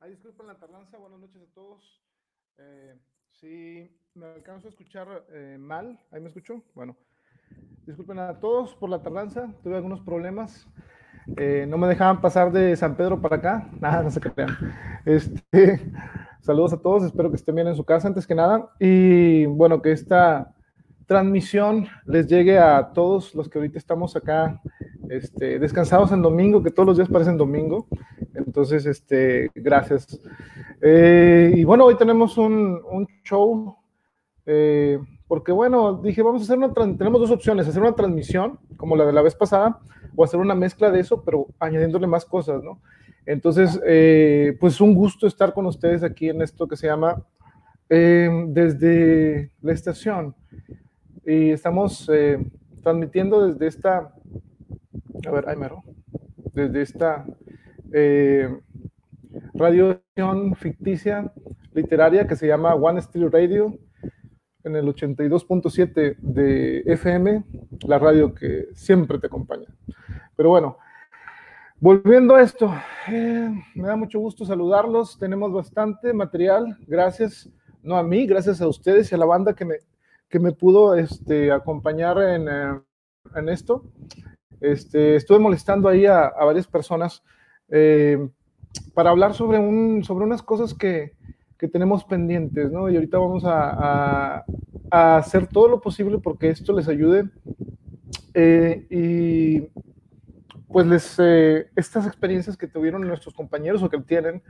ahí disculpen la tardanza, buenas noches a todos. Eh, si me alcanzo a escuchar eh, mal, ahí me escucho. Bueno, disculpen a todos por la tardanza, tuve algunos problemas. Eh, no me dejaban pasar de San Pedro para acá, nada, no se crean. Este, saludos a todos, espero que estén bien en su casa antes que nada. Y bueno, que esta transmisión les llegue a todos los que ahorita estamos acá este, descansados en domingo, que todos los días parecen domingo. Entonces, este, gracias. Eh, y bueno, hoy tenemos un, un show, eh, porque bueno, dije, vamos a hacer una, tenemos dos opciones, hacer una transmisión, como la de la vez pasada, o hacer una mezcla de eso, pero añadiéndole más cosas, ¿no? Entonces, eh, pues un gusto estar con ustedes aquí en esto que se llama desde la estación. Y estamos transmitiendo desde esta a ver, ay, mero, desde esta eh, ficticia literaria que se llama One Steel Radio en el 82.7 de FM, la radio que siempre te acompaña. Pero bueno, volviendo a esto, eh, me da mucho gusto saludarlos. Tenemos bastante material, gracias, no a mí, gracias a ustedes y a la banda que me, que me pudo este, acompañar en, eh, en esto. Este, estuve molestando ahí a, varias personas eh, para hablar sobre, un, sobre unas cosas que, que tenemos pendientes, ¿no? Y ahorita vamos a, a, hacer todo lo posible porque esto les ayude. Eh, y pues les, eh, estas experiencias que tuvieron nuestros compañeros o que tienen,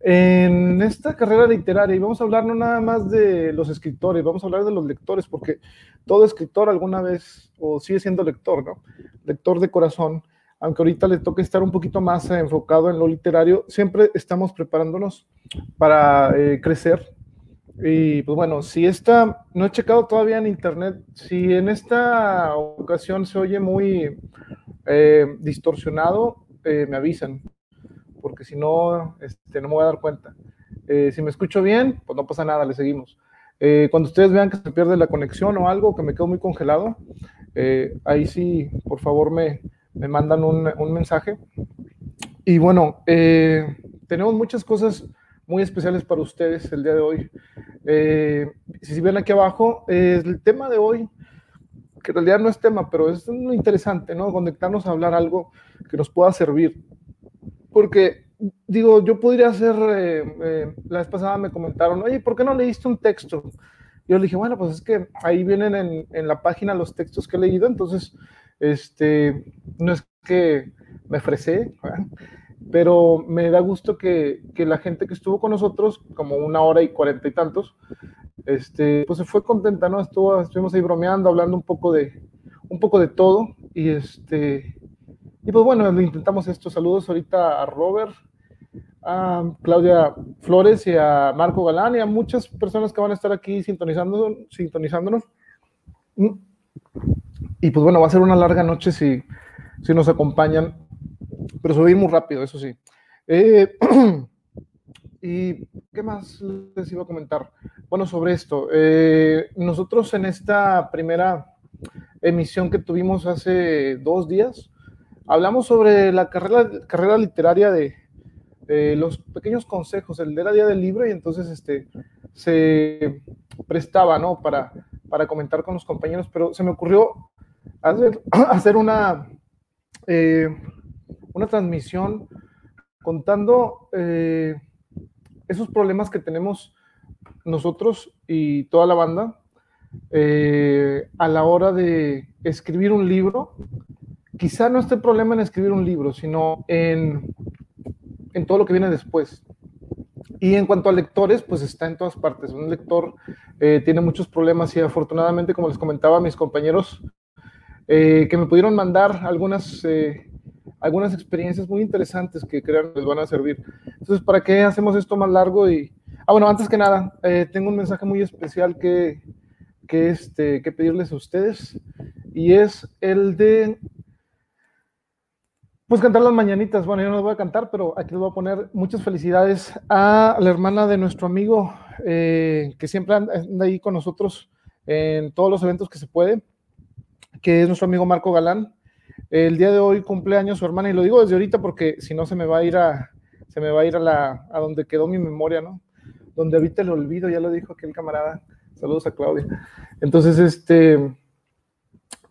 en esta carrera literaria, y vamos a hablar no nada más de los escritores, vamos a hablar de los lectores, porque todo escritor alguna vez, o sigue siendo lector, ¿no? Lector de corazón, aunque ahorita le toque estar un poquito más enfocado en lo literario, siempre estamos preparándonos para eh, crecer. Y pues bueno, si esta, no he checado todavía en internet, si en esta ocasión se oye muy eh, distorsionado, eh, me avisan porque si no, este, no me voy a dar cuenta. Eh, si me escucho bien, pues no pasa nada, le seguimos. Eh, cuando ustedes vean que se pierde la conexión o algo, que me quedo muy congelado, eh, ahí sí, por favor, me, me mandan un, un, mensaje. Y bueno, tenemos muchas cosas muy especiales para ustedes el día de hoy. si ven aquí abajo, el tema de hoy, que en realidad no es tema, pero es muy interesante, ¿no? Conectarnos a hablar algo que nos pueda servir porque digo, yo podría hacer, eh, eh, la vez pasada me comentaron, oye, ¿por qué no leíste un texto? Yo le dije, bueno, pues es que ahí vienen en, en la página los textos que he leído, entonces, este, no es que me ofrecé, pero me da gusto que, que, la gente que estuvo con nosotros, como una hora y cuarenta y tantos, este, pues se fue contenta, ¿no? Estuvo, estuvimos ahí bromeando, hablando un poco de, un poco de todo, y este, y pues bueno, intentamos estos saludos ahorita a Robert, a Claudia Flores y a Marco Galán y a muchas personas que van a estar aquí sintonizando, sintonizándonos. Y pues bueno, va a ser una larga noche si, si nos acompañan, pero subí muy rápido, eso sí. Eh, ¿Y qué más les iba a comentar? Bueno, sobre esto, eh, nosotros en esta primera emisión que tuvimos hace dos días, hablamos sobre la carrera, carrera literaria de, los pequeños consejos, el era día del libro, y entonces este, se prestaba ¿no? para, para comentar con los compañeros, pero se me ocurrió hacer, hacer una, eh, una transmisión contando eh, esos problemas que tenemos nosotros y toda la banda eh, a la hora de escribir un libro quizá no esté el problema en escribir un libro, sino en, en todo lo que viene después. Y en cuanto a lectores, pues está en todas partes. Un lector tiene muchos problemas y afortunadamente, como les comentaba mis compañeros, eh, que me pudieron mandar algunas, eh, algunas experiencias muy interesantes que crean les van a servir. Entonces, ¿para qué hacemos esto más largo? Y, ah, bueno, antes que nada, tengo un mensaje muy especial que, que, este, que pedirles a ustedes y es el de pues cantar las mañanitas. Bueno, yo no las voy a cantar, pero aquí les voy a poner muchas felicidades a la hermana de nuestro amigo eh, que siempre anda, ahí con nosotros en todos los eventos que se puede, que es nuestro amigo Marco Galán. El día de hoy cumpleaños su hermana y lo digo desde ahorita porque si no se me va a ir a, se me va a ir a, la, a donde quedó mi memoria, ¿no? Donde habita el olvido, ya lo dijo aquel camarada. Saludos a Claudia. Entonces, este,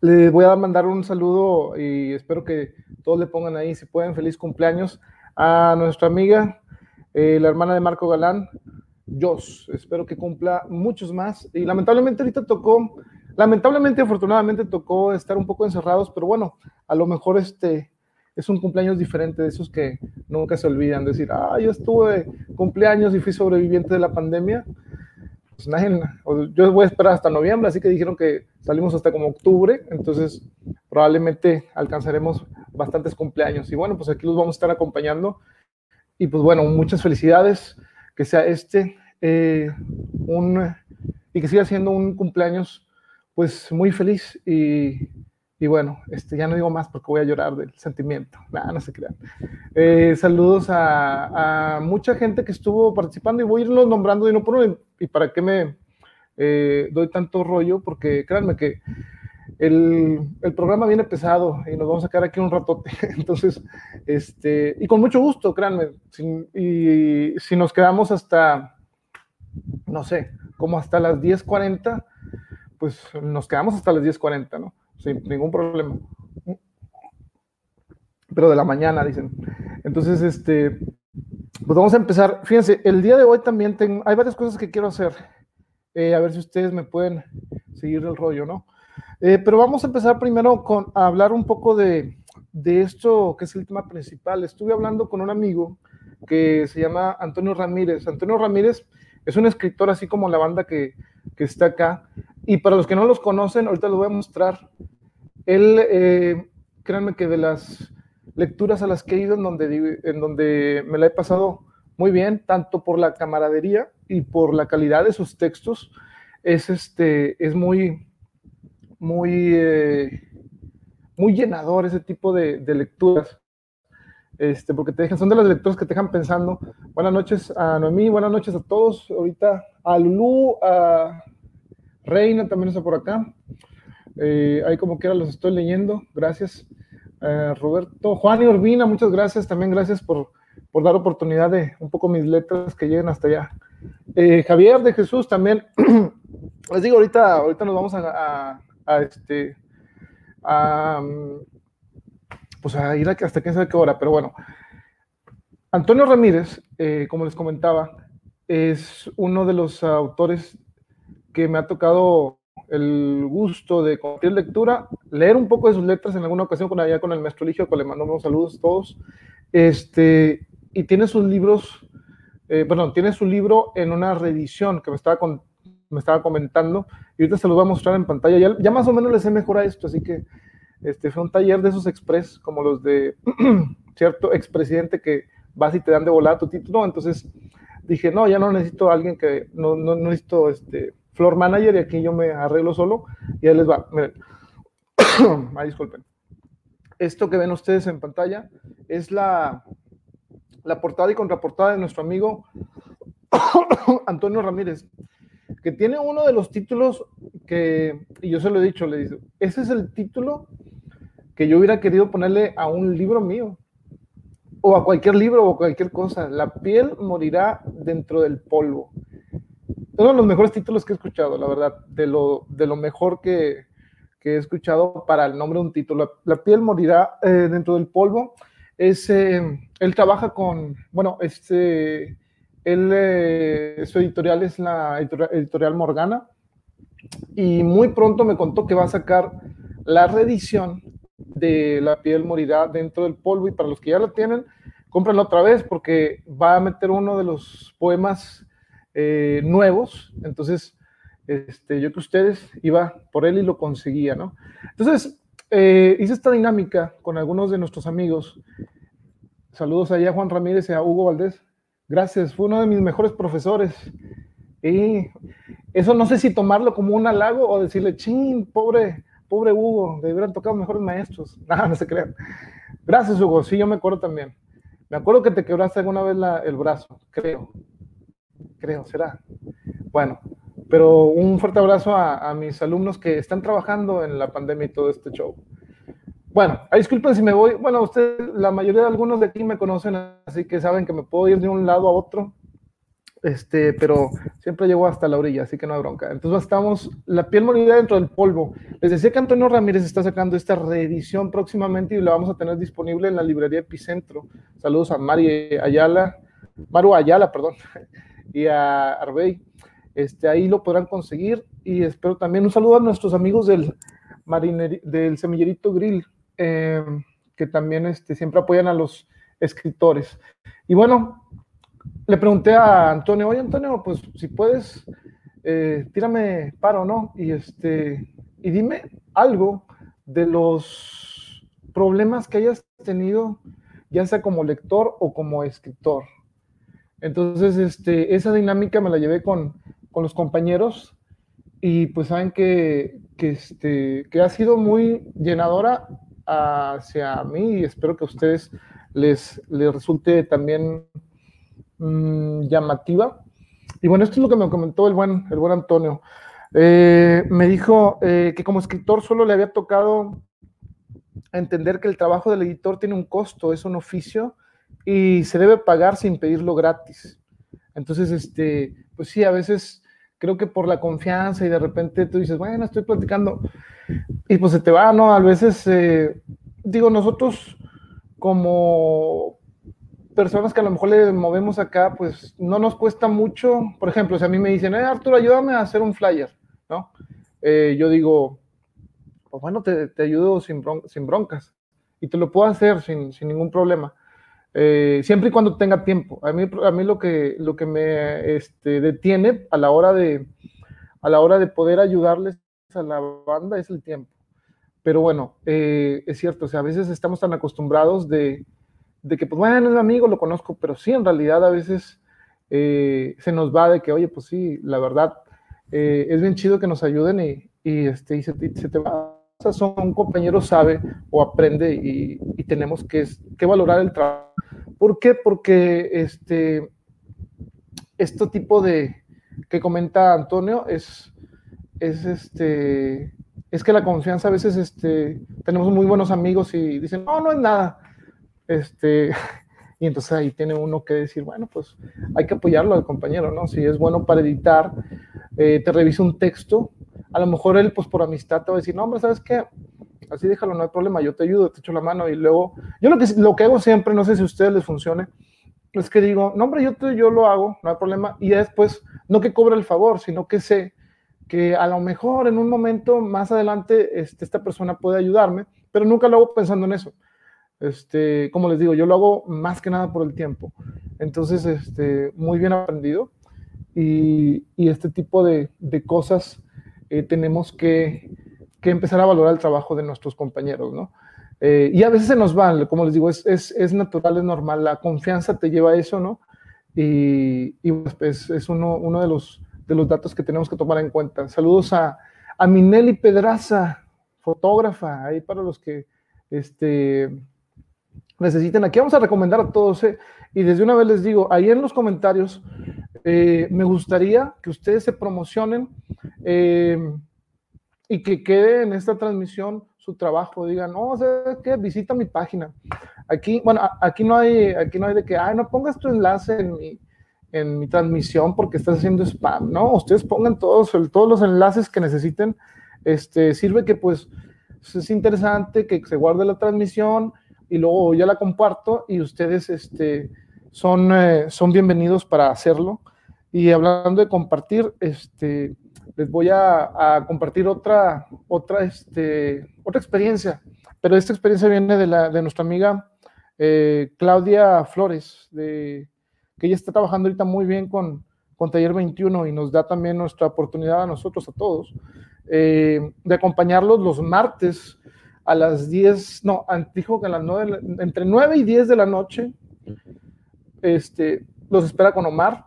le voy a mandar un saludo y espero que todos le pongan ahí, si pueden, feliz cumpleaños a nuestra amiga, eh, la hermana de Marco Galán, Jos. Espero que cumpla muchos más. Y lamentablemente ahorita tocó, lamentablemente, afortunadamente tocó estar un poco encerrados, pero bueno, a lo mejor este es un cumpleaños diferente de esos que nunca se olvidan, decir, ah, yo estuve cumpleaños y fui sobreviviente de la pandemia. Pues nadie, yo voy a esperar hasta noviembre, así que dijeron que salimos hasta como octubre, entonces probablemente alcanzaremos bastantes cumpleaños. Y bueno, pues aquí los vamos a estar acompañando. Y pues bueno, muchas felicidades, que sea este eh, un, y que siga siendo un cumpleaños pues muy feliz y y bueno, este, ya no digo más porque voy a llorar del sentimiento. Nada, no se crean. Eh, saludos a, mucha gente que estuvo participando y voy a irlos nombrando de uno por uno. ¿Y para qué me eh, doy tanto rollo? Porque créanme que el, el, programa viene pesado y nos vamos a quedar aquí un ratote. Entonces, este, y con mucho gusto, créanme. y si nos quedamos hasta, no sé, como hasta las 10.40, pues nos quedamos hasta las 10.40, ¿no? sin ningún problema. Pero de la mañana, dicen. Entonces, este, pues vamos a empezar. Fíjense, el día de hoy también hay varias cosas que quiero hacer. Eh, a ver si ustedes me pueden seguir el rollo, ¿no? Eh, pero vamos a empezar primero con hablar un poco de, de esto que es el tema principal. Estuve hablando con un amigo que se llama Antonio Ramírez. Antonio Ramírez es un escritor así como la banda que, que está acá. Y para los que no los conocen, ahorita lo voy a mostrar. Él, eh, créanme que de las lecturas a las que he ido, en donde, en donde me la he pasado muy bien, tanto por la camaradería y por la calidad de sus textos, es, este, es muy, muy, eh, muy llenador ese tipo de, lecturas. Este, porque te dejan, son de las lecturas que te dejan pensando. Buenas noches a Noemí, buenas noches a todos. Ahorita a Lulú, a Reina también está por acá. Eh, ahí como quiera los estoy leyendo. Gracias. Eh, Roberto, Juan y Urbina, muchas gracias. También gracias por, por, dar oportunidad de un poco mis letras que lleguen hasta allá. Eh, Javier de Jesús también. Les digo, ahorita, ahorita nos vamos a, este a, pues a ir hasta quién sabe qué hora, pero bueno. Antonio Ramírez, como les comentaba, es uno de los autores que me ha tocado el gusto de compartir lectura, leer un poco de sus letras en alguna ocasión con allá con el maestro Ligio, que le mandamos saludos a todos. Este, y tiene sus libros, eh, perdón, tiene su libro en una reedición que me estaba, me estaba comentando, y ahorita se lo voy a mostrar en pantalla. Ya, ya más o menos les sé mejor a esto, así que este, fue un taller de esos express, como los de cierto expresidente que vas y te dan de volada tu título. Entonces dije, no, ya no necesito a alguien que, no, no, no necesito este Floor Manager y aquí yo me arreglo solo y ahí les va. Miren. Ay, disculpen. Esto que ven ustedes en pantalla es la, la portada y contraportada de nuestro amigo Antonio Ramírez, que tiene uno de los títulos que, y yo se lo he dicho, le dice, ese es el título que yo hubiera querido ponerle a un libro mío, o a cualquier libro o cualquier cosa. La piel morirá dentro del polvo uno de los mejores títulos que he escuchado, la verdad, de lo, de lo mejor que, que he escuchado para el nombre de un título. La, piel morirá eh, dentro del polvo. Es, eh, él trabaja con, bueno, este, él, eh, su editorial es la editorial Morgana y muy pronto me contó que va a sacar la reedición de La piel morirá dentro del polvo y para los que ya la tienen, cómprenla otra vez porque va a meter uno de los poemas eh, nuevos, entonces este, yo que ustedes iba por él y lo conseguía, ¿no? Entonces, eh, hice esta dinámica con algunos de nuestros amigos. Saludos allá a Juan Ramírez y a Hugo Valdés. Gracias, fue uno de mis mejores profesores. Y eso no sé si tomarlo como un halago o decirle, ching, pobre, pobre Hugo, hubieran tocado mejores maestros. Nada, no se crean. Gracias, Hugo. Sí, yo me acuerdo también. Me acuerdo que te quebraste alguna vez el brazo, creo creo, será. Bueno, pero un fuerte abrazo a, mis alumnos que están trabajando en la pandemia y todo este show. Bueno, disculpen si me voy. Bueno, usted, la mayoría de algunos de aquí me conocen, así que saben que me puedo ir de un lado a otro. Este, pero siempre llego hasta la orilla, así que no hay bronca. Entonces estamos la piel molida dentro del polvo. Les decía que Antonio Ramírez está sacando esta reedición próximamente y la vamos a tener disponible en la librería Epicentro. Saludos a Mari Ayala, Maru Ayala, perdón, y a Arbey. Este, ahí lo podrán conseguir y espero también un saludo a nuestros amigos del, del Semillerito Grill, eh, que también este, siempre apoyan a los escritores. Y bueno, le pregunté a Antonio, oye Antonio, pues si puedes, eh, tírame paro, ¿no? Y, este, y dime algo de los problemas que hayas tenido, ya sea como lector o como escritor. Entonces, este, esa dinámica me la llevé con, con los compañeros y pues saben que, que, este, que ha sido muy llenadora hacia mí y espero que a ustedes les, les resulte también Mm, llamativa. Y bueno, esto es lo que me comentó el buen, el buen Antonio. Eh, me dijo eh, que como escritor solo le había tocado entender que el trabajo del editor tiene un costo, es un oficio y se debe pagar sin pedirlo gratis. Entonces, este, pues sí, a veces creo que por la confianza y de repente tú dices, bueno, estoy platicando y pues se te va, ¿no? A veces, eh, digo, nosotros como personas que a lo mejor le movemos acá, pues no nos cuesta mucho. Por ejemplo, si a mí me dicen, eh, Arturo, ayúdame a hacer un flyer, ¿no? Eh, yo digo, pues bueno, te, te ayudo sin, sin, broncas y te lo puedo hacer sin, sin ningún problema. Eh, siempre y cuando tenga tiempo. A mí, a mí lo, que, lo que me este, detiene a la, hora de, a la hora de poder ayudarles a la banda es el tiempo. Pero bueno, eh, es cierto, o sea, a veces estamos tan acostumbrados de, de que, pues bueno, es amigo, lo conozco, pero sí, en realidad a veces eh, se nos va de que, oye, pues sí, la verdad, eh, es bien chido que nos ayuden y, este, y se, te va. O sea, un compañero sabe o aprende y, y tenemos que, que, valorar el trabajo. ¿Por qué? Porque este, este tipo de que comenta Antonio es, es este, es que la confianza a veces este, tenemos muy buenos amigos y dicen, no, no es nada este, y entonces ahí tiene uno que decir, bueno, pues hay que apoyarlo al compañero, ¿no? Si es bueno para editar, eh, te revisa un texto, a lo mejor él, pues por amistad, te va a decir, no, hombre, ¿sabes qué? Así déjalo, no hay problema, yo te ayudo, te echo la mano y luego, yo lo que, lo que hago siempre, no sé si a ustedes les funcione, es que digo, no, hombre, yo, te, yo lo hago, no hay problema, y después, no que cobre el favor, sino que sé que a lo mejor en un momento más adelante este, esta persona puede ayudarme, pero nunca lo hago pensando en eso. Este, como les digo, yo lo hago más que nada por el tiempo. Entonces, este, muy bien aprendido. Y, y este tipo de, de cosas eh, tenemos que, que, empezar a valorar el trabajo de nuestros compañeros, ¿no? Eh, y a veces se nos van, como les digo, es, es, es, natural, es normal, la confianza te lleva a eso, ¿no? Y, y pues es uno, uno de, los, de los datos que tenemos que tomar en cuenta. Saludos a, a Minelli Pedraza, fotógrafa, ahí para los que este, necesiten. Aquí vamos a recomendar a todos, eh, y desde una vez les digo, ahí en los comentarios, eh, me gustaría que ustedes se promocionen eh, y que quede en esta transmisión su trabajo. Digan, no, ¿sabes qué? Visita mi página. Aquí, bueno, aquí no hay, aquí no hay de que, ay, no pongas tu enlace en mi, en mi transmisión porque estás haciendo spam, ¿no? Ustedes pongan todos, todos los enlaces que necesiten. Este, sirve que pues es interesante que se guarde la transmisión, y luego ya la comparto y ustedes este, son, eh, son bienvenidos para hacerlo. Y hablando de compartir, este, les voy a, a compartir otra, otra, este, otra experiencia, pero esta experiencia viene de, la, de nuestra amiga eh, Claudia Flores, de, que ella está trabajando ahorita muy bien con, con Taller 21 y nos da también nuestra oportunidad a nosotros, a todos, eh, de acompañarlos los martes a las 10, no, dijo que a las 9, entre 9 y 10 de la noche, este, los espera con Omar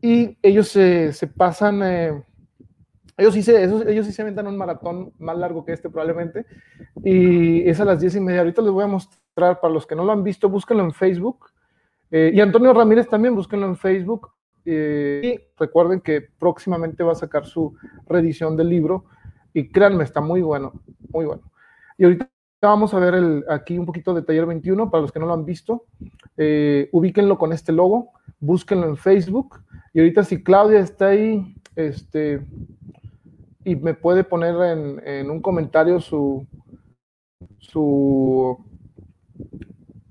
y ellos se, se pasan, eh, ellos, sí se, ellos sí se aventan un maratón más largo que este probablemente y es a las 10 y media. Ahorita les voy a mostrar, para los que no lo han visto, búsquenlo en Facebook. Eh, y Antonio Ramírez también, búsquenlo en Facebook. Eh, y recuerden que próximamente va a sacar su reedición del libro y créanme, está muy bueno, muy bueno. Y ahorita vamos a ver el, aquí un poquito de Taller 21, para los que no lo han visto. Eh, ubíquenlo con este logo, búsquenlo en Facebook. Y ahorita si Claudia está ahí, este, y me puede poner en, un comentario su, su,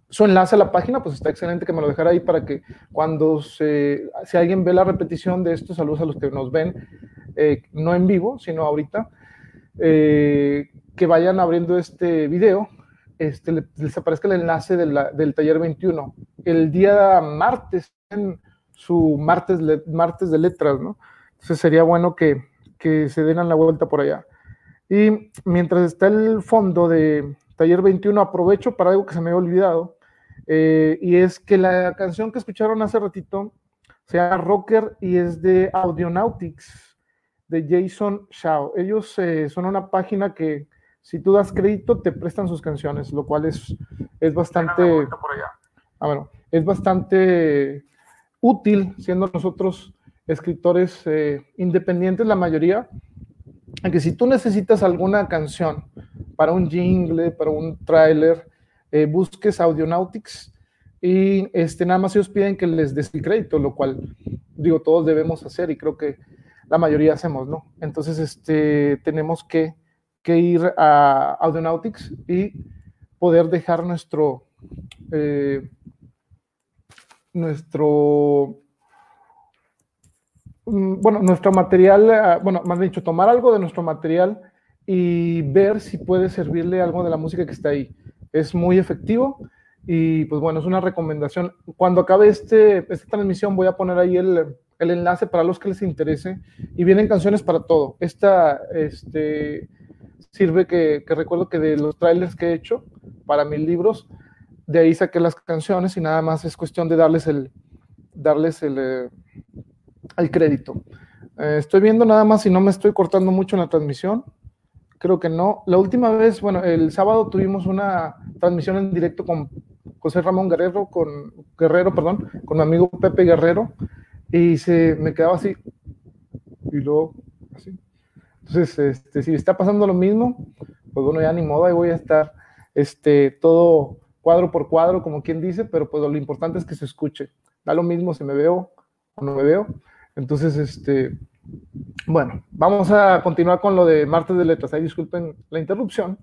su enlace a la página, pues está excelente que me lo dejara ahí para que cuando se, si alguien ve la repetición de estos saludos a los que nos ven, eh, no en vivo, sino ahorita, eh, que vayan abriendo este video, este, les aparezca el enlace del taller 21. El día martes, su martes, martes de letras, ¿no? Entonces sería bueno que, que se den la vuelta por allá. Y mientras está el fondo de taller 21, aprovecho para algo que se me había olvidado, eh, y es que la canción que escucharon hace ratito se llama Rocker y es de Audionautics, de Jason Shaw. Ellos eh, son una página que si tú das crédito, te prestan sus canciones, lo cual es, es bastante... Ah, bueno, es bastante útil, siendo nosotros escritores eh, independientes, la mayoría, que si tú necesitas alguna canción para un jingle, para un tráiler, eh, busques Audionautics y este, nada más ellos piden que les des el crédito, lo cual digo, todos debemos hacer y creo que la mayoría hacemos, ¿no? Entonces, este, tenemos que que ir a Audionautics y poder dejar nuestro, eh, nuestro, mm, bueno, nuestro material, eh, bueno, más dicho, tomar algo de nuestro material y ver si puede servirle algo de la música que está ahí. Es muy efectivo y pues bueno, es una recomendación. Cuando acabe este, esta transmisión voy a poner ahí el, el enlace para los que les interese y vienen canciones para todo. Esta, este, sirve que, recuerdo que de los trailers que he hecho para mis libros, de ahí saqué las canciones y nada más es cuestión de darles el, darles el, eh, el crédito. Eh, estoy viendo nada más si no me estoy cortando mucho en la transmisión. Creo que no. La última vez, bueno, el sábado tuvimos una transmisión en directo con José Ramón Guerrero, con Guerrero, perdón, con mi amigo Pepe Guerrero, y se me quedaba así. Y luego, así. Entonces, este, si está pasando lo mismo, pues bueno, ya ni modo, ahí voy a estar este, todo cuadro por cuadro, como quien dice, pero pues lo importante es que se escuche. Da lo mismo si me veo o no me veo. Entonces, este, bueno, vamos a continuar con lo de martes de letras. Ahí disculpen la interrupción,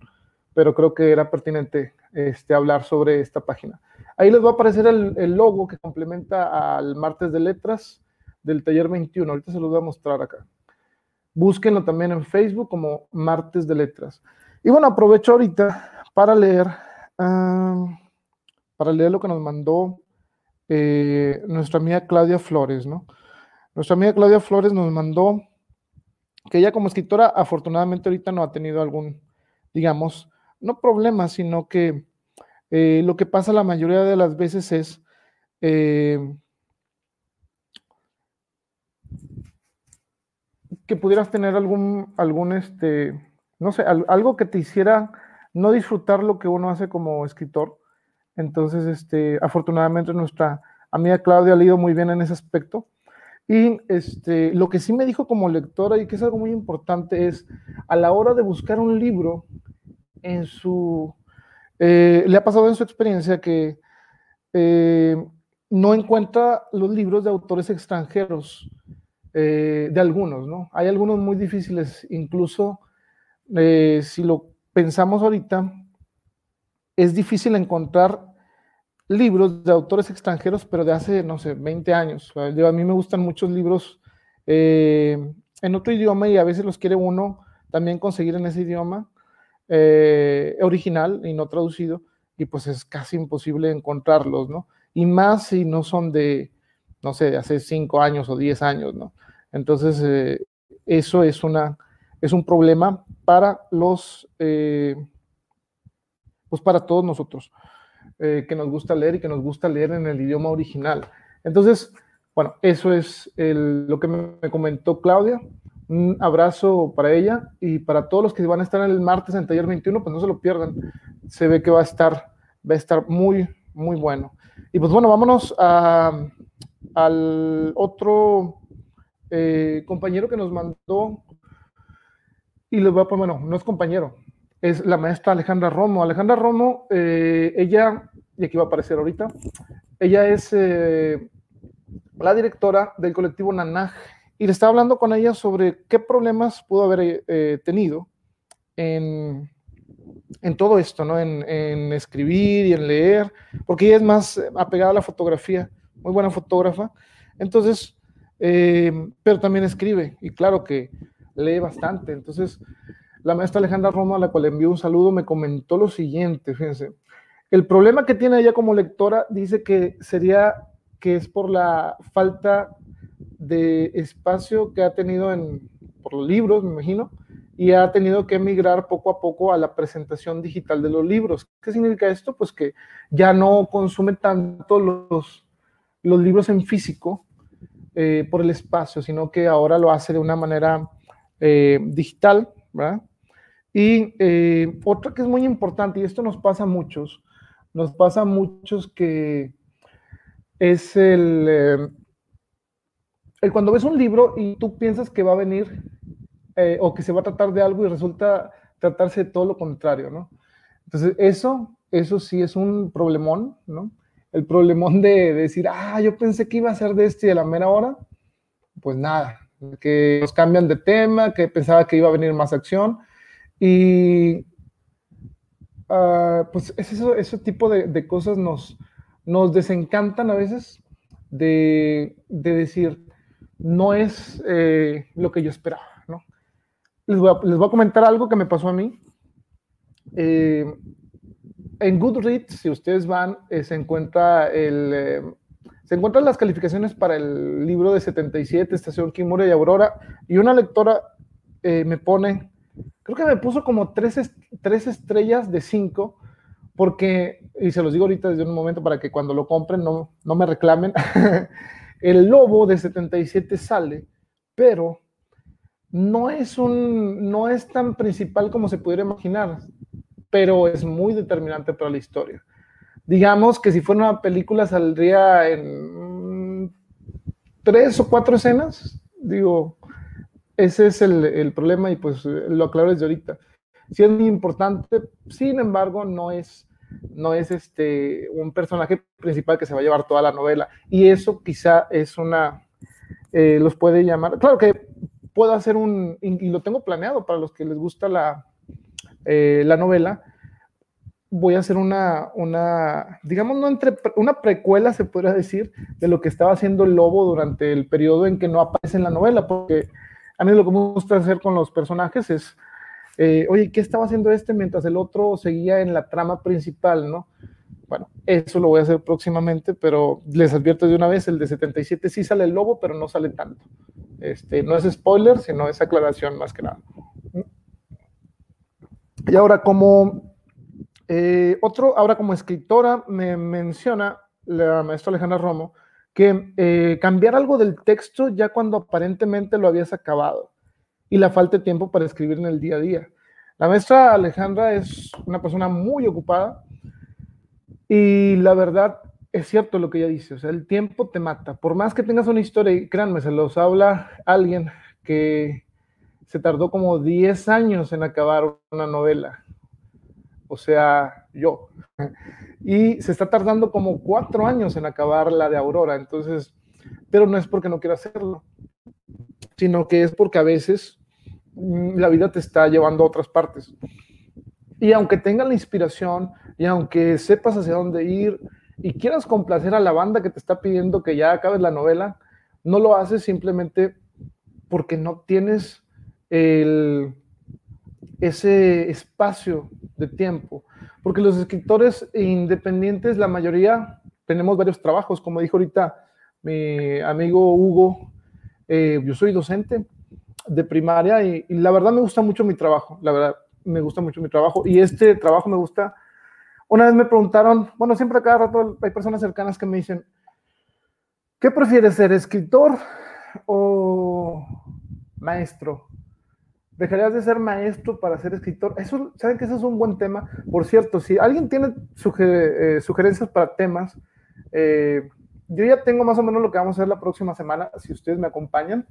pero creo que era pertinente este, hablar sobre esta página. Ahí les va a aparecer el, logo que complementa al martes de letras del taller 21. Ahorita se los voy a mostrar acá. Búsquenlo también en Facebook como Martes de Letras. Y bueno, aprovecho ahorita para leer, para leer lo que nos mandó eh, nuestra amiga Claudia Flores, ¿no? Nuestra amiga Claudia Flores nos mandó que ella como escritora afortunadamente ahorita no ha tenido algún, digamos, no problema, sino que eh, lo que pasa la mayoría de las veces es eh, que pudieras tener algún, algún este, no sé, algo que te hiciera no disfrutar lo que uno hace como escritor. Entonces, este, afortunadamente nuestra amiga Claudia ha leído muy bien en ese aspecto. Y este, lo que sí me dijo como lectora y que es algo muy importante es a la hora de buscar un libro en su, eh, le ha pasado en su experiencia que eh, no encuentra los libros de autores extranjeros eh, de algunos, ¿no? Hay algunos muy difíciles, incluso si lo pensamos ahorita, es difícil encontrar libros de autores extranjeros, pero de hace, no sé, 20 años. a mí me gustan muchos libros en otro idioma y a veces los quiere uno también conseguir en ese idioma original y no traducido, y pues es casi imposible encontrarlos, ¿no? Y más si no son de, no sé, de hace 5 años o 10 años, ¿no? Entonces, eh, eso es, una, es un problema para los, eh, pues para todos nosotros, eh, que nos gusta leer y que nos gusta leer en el idioma original. Entonces, bueno, eso es lo que me comentó Claudia. Un abrazo para ella y para todos los que van a estar el martes en Taller 21, pues no se lo pierdan. Se ve que va a estar, va a estar muy, muy bueno. Y pues bueno, vámonos al otro eh, compañero que nos mandó, y les voy a poner, bueno, no es compañero, es la maestra Alejandra Romo. Alejandra Romo, eh, ella, y aquí va a aparecer ahorita, ella es eh, la directora del colectivo Nanaj y le estaba hablando con ella sobre qué problemas pudo haber eh, tenido en, en, todo esto, ¿no? En, en, escribir y en leer, porque ella es más apegada a la fotografía, muy buena fotógrafa. Entonces, pero también escribe y claro que lee bastante. Entonces, la maestra Alejandra Roma, a la cual envío un saludo, me comentó lo siguiente, fíjense. El problema que tiene ella como lectora dice que sería que es por la falta de espacio que ha tenido en, por los libros, me imagino, y ha tenido que emigrar poco a poco a la presentación digital de los libros. ¿Qué significa esto? Pues que ya no consume tanto los, los libros en físico eh, por el espacio, sino que ahora lo hace de una manera eh, digital, ¿verdad? Y eh, otra que es muy importante, y esto nos pasa a muchos, nos pasa a muchos que es el, el cuando ves un libro y tú piensas que va a venir eh, o que se va a tratar de algo y resulta tratarse de todo lo contrario, ¿no? Entonces, eso, eso sí es un problemón, ¿no? El problemón de, de decir, ah, yo pensé que iba a ser de este y de la mera hora, pues nada, que nos cambian de tema, que pensaba que iba a venir más acción y uh, pues eso, ese tipo de, de, cosas nos, nos desencantan a veces de, de decir, no es eh, lo que yo esperaba, ¿no? Les voy, a, comentar algo que me pasó a mí. Eh, en Goodreads, si ustedes van, eh, se encuentra el... Se encuentran las calificaciones para el libro de 77, Estación Kimura y Aurora, y una lectora me pone creo que me puso como tres, tres estrellas de cinco, porque, y se los digo ahorita desde un momento para que cuando lo compren no, no me reclamen, el lobo de 77 sale, pero no es, un, no es tan principal como se pudiera imaginar, pero es muy determinante para la historia. Digamos que si fuera una película saldría en tres o cuatro escenas, digo, ese es el, el, problema y pues lo aclaro desde ahorita. Sí es muy importante, sin embargo, no es, no es este, un personaje principal que se va a llevar toda la novela. Y eso quizá es una, eh, los puede llamar, claro que puedo hacer un, y lo tengo planeado para los que les gusta la, eh, la novela, voy a hacer una, una, digamos, no entre, una precuela, se podría decir, de lo que estaba haciendo el lobo durante el periodo en que no aparece en la novela, porque a mí lo que me gusta hacer con los personajes es, eh, oye, ¿qué estaba haciendo este mientras el otro seguía en la trama principal, no? Bueno, eso lo voy a hacer próximamente, pero les advierto de una vez, el de 77 sí sale el lobo, pero no sale tanto. Este, no es spoiler, sino es aclaración más que nada. Y ahora como eh, otro, ahora como escritora me menciona la maestra Alejandra Romo, que eh, cambiar algo del texto ya cuando aparentemente lo habías acabado y la falta de tiempo para escribir en el día a día. La maestra Alejandra es una persona muy ocupada y la verdad es cierto lo que ella dice, o sea, el tiempo te mata. Por más que tengas una historia, y créanme, se los habla alguien que se tardó como 10 años en acabar una novela. O sea, yo y se está tardando como cuatro años en acabar la de Aurora, entonces, pero no es porque no quiera hacerlo, sino que es porque a veces la vida te está llevando a otras partes. Y aunque tengas la inspiración y aunque sepas hacia dónde ir y quieras complacer a la banda que te está pidiendo que ya acabes la novela, no lo haces simplemente porque no tienes el, ese espacio de tiempo. Porque los escritores independientes, la mayoría, tenemos varios trabajos, como dijo ahorita mi amigo Hugo, eh, yo soy docente de primaria y, la verdad me gusta mucho mi trabajo, la verdad me gusta mucho mi trabajo y este trabajo me gusta. Una vez me preguntaron, bueno, siempre a cada rato hay personas cercanas que me dicen, ¿qué prefieres ser, escritor o maestro? ¿Dejarías de ser maestro para ser escritor? Eso, ¿Saben que ese es un buen tema? Por cierto, si alguien tiene eh, sugerencias para temas, eh, yo ya tengo más o menos lo que vamos a hacer la próxima semana, si ustedes me acompañan.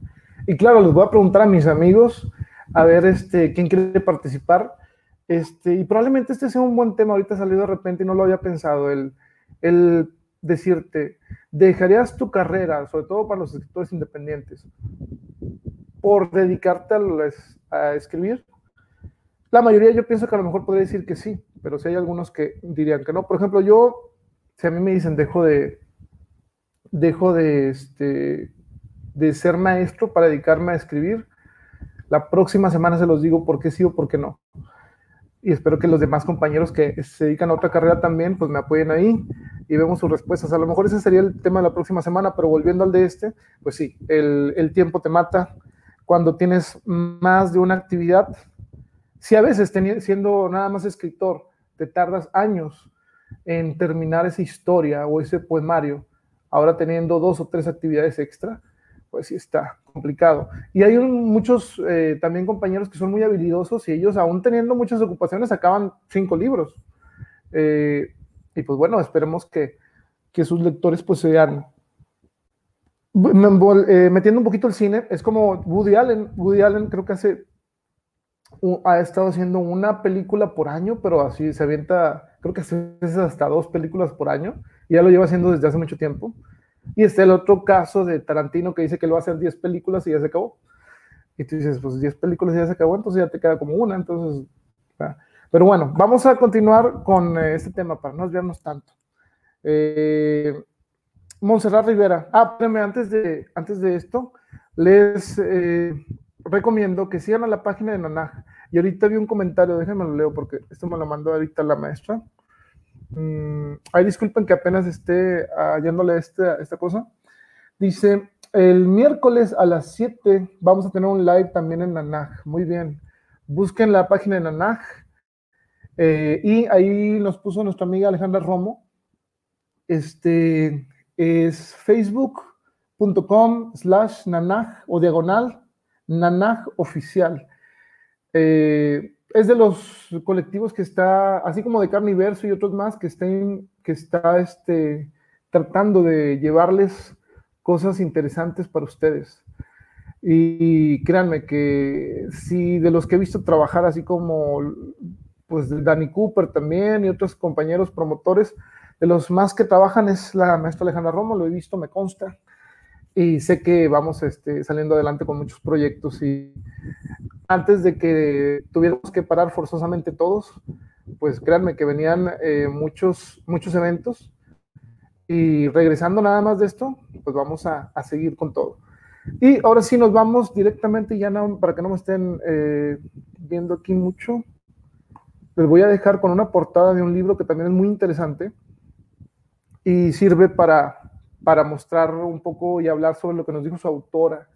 Y claro, les voy a preguntar a mis amigos a ver este, quién quiere participar. Este, y probablemente este sea un buen tema, ahorita salido de repente y no lo había pensado, el, el decirte, ¿dejarías tu carrera, sobre todo para los escritores independientes, por dedicarte a, escribir? La mayoría yo pienso que a lo mejor podría decir que sí, pero si hay algunos que dirían que no. Por ejemplo, yo, si a mí me dicen dejo de, dejo de, este, de ser maestro para dedicarme a escribir, la próxima semana se los digo por qué sí o por qué no y espero que los demás compañeros que se dedican a otra carrera también, pues me apoyen ahí y vemos sus respuestas. A lo mejor ese sería el tema de la próxima semana, pero volviendo al de este, pues sí, el, el tiempo te mata cuando tienes más de una actividad. Si a veces siendo nada más escritor, te tardas años en terminar esa historia o ese poemario, ahora teniendo dos o tres actividades extra, pues sí está complicado. Y hay muchos eh, también compañeros que son muy habilidosos y ellos, aún teniendo muchas ocupaciones, acaban cinco libros. Eh, y pues bueno, esperemos que, que sus lectores pues sean... Eh, metiendo un poquito el cine, es como Woody Allen. Woody Allen creo que hace ha estado haciendo una película por año, pero así se avienta, creo que hace hasta dos películas por año, ya lo lleva haciendo desde hace mucho tiempo. Y está el otro caso de Tarantino que dice que lo va a hacer 10 películas y ya se acabó. Y tú dices, pues 10 películas y ya se acabó, entonces ya te queda como una. Entonces, pero bueno, vamos a continuar con eh, este tema para no desviarnos tanto. Eh, Montserrat Rivera. Ah, espérame, antes de, antes de esto, les eh, recomiendo que sigan a la página de Nanaj. Y ahorita vi un comentario, déjenme lo leo porque esto me lo mandó ahorita la maestra. Mm, ay, disculpen que apenas esté hallándole esta, esta cosa. Dice, el miércoles a las 7 vamos a tener un live también en Nanaj. Muy bien. Busquen la página de Nanaj. Eh, y ahí nos puso nuestra amiga Alejandra Romo. Este es facebook.com slash nanaj o diagonal nanaj oficial. Eh, es de los colectivos que está, así como de Carne y otros más, que, estén, que está este, tratando de llevarles cosas interesantes para ustedes. Y créanme que si de los que he visto trabajar, así como pues Danny Cooper también y otros compañeros promotores, de los más que trabajan es la maestra Alejandra Romo, lo he visto, me consta, y sé que vamos este, saliendo adelante con muchos proyectos y antes de que tuviéramos que parar forzosamente todos, pues créanme que venían eh, muchos, muchos eventos. Y regresando nada más de esto, pues vamos a, seguir con todo. Y ahora sí nos vamos directamente, ya para que no me estén eh, viendo aquí mucho, les voy a dejar con una portada de un libro que también es muy interesante y sirve para, para mostrar un poco y hablar sobre lo que nos dijo su autora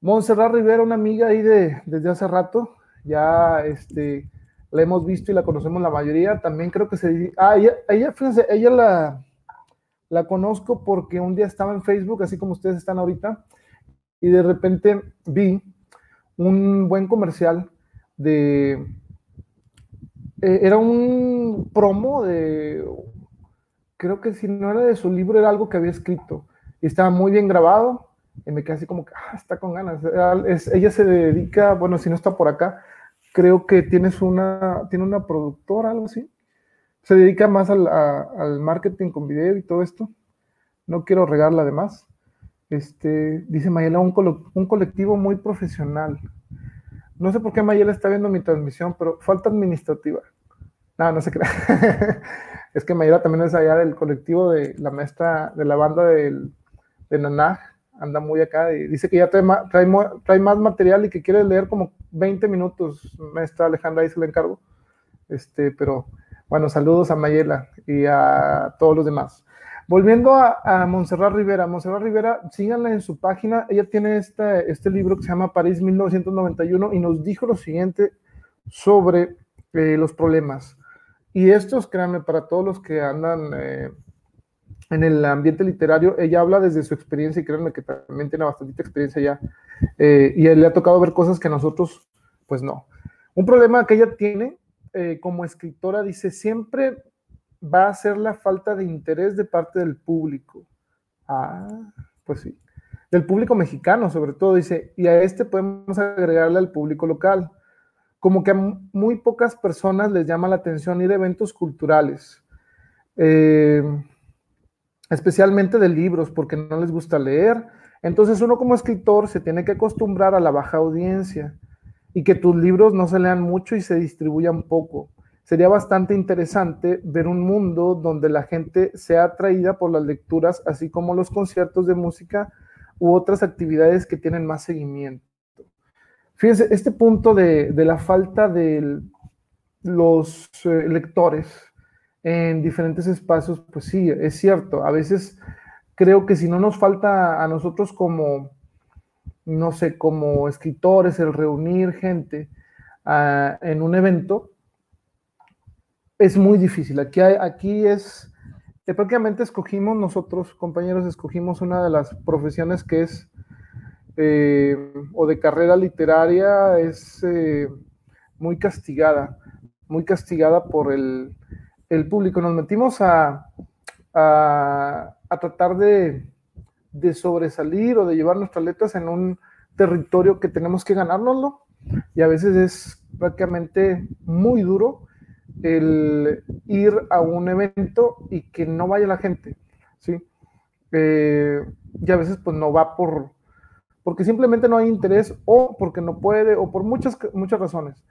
Montserrat Rivera, una amiga ahí de, desde hace rato, ya este, la hemos visto y la conocemos la mayoría. También creo que se. Ah, ella, fíjense, ella la, la conozco porque un día estaba en Facebook, así como ustedes están ahorita, y de repente vi un buen comercial de. Eh, era un promo de. Creo que si no era de su libro, era algo que había escrito. Y estaba muy bien grabado y me quedé así como que, ah, está con ganas. ella se dedica, bueno, si no está por acá, creo que tienes una, tiene una productora, algo así. Se dedica más al, al marketing con video y todo esto. No quiero regarla además. Este, dice Mayela, un, un colectivo muy profesional. No sé por qué Mayela está viendo mi transmisión, pero falta administrativa. No, no se crea. es que Mayela también es allá del colectivo de la maestra de la banda del, de Nanaj anda muy acá y dice que ya trae, trae, más material y que quiere leer como 20 minutos. Maestra Alejandra, ahí se le encargo. Este, pero bueno, saludos a Mayela y a todos los demás. Volviendo a, a Montserrat Rivera, Montserrat Rivera, síganla en su página. Ella tiene este, este libro que se llama París 1991 y nos dijo lo siguiente sobre eh, los problemas. Y estos, créanme, para todos los que andan eh, en el ambiente literario, ella habla desde su experiencia y créanme que también tiene bastante experiencia ya, eh, y le ha tocado ver cosas que a nosotros, pues no. Un problema que ella tiene eh, como escritora, dice, siempre va a ser la falta de interés de parte del público. Ah, pues sí. Del público mexicano, sobre todo, dice, y a este podemos agregarle al público local. como que a muy pocas personas les llama la atención ir a eventos culturales, eh, especialmente de libros, porque no les gusta leer. Entonces uno como escritor se tiene que acostumbrar a la baja audiencia y que tus libros no se lean mucho y se distribuyan poco. Sería bastante interesante ver un mundo donde la gente sea atraída por las lecturas, así como los conciertos de música u otras actividades que tienen más seguimiento. Fíjense, este punto de, la falta de los eh, lectores en diferentes espacios, pues sí, es cierto. A veces creo que si no nos falta a nosotros como, no sé, como escritores, el reunir gente ah, en un evento, es muy difícil. Aquí, aquí es, eh, prácticamente escogimos nosotros, compañeros, escogimos una de las profesiones que es, eh, o de carrera literaria, es eh, muy castigada, muy castigada por el, el público. Nos metimos a, a, tratar de, de, sobresalir o de llevar nuestras letras en un territorio que tenemos que ganárnoslo y a veces es prácticamente muy duro el ir a un evento y que no vaya la gente, ¿sí? Eh, y a veces pues no va por, porque simplemente no hay interés o porque no puede o por muchas, muchas razones.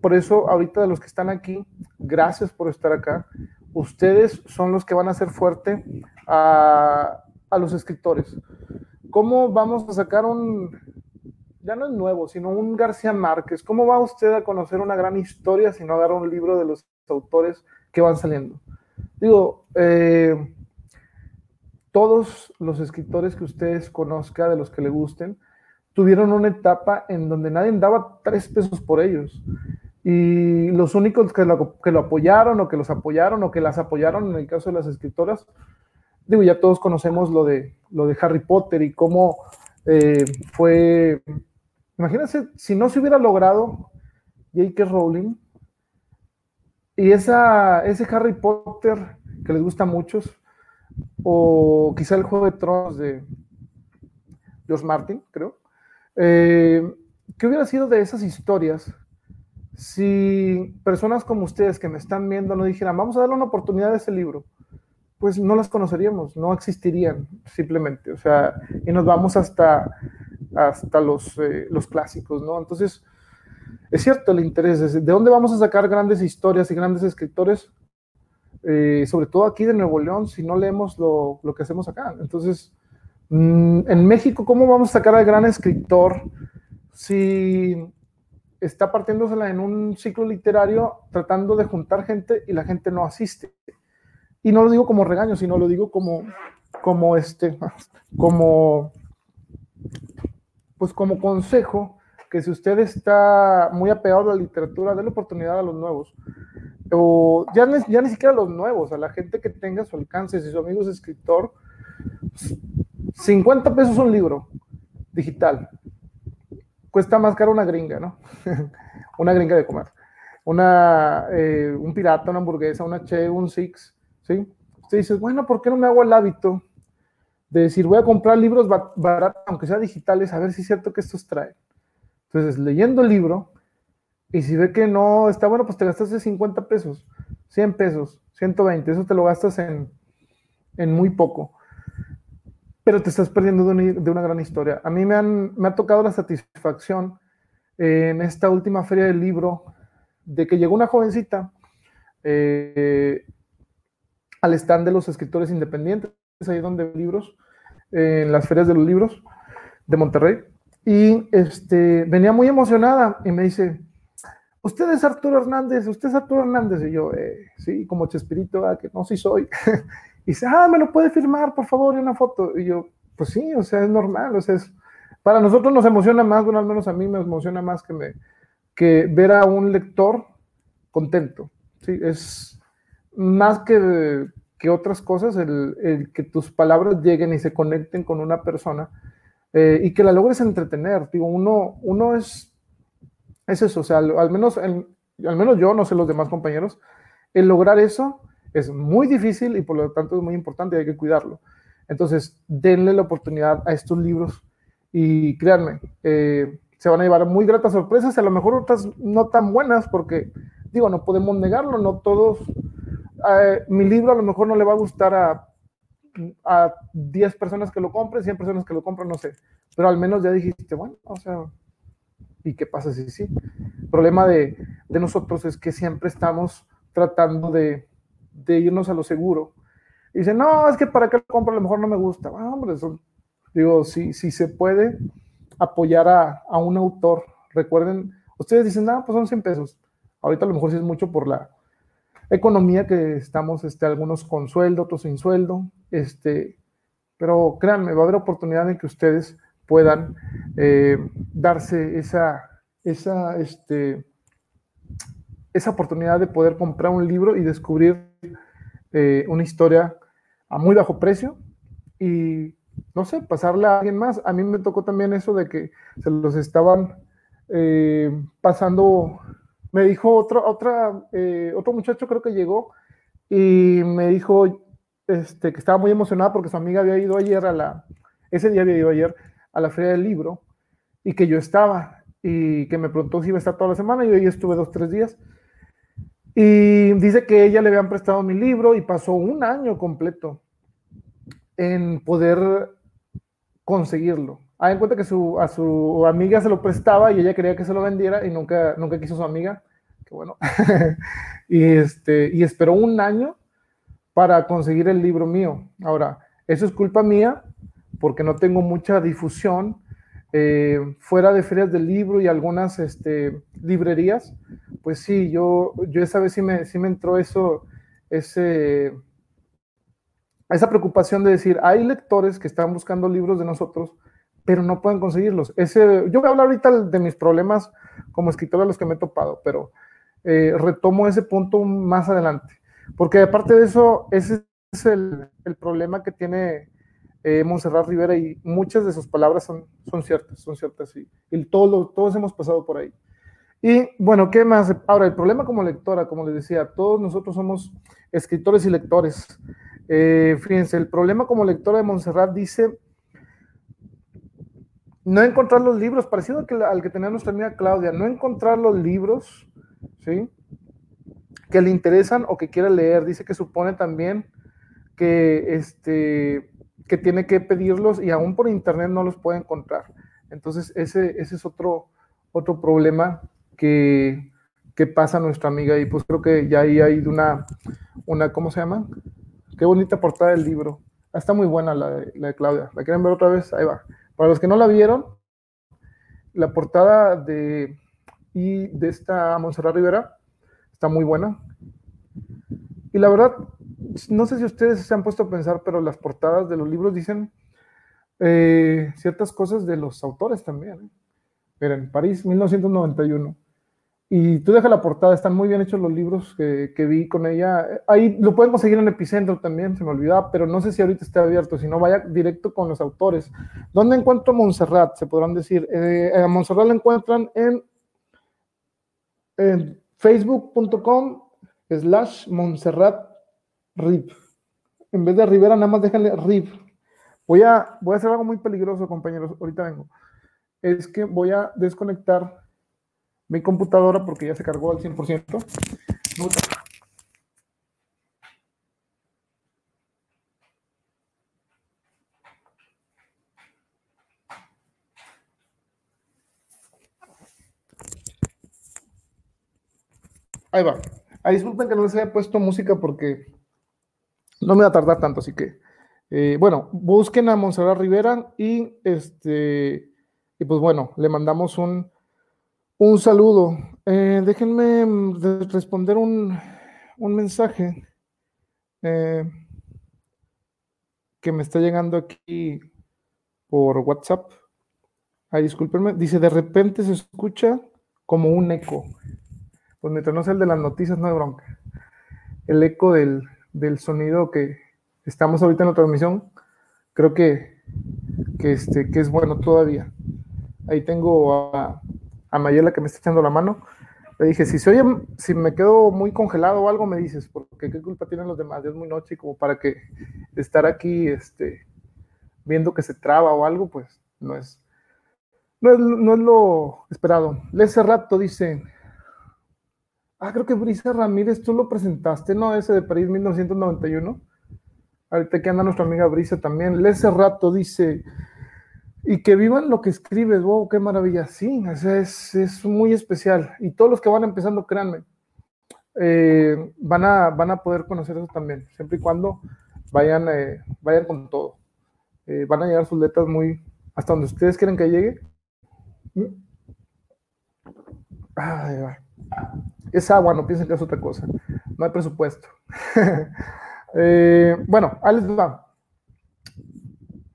Por eso ahorita de los que están aquí, gracias por estar acá. Ustedes son los que van a hacer fuerte a, a los escritores. ¿Cómo vamos a sacar un, ya no es nuevo, sino un García Márquez. ¿Cómo va usted a conocer una gran historia si no agarra un libro de los autores que van saliendo? Digo, eh, todos los escritores que ustedes conozcan, de los que le gusten, tuvieron una etapa en donde nadie daba tres pesos por ellos. Y los únicos que lo, que lo apoyaron o que los apoyaron o que las apoyaron en el caso de las escritoras, digo, ya todos conocemos lo de, lo de Harry Potter y cómo eh, fue Imagínense si no se hubiera logrado J.K. Rowling y esa, ese Harry Potter que les gusta a muchos, o quizá el Juego de Tronos de George Martin, creo. Eh, ¿Qué hubiera sido de esas historias si personas como ustedes que me están viendo no dijeran, vamos a darle una oportunidad a ese libro? Pues no las conoceríamos, no existirían simplemente. O sea, y nos vamos hasta hasta los, eh, los clásicos, ¿no? Entonces, es cierto el interés, ¿de dónde vamos a sacar grandes historias y grandes escritores? Eh, sobre todo aquí de Nuevo León, si no leemos lo, lo que hacemos acá. Entonces, en México, ¿cómo vamos a sacar al gran escritor si está partiéndosela en un ciclo literario tratando de juntar gente y la gente no asiste? Y no lo digo como regaño, sino lo digo como, como este, como pues como consejo, que si usted está muy apegado a la literatura, dé la oportunidad a los nuevos. O ya, ya ni siquiera a los nuevos, a la gente que tenga su alcance, si su amigo es escritor, 50 pesos un libro digital. Cuesta más caro una gringa, ¿no? una gringa de comer. Una, eh, un pirata, una hamburguesa, una che, un six, ¿sí? Usted dice, bueno, ¿por qué no me hago el hábito de decir, voy a comprar libros baratos, aunque sea digitales, a ver si es cierto que estos traen. Entonces, leyendo el libro, y si ve que no está bueno, pues te gastas 50 pesos, 100 pesos, 120, eso te lo gastas en, en muy poco. Pero te estás perdiendo de una, gran historia. A mí me, han, ha tocado la satisfacción en esta última feria del libro de que llegó una jovencita eh, al stand de los escritores independientes ahí donde libros, en las ferias de los libros de Monterrey. Y este, venía muy emocionada y me dice, usted es Arturo Hernández, usted es Arturo Hernández. Y yo, eh, sí, como Chespirito, que no, sí soy. y dice, ah, me lo puede firmar, por favor, y una foto. Y yo, pues sí, o sea, es normal, o sea, para nosotros nos emociona más, bueno, al menos a mí me emociona más que, me, que ver a un lector contento. Sí, es más que que otras cosas, el, que tus palabras lleguen y se conecten con una persona eh, y que la logres entretener. Digo, uno, uno es, es eso, o sea, al, menos, al menos yo, no sé los demás compañeros, el lograr eso es muy difícil y por lo tanto es muy importante y hay que cuidarlo. Entonces, denle la oportunidad a estos libros y créanme, eh, se van a llevar muy gratas sorpresas, a lo mejor otras no tan buenas, porque digo, no podemos negarlo, no todos, eh, mi libro a lo mejor no le va a gustar a, a 10 personas que lo compren, 100 personas que lo compren, no sé, pero al menos ya dijiste, bueno, o sea, ¿y qué pasa si sí? El problema de, de nosotros es que siempre estamos tratando de, de irnos a lo seguro. Y dicen, no, es que para qué lo compro, a lo mejor no me gusta. Bueno, hombre, digo, si, si se puede, apoyar a, a, un autor. Recuerden, ustedes dicen, nada, pues son 100 pesos. Ahorita a lo mejor sí es mucho por la economía que estamos, este, algunos con sueldo, otros sin sueldo, este, pero créanme, va a haber oportunidad en que ustedes puedan eh, darse esa, esa, este, esa oportunidad de poder comprar un libro y descubrir eh, una historia a muy bajo precio y no sé, pasarle a alguien más. A mí me tocó también eso de que se los estaban eh, pasando. Me dijo otro, otra, eh, otro muchacho, creo que llegó, y me dijo este, que estaba muy emocionada porque su amiga había ido ayer a la, ese día había ido ayer a la feria del libro y que yo estaba y que me preguntó si iba a estar toda la semana yo ahí estuve dos, tres días. Y dice que ella le habían prestado mi libro y pasó un año completo en poder conseguirlo. Hay en cuenta que a su amiga se lo prestaba y ella quería que se lo vendiera y nunca, nunca quiso su amiga. Qué bueno. y, este, y esperó un año para conseguir el libro mío. Ahora, eso es culpa mía porque no tengo mucha difusión eh, fuera de ferias del libro y algunas este, librerías. Pues sí, yo, yo esa vez sí me, sí me entró eso, ese, esa preocupación de decir, hay lectores que están buscando libros de nosotros, pero no pueden conseguirlos. Ese, yo voy a hablar ahorita de mis problemas como escritor a los que me he topado, pero eh, retomo ese punto más adelante. Porque aparte de eso, ese es el, el problema que tiene eh, Montserrat Rivera y muchas de sus palabras son, son ciertas, son ciertas, y, y todos, todos hemos pasado por ahí. Y bueno, ¿qué más? Ahora, el problema como lectora, como les decía, todos nosotros somos escritores y lectores. Eh, fíjense, el problema como lectora de Montserrat dice no encontrar los libros, parecido al que, tenía nuestra amiga Claudia, no encontrar los libros, ¿sí? Que le interesan o que quiera leer. Dice que supone también que, este, que tiene que pedirlos y aún por internet no los puede encontrar. Entonces, ese, ese es otro, otro problema que, que pasa nuestra amiga y pues creo que ya ahí hay una, una, ¿cómo se llama? Qué bonita portada del libro. Está muy buena la de, la de Claudia. ¿La quieren ver otra vez? Ahí va. Para los que no la vieron, la portada de, y de esta Montserrat Rivera está muy buena. Y la verdad, no sé si ustedes se han puesto a pensar, pero las portadas de los libros dicen eh, ciertas cosas de los autores también. ¿eh? Miren, París, 1991. Y tú deja la portada, están muy bien hechos los libros que, que, vi con ella. Ahí lo pueden conseguir en Epicentro también, se me olvidaba, pero no sé si ahorita está abierto, si no vaya directo con los autores. ¿Dónde encuentro a Montserrat? Se podrán decir. Eh, a Montserrat la encuentran en, en facebook.com slash Montserrat Rip. En vez de Rivera, nada más déjenle Rip. Voy a, voy a hacer algo muy peligroso, compañeros, ahorita vengo. Es que voy a desconectar mi computadora porque ya se cargó al 100%. Ahí va. Disculpen que no les haya puesto música porque no me va a tardar tanto, así que, eh, bueno, busquen a Monserrat Rivera y este, y pues bueno, le mandamos un, un saludo. Eh, déjenme responder un, un mensaje eh, que me está llegando aquí por WhatsApp. Ay, discúlpenme. Dice, de repente se escucha como un eco. Pues mientras no sea el de las noticias, no hay bronca. El eco del, del sonido que estamos ahorita en la transmisión, creo que, que, este, que es bueno todavía. Ahí tengo a, a Mayela que me está echando la mano. Le dije, si se oye, si me quedo muy congelado o algo, me dices, porque qué culpa tienen los demás, es muy noche y como para que estar aquí este, viendo que se traba o algo, pues no es, No es, no es lo esperado. Ese rato dice, ah, creo que Brisa Ramírez, tú lo presentaste, ¿no? Ese de París 1991. Ahorita que anda nuestra amiga Brisa también. Ese rato dice, y que vivan lo que escribes, wow, qué maravilla. Sí, es, es muy especial. Y todos los que van empezando, créanme, eh, van, a, van a poder conocer eso también, siempre y cuando vayan, eh, vayan con todo. Eh, van a llegar sus letras muy hasta donde ustedes quieren que llegue. Es agua, no piensen que es otra cosa. No hay presupuesto. bueno, Alex va.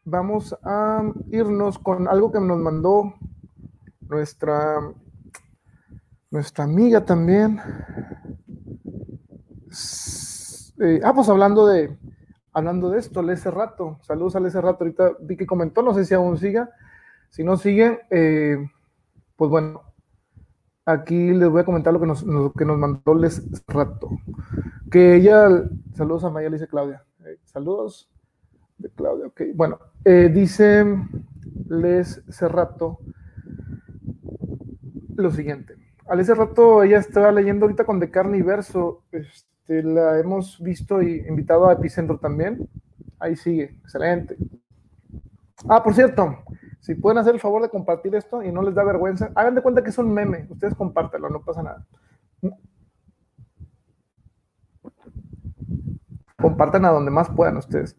Vamos a irnos con algo que nos mandó nuestra, nuestra amiga también. Eh, ah, pues hablando de, hablando de esto, ese rato, saludos a ese rato, ahorita vi que comentó, no sé si aún siga, si no sigue, eh, pues bueno, aquí les voy a comentar lo que nos, que nos mandó Les Rato, que ella, saludos a Maya, dice Claudia, eh, saludos de Claudia, ok, bueno, dice Les Cerrato lo siguiente, al ese rato ella estaba leyendo ahorita con De Carne y Verso, este, la hemos visto y invitado a Epicentro también. Ahí sigue, excelente. Ah, por cierto, si pueden hacer el favor de compartir esto y no les da vergüenza, hagan de cuenta que es un meme, ustedes compártelo, no pasa nada. Compartan a donde más puedan ustedes.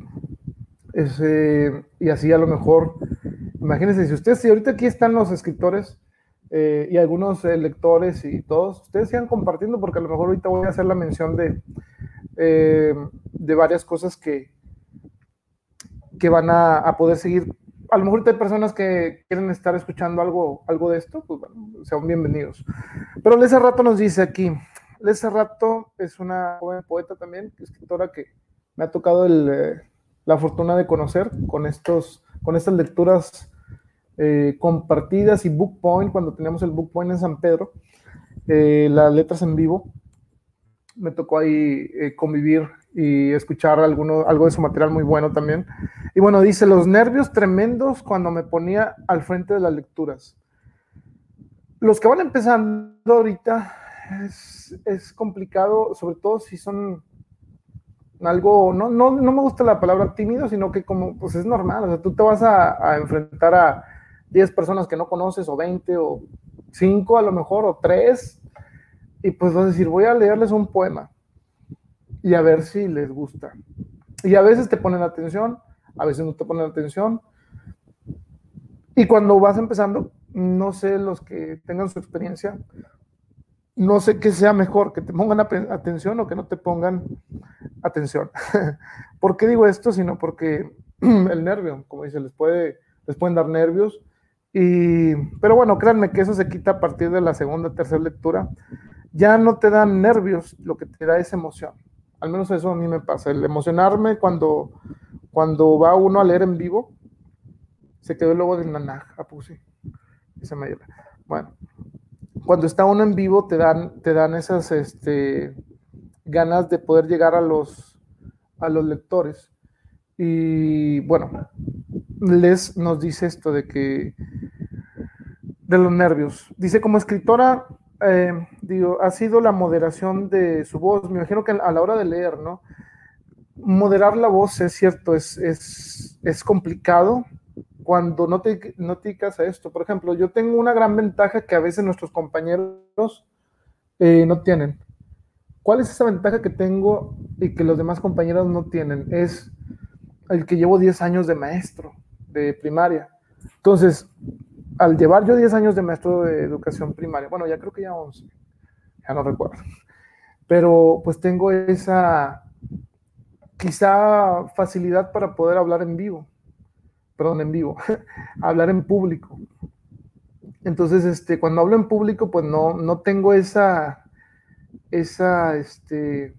y así a lo mejor, imagínense, si ustedes, si ahorita aquí están los escritores, eh, y algunos lectores y todos, ustedes sigan compartiendo porque a lo mejor ahorita voy a hacer la mención de, eh, de varias cosas que, que van a, poder seguir. A lo mejor hay personas que quieren estar escuchando algo, algo de esto, pues bueno, sean bienvenidos. Pero Lesa Rato nos dice aquí, Lesa Rato es una joven poeta también, escritora que me ha tocado la fortuna de conocer con, estos, con estas lecturas eh, compartidas y book point, cuando teníamos el book point en San Pedro, eh, las letras en vivo, me tocó ahí eh, convivir y escuchar alguno, algo de su material muy bueno también. Y bueno, dice, los nervios tremendos cuando me ponía al frente de las lecturas. Los que van empezando ahorita es, es complicado, sobre todo si son algo, no, no, no, me gusta la palabra tímido, sino que como, pues es normal, o sea, tú te vas a, a enfrentar a, 10 personas que no conoces, o 20, o 5 a lo mejor, o 3, y pues vas a decir, voy a leerles un poema y a ver si les gusta. Y a veces te ponen atención, a veces no te ponen atención. Y cuando vas empezando, no sé los que tengan su experiencia, no sé qué sea mejor, que te pongan atención o que no te pongan atención. ¿Por qué digo esto? Sino porque el nervio, como dice, les, puede, les pueden dar nervios y, pero bueno, créanme que eso se quita a partir de la segunda, tercera lectura. Ya no te dan nervios, lo que te da es emoción. Al menos eso a mí me pasa. El emocionarme cuando, cuando va uno a leer en vivo, se quedó luego de nanaj, puse. Esa me Bueno, cuando está uno en vivo te dan, te dan esas este, ganas de poder llegar a los, a los lectores. Y bueno, Les nos dice esto de que de los nervios. Dice, como escritora, eh, digo, ha sido la moderación de su voz. Me imagino que a la hora de leer, ¿no? Moderar la voz, es cierto, es, es, complicado cuando no te, no te dedicas a esto. Por ejemplo, yo tengo una gran ventaja que a veces nuestros compañeros eh, no tienen. ¿Cuál es esa ventaja que tengo y que los demás compañeros no tienen? Es el que llevo 10 años de maestro de primaria. Entonces, al llevar yo 10 años de maestro de educación primaria, bueno, ya creo que ya 11, ya no recuerdo, pero pues tengo esa quizá facilidad para poder hablar en vivo, perdón, en vivo, hablar en público. Entonces, este, cuando hablo en público, pues no, no tengo esa, esa, este,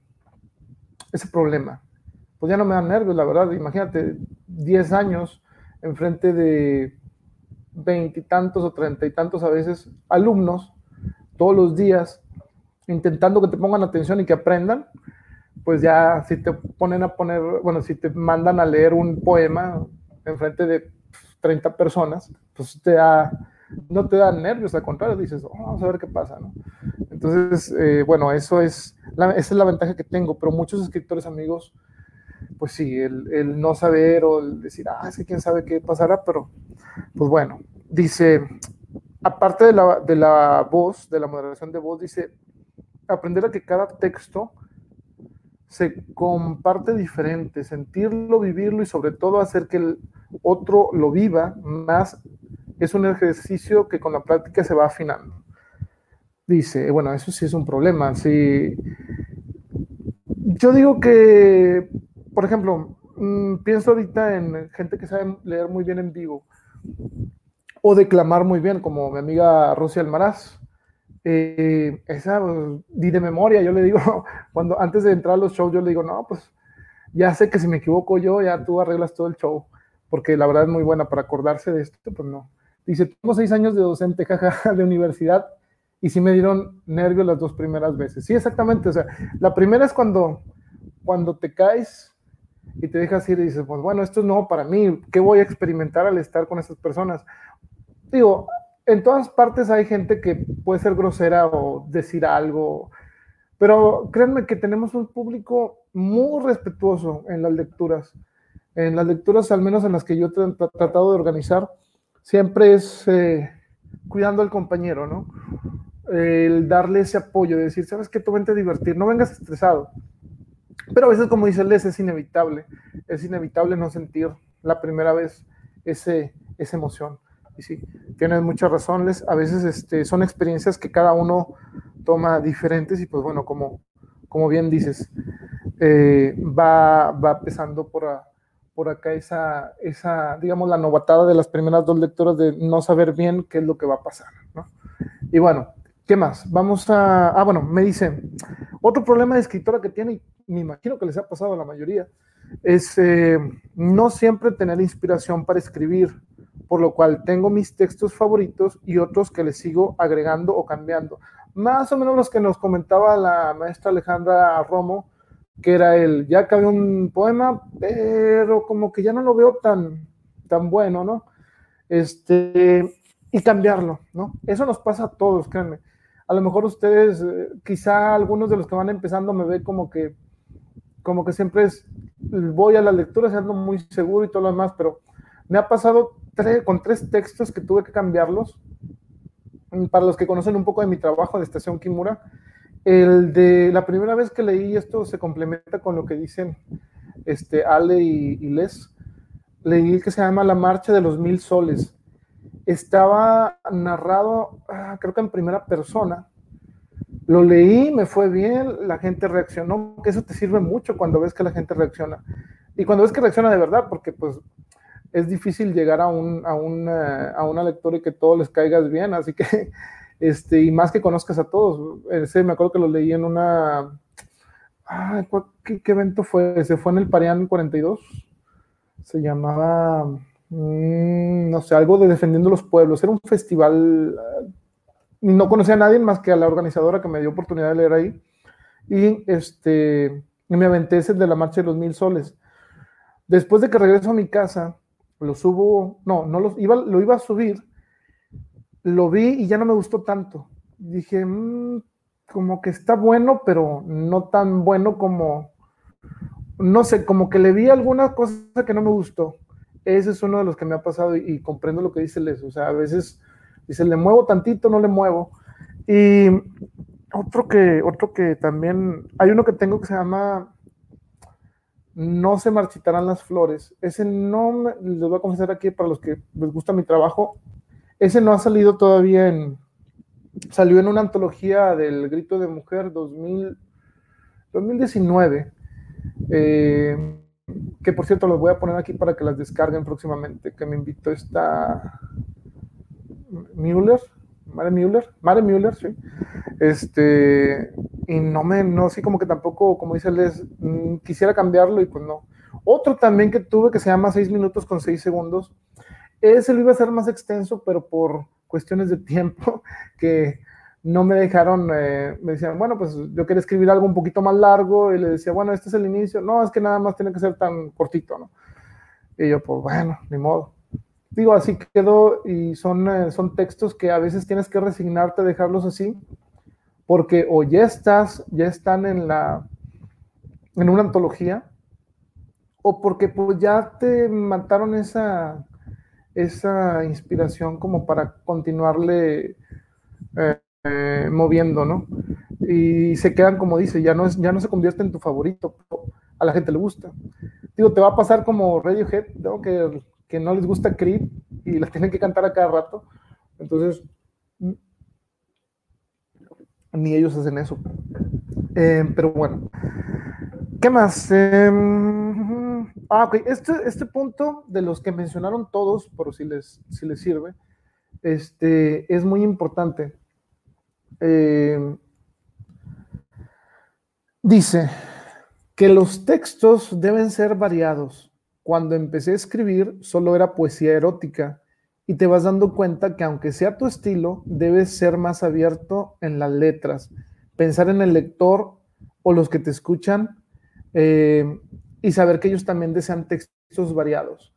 ese problema. Pues ya no me da nervios, la verdad. Imagínate, 10 años enfrente de veintitantos o treinta y tantos a veces alumnos todos los días intentando que te pongan atención y que aprendan, pues ya si te ponen a poner, bueno, si te mandan a leer un poema en frente de 30 personas, pues te da, no te da nervios, al contrario, dices, oh, vamos a ver qué pasa. Entonces, eh, bueno, eso es, esa es la ventaja que tengo, pero muchos escritores amigos, pues sí, el, no saber o el decir, ah, es que quién sabe qué pasará, pero pues bueno, dice, aparte de la, de la voz, de la moderación de voz, dice, aprender a que cada texto se comparte diferente, sentirlo, vivirlo y sobre todo hacer que el otro lo viva más es un ejercicio que con la práctica se va afinando. Dice, bueno, eso sí es un problema. Sí. Yo digo que, por ejemplo, mm, pienso ahorita en gente que sabe leer muy bien en vivo o declamar muy bien, como mi amiga Rosy Almaraz. Eh, esa, pues, di de memoria, yo le digo, cuando antes de entrar a los shows, yo le digo, no, pues ya sé que si me equivoco yo, ya tú arreglas todo el show, porque la verdad es muy buena para acordarse de esto, pues no. Dice, tengo seis años de docente, jaja, de universidad, y sí me dieron nervios las dos primeras veces. Sí, exactamente, o sea, la primera es cuando, cuando te caes y te dejas ir y dices, pues bueno, esto es nuevo para mí, ¿qué voy a experimentar al estar con esas personas? Digo, en todas partes hay gente que puede ser grosera o decir algo, pero créanme que tenemos un público muy respetuoso en las lecturas. En las lecturas, al menos en las que yo he tratado de organizar, siempre es eh, cuidando al compañero, ¿no? El darle ese apoyo, decir, sabes que tú vente a divertir, no vengas estresado. Pero a veces, como dice Les, es inevitable, es inevitable no sentir la primera vez ese, esa emoción. Y sí, tienes muchas razones. A veces este, son experiencias que cada uno toma diferentes y pues bueno, como, como bien dices, eh, va, va pesando por, por acá esa, esa, digamos, la novatada de las primeras dos lecturas de no saber bien qué es lo que va a pasar, ¿no? Y bueno, ¿qué más? Vamos a, ah, bueno, me dice, otro problema de escritora que tiene, y me imagino que les ha pasado a la mayoría, es eh, no siempre tener inspiración para escribir por lo cual tengo mis textos favoritos y otros que les sigo agregando o cambiando. Más o menos los que nos comentaba la maestra Alejandra Romo, que era el, ya acabé un poema, pero como que ya no lo veo tan, tan bueno, ¿no? Este, y cambiarlo, ¿no? Eso nos pasa a todos, créanme. A lo mejor ustedes, eh, quizá algunos de los que van empezando me ve como que, como que siempre es, voy a la lectura siendo muy seguro y todo lo demás, pero me ha pasado con tres textos que tuve que cambiarlos. Para los que conocen un poco de mi trabajo de Estación Kimura, el de la primera vez que leí esto se complementa con lo que dicen este, Ale y, Les. Leí el que se llama La Marcha de los Mil Soles. Estaba narrado, ah, creo que en primera persona. Lo leí, me fue bien, la gente reaccionó, que eso te sirve mucho cuando ves que la gente reacciona. Y cuando ves que reacciona de verdad, porque pues es difícil llegar a, un, a, una, a una lectura y que todos les caigas bien, así que, este, y más que conozcas a todos. Ese me acuerdo que lo leí en una, ¿qué, evento fue? Se fue en el Parián 42, se llamaba, mm, no sé, algo de Defendiendo los Pueblos, era un festival, no conocía a nadie más que a la organizadora que me dio oportunidad de leer ahí, y este, me aventé ese de la Marcha de los Mil Soles. Después de que regreso a mi casa, lo subo, no, no lo iba, lo iba a subir, lo vi y ya no me gustó tanto. Dije, mm, como que está bueno, pero no tan bueno como, no sé, como que le vi alguna cosa que no me gustó. Ese es uno de los que me ha pasado y, comprendo lo que dice Les. O sea, a veces dice, le muevo tantito, no le muevo. Y otro que, otro que también, hay uno que tengo que se llama no se marchitarán las flores. Ese no, les voy a confesar aquí para los que les gusta mi trabajo, ese no ha salido todavía en, salió en una antología del Grito de Mujer 2000, 2019, eh, que por cierto los voy a poner aquí para que las descarguen próximamente, que me invitó esta Müller, Mare Müller, Mare Müller, sí. Este, y no me, no, sí, como que tampoco, como dice Les, mm, quisiera cambiarlo y pues no. Otro también que tuve que se llama 6 minutos con 6 segundos, ese lo iba a ser más extenso, pero por cuestiones de tiempo que no me dejaron, eh, me decían, bueno, pues yo quería escribir algo un poquito más largo y le decía, bueno, este es el inicio, no, es que nada más tiene que ser tan cortito, ¿no? Y yo, pues bueno, ni modo. Digo, así quedó y son, eh, son textos que a veces tienes que resignarte a dejarlos así, porque o ya estás, ya están en la, en una antología, o porque pues ya te mataron esa, esa inspiración como para continuarle eh, eh, moviendo, ¿no? Y se quedan como dice, ya no, es, ya no se convierte en tu favorito, a la gente le gusta. Digo, te va a pasar como Radiohead, ¿no? que que no les gusta Creed y la tienen que cantar a cada rato. Entonces, ni ellos hacen eso. Eh, pero bueno, ¿qué más? Em, ah, ok, este, este punto de los que mencionaron todos, por si les, si les sirve, este, es muy importante. Eh, dice que los textos deben ser variados cuando empecé a escribir solo era poesía erótica y te vas dando cuenta que aunque sea tu estilo, debes ser más abierto en las letras, pensar en el lector o los que te escuchan eh, y saber que ellos también desean textos variados.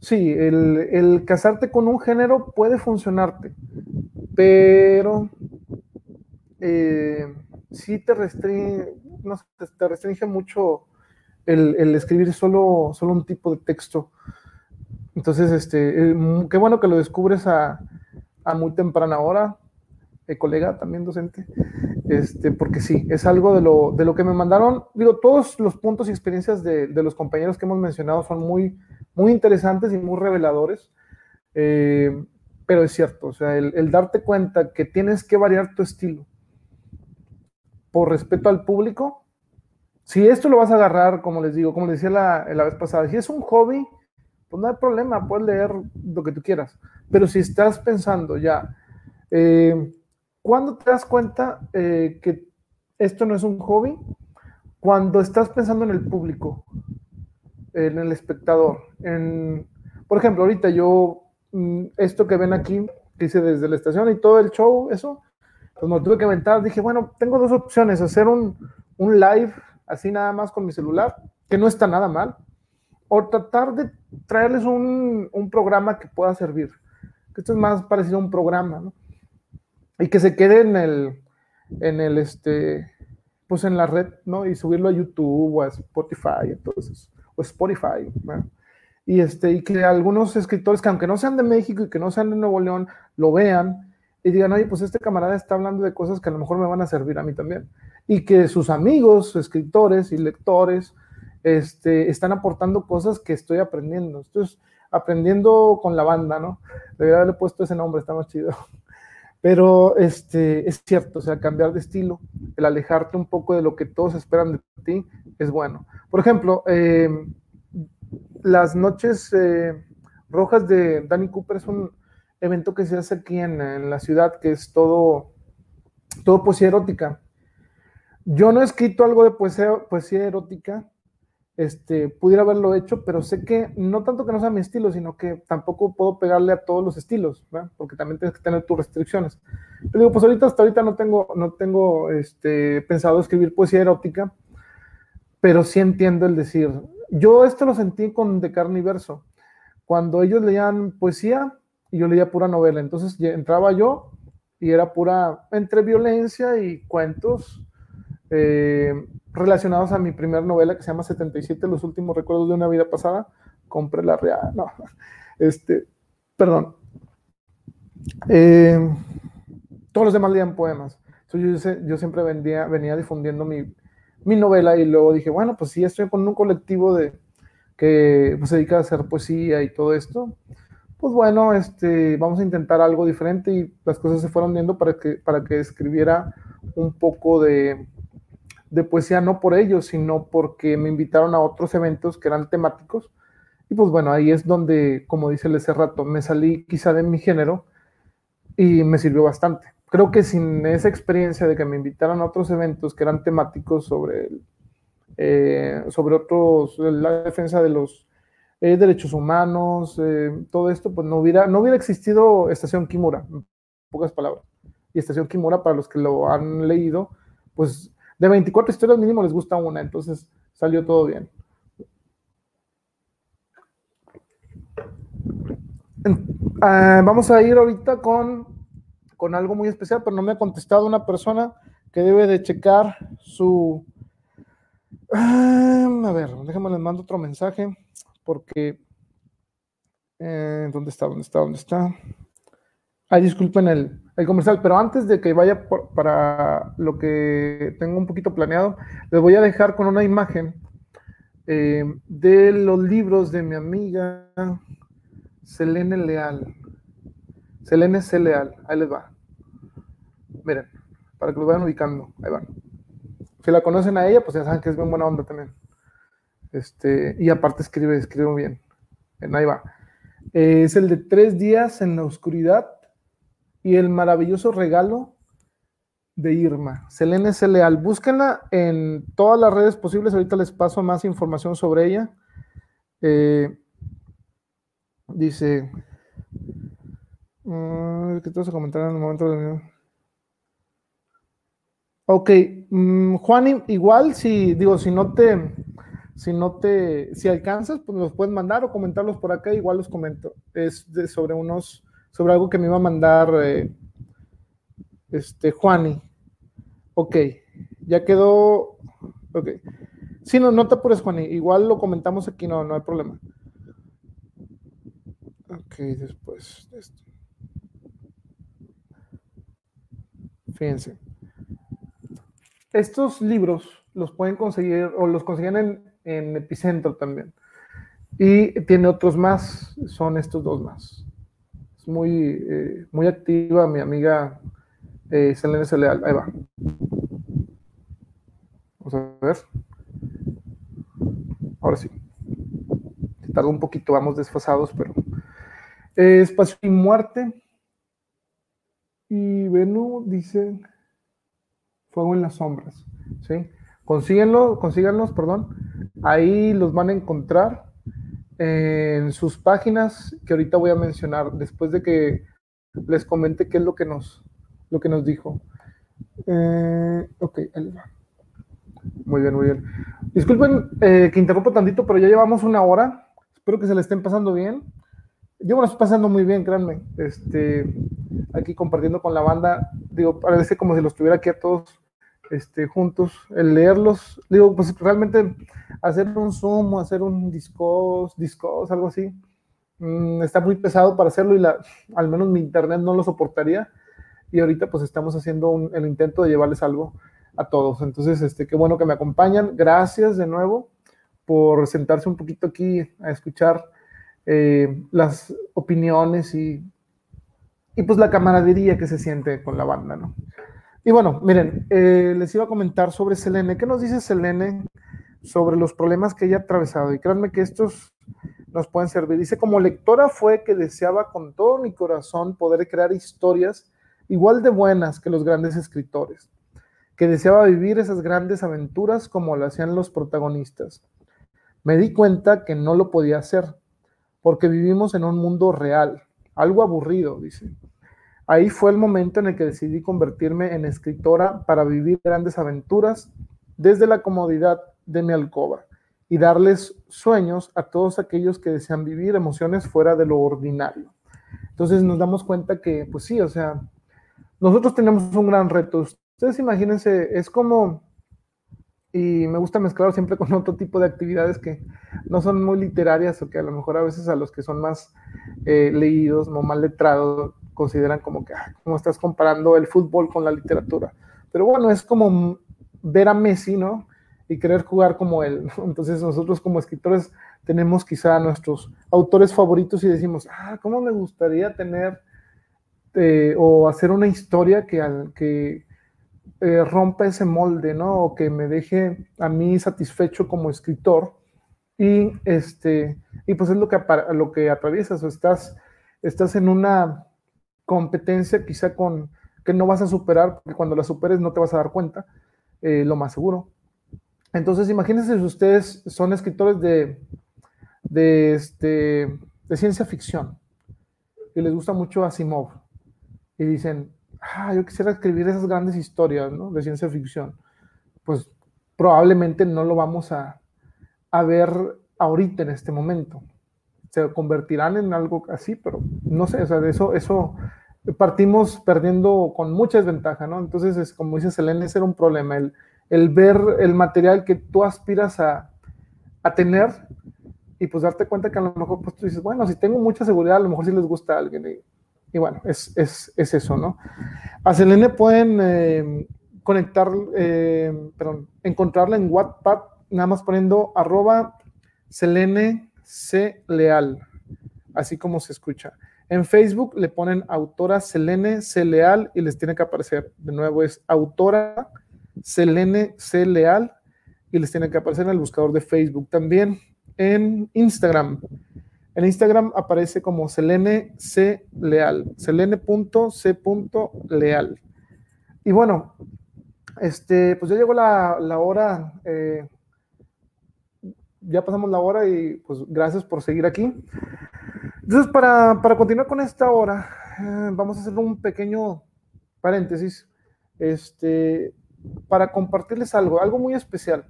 Sí, el, casarte con un género puede funcionarte, pero eh, sí te te restringe mucho el, escribir solo, solo un tipo de texto. Entonces, este, eh, qué bueno que lo descubres a, muy temprana hora, eh, colega también docente, este, porque sí, es algo de lo, de lo que me mandaron. Digo, todos los puntos y experiencias de, los compañeros que hemos mencionado son muy, muy interesantes y muy reveladores, eh, pero es cierto, o sea, el darte cuenta que tienes que variar tu estilo por respeto al público, si esto lo vas a agarrar, como les digo, como les decía la, vez pasada, si es un hobby, pues no hay problema, puedes leer lo que tú quieras. Pero si estás pensando ya, eh, ¿cuándo te das cuenta eh, que esto no es un hobby? Cuando estás pensando en el público, en el espectador. En, por ejemplo, ahorita yo, mm, esto que ven aquí, que hice desde la estación y todo el show, eso, pues me tuve que inventar. Dije, bueno, tengo dos opciones, hacer un, un live así nada más con mi celular, que no está nada mal, o tratar de traerles un, programa que pueda servir, que esto es más parecido a un programa, ¿no? Y que se quede en el, en el, este, pues en la red, ¿no? Y subirlo a YouTube o a Spotify, entonces, o Spotify, Y, este, y que algunos escritores que aunque no sean de México y que no sean de Nuevo León, lo vean y digan, oye, pues este camarada está hablando de cosas que a lo mejor me van a servir a mí también y que sus amigos, escritores y lectores este, están aportando cosas que estoy aprendiendo. Estoy aprendiendo con la banda, ¿no? Debería haberle puesto ese nombre, está más chido. Pero este, es cierto, o sea, cambiar de estilo, el alejarte un poco de lo que todos esperan de ti, es bueno. Por ejemplo, eh, las noches eh, rojas de Danny Cooper es un evento que se hace aquí en, en la ciudad, que es todo, todo poesía erótica. Yo no he escrito algo de poesía, poesía erótica, este, pudiera haberlo hecho, pero sé que no tanto que no sea mi estilo, sino que tampoco puedo pegarle a todos los estilos, porque también tienes que tener tus restricciones. Pero digo, pues ahorita hasta ahorita no tengo, no tengo este, pensado escribir poesía erótica, pero sí entiendo el decir. Yo esto lo sentí con De Carne y Verso. Cuando ellos leían poesía y yo leía pura novela, entonces entraba yo y era pura entre violencia y cuentos eh, relacionados a mi primera novela que se llama 77, Los últimos recuerdos de una vida pasada. Compré la real, no, este, perdón. Eh, todos los demás leían poemas. Entonces, yo, yo, siempre venía difundiendo mi, novela y luego dije, bueno, pues si estoy con un colectivo de, que pues, se dedica a hacer poesía y todo esto, pues bueno, este, vamos a intentar algo diferente y las cosas se fueron viendo para que, para que escribiera un poco de, de poesía no por ellos, sino porque me invitaron a otros eventos que eran temáticos. Y pues bueno, ahí es donde, como dice ese rato, me salí quizá de mi género y me sirvió bastante. Creo que sin esa experiencia de que me invitaran a otros eventos que eran temáticos sobre, eh, sobre otros, la defensa de los eh, derechos humanos, eh, todo esto, pues no hubiera, no hubiera existido Estación Kimura, en pocas palabras. Y Estación Kimura, para los que lo han leído, pues de 24 historias mínimo les gusta una, entonces salió todo bien. Ah, vamos a ir ahorita con, con algo muy especial, pero no me ha contestado una persona que debe de checar su... Ah, a ver, déjame les mando otro mensaje porque... Eh, ¿Dónde está? ¿Dónde está? ¿Dónde está? Ay, disculpen el, el comercial, pero antes de que vaya para lo que tengo un poquito planeado, les voy a dejar con una imagen eh, de los libros de mi amiga Selene Leal. Selene C. Leal, ahí les va. Miren, para que lo vayan ubicando, ahí van. Si la conocen a ella, pues ya saben que es bien buena onda también. Este, y aparte escribe, escribe muy bien. ahí va. Eh, es el de tres días en la oscuridad y el maravilloso regalo de Irma. Selene. Leal. Búsquenla en todas las redes posibles. Ahorita les paso más información sobre ella. Eh, dice. Uh, ¿Qué te vas a comentar en el momento? Ok, mm, Juan, igual si digo, si no te, si no te, si alcanzas, pues los puedes mandar o comentarlos por acá, igual los comento. Es de, sobre unos sobre algo que me iba a mandar eh, este, Juani. Ok, ya quedó. Ok. Sí, no, no te apures, Juani. Igual lo comentamos aquí, no, no hay problema. Ok, después de esto. Fíjense. Estos libros los pueden conseguir o los consiguen en, en Epicentro también. Y tiene otros más, son estos dos más muy, eh, muy activa mi amiga eh, Selene Leal. Ahí va. Vamos a ver. Ahora sí. Tardó un poquito, vamos desfasados, pero. Eh, espacio y muerte. Y Venú dice Fuego en las sombras. ¿sí? Consíguenlo, consíganlos, perdón. Ahí los van a encontrar en sus páginas que ahorita voy a mencionar, después de que les comente qué es lo que nos, lo que nos dijo. Eh, ok, Muy bien, muy bien. Disculpen eh, que interrumpo tantito, pero ya llevamos una hora. Espero que se le estén pasando bien. Yo me lo estoy pasando muy bien, créanme. Este, aquí compartiendo con la banda. Digo, parece como si los tuviera aquí a todos este, juntos, el leerlos, digo, pues realmente hacer un Zoom hacer un Discos, Discos, algo así, mm, está muy pesado para hacerlo y al menos mi internet no lo soportaría. Y ahorita pues estamos haciendo el intento de llevarles algo a todos. Entonces, este, qué bueno que me acompañan. Gracias de nuevo por sentarse un poquito aquí a escuchar eh, las opiniones y, y pues la camaradería que se siente con la banda, ¿no? Y bueno, miren, eh, les iba a comentar sobre Selene. ¿Qué nos dice Selene sobre los problemas que ella ha atravesado? Y créanme que estos nos pueden servir. Dice, como lectora fue que deseaba con todo mi corazón poder crear historias igual de buenas que los grandes escritores, que deseaba vivir esas grandes aventuras como lo hacían los protagonistas. Me di cuenta que no lo podía hacer, porque vivimos en un mundo real, algo aburrido, dice. Ahí fue el momento en el que decidí convertirme en escritora para vivir grandes aventuras desde la comodidad de mi alcoba y darles sueños a todos aquellos que desean vivir emociones fuera de lo ordinario. Entonces nos damos cuenta que, pues sí, o sea, nosotros tenemos un gran reto. Ustedes imagínense, es como, y me gusta mezclar siempre con otro tipo de actividades que no son muy literarias o que a lo mejor a veces a los que son más eh, leídos, más letrados, consideran como que, como estás comparando el fútbol con la literatura. Pero bueno, es como ver a Messi, ¿no? Y querer jugar como él. Entonces nosotros como escritores tenemos quizá a nuestros autores favoritos y decimos, ah, ¿cómo me gustaría tener eh, o hacer una historia que, que eh, rompa ese molde, ¿no? O que me deje a mí satisfecho como escritor. Y, este, y pues es lo que, lo que atraviesas o estás, estás en una competencia quizá con que no vas a superar, porque cuando la superes no te vas a dar cuenta, eh, lo más seguro. Entonces, imagínense si ustedes son escritores de, de, este, de ciencia ficción y les gusta mucho Asimov y dicen, ah, yo quisiera escribir esas grandes historias ¿no? de ciencia ficción. Pues probablemente no lo vamos a, a ver ahorita en este momento. Se convertirán en algo así, pero no sé, o sea, de eso, eso partimos perdiendo con mucha desventaja, ¿no? Entonces, es, como dice Selene, ese era un problema, el, el ver el material que tú aspiras a, a, tener y pues darte cuenta que a lo mejor pues tú dices, bueno, si tengo mucha seguridad, a lo mejor sí les gusta a alguien. Y, y bueno, es, es, es, eso, ¿no? A Selene pueden eh, conectar, eh, perdón, encontrarla en WhatsApp, nada más poniendo arroba Selene C. Leal, así como se escucha. En Facebook le ponen autora Selene C. Leal y les tiene que aparecer. De nuevo es autora Selene C. Leal y les tiene que aparecer en el buscador de Facebook. También en Instagram. En Instagram aparece como Selene C. Leal. Selene.c.leal. Y bueno, este, pues ya llegó la, hora. Eh, ya pasamos la hora y pues gracias por seguir aquí. Entonces, para, para continuar con esta hora, eh, vamos a hacer un pequeño paréntesis este, para compartirles algo, algo muy especial.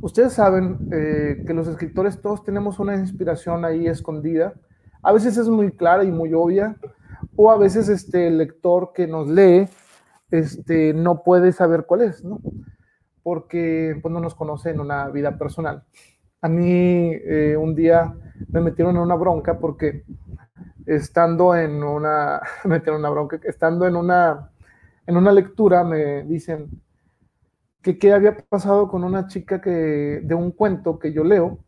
Ustedes saben eh, que los escritores todos tenemos una inspiración ahí escondida. A veces es muy clara y muy obvia, o a veces este, el lector que nos lee este, no puede saber cuál es, ¿no? Porque pues, no nos conoce en una vida personal. A mí eh, un día me metieron en una bronca porque estando en una, me metieron una bronca, estando en una, en una lectura me dicen que qué había pasado con una chica que, de un cuento que yo leo.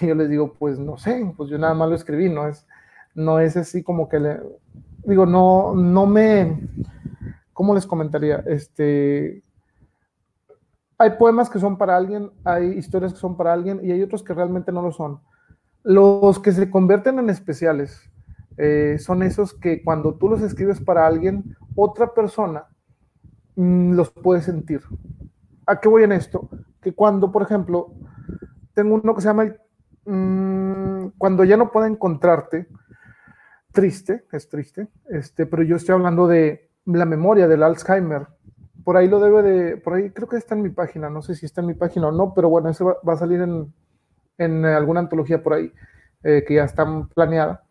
Y yo les digo, pues no sé, pues yo nada más lo escribí, no es, no es así como que le, digo, no, no me, ¿cómo les comentaría? Este, hay poemas que son para alguien, hay historias que son para alguien y hay otros que realmente no lo son. Los que se convierten en especiales eh, son esos que cuando tú los escribes para alguien, otra persona mmm, los puede sentir. ¿A qué voy en esto? Que cuando, por ejemplo, tengo uno que se llama mmm, Cuando ya no puedo encontrarte, triste, es triste, este, pero yo estoy hablando de la memoria del Alzheimer, por ahí lo debe de, por ahí creo que está en mi página, no sé si está en mi página o no, pero bueno, eso va, a salir en, en, alguna antología por ahí eh, que ya está planeada.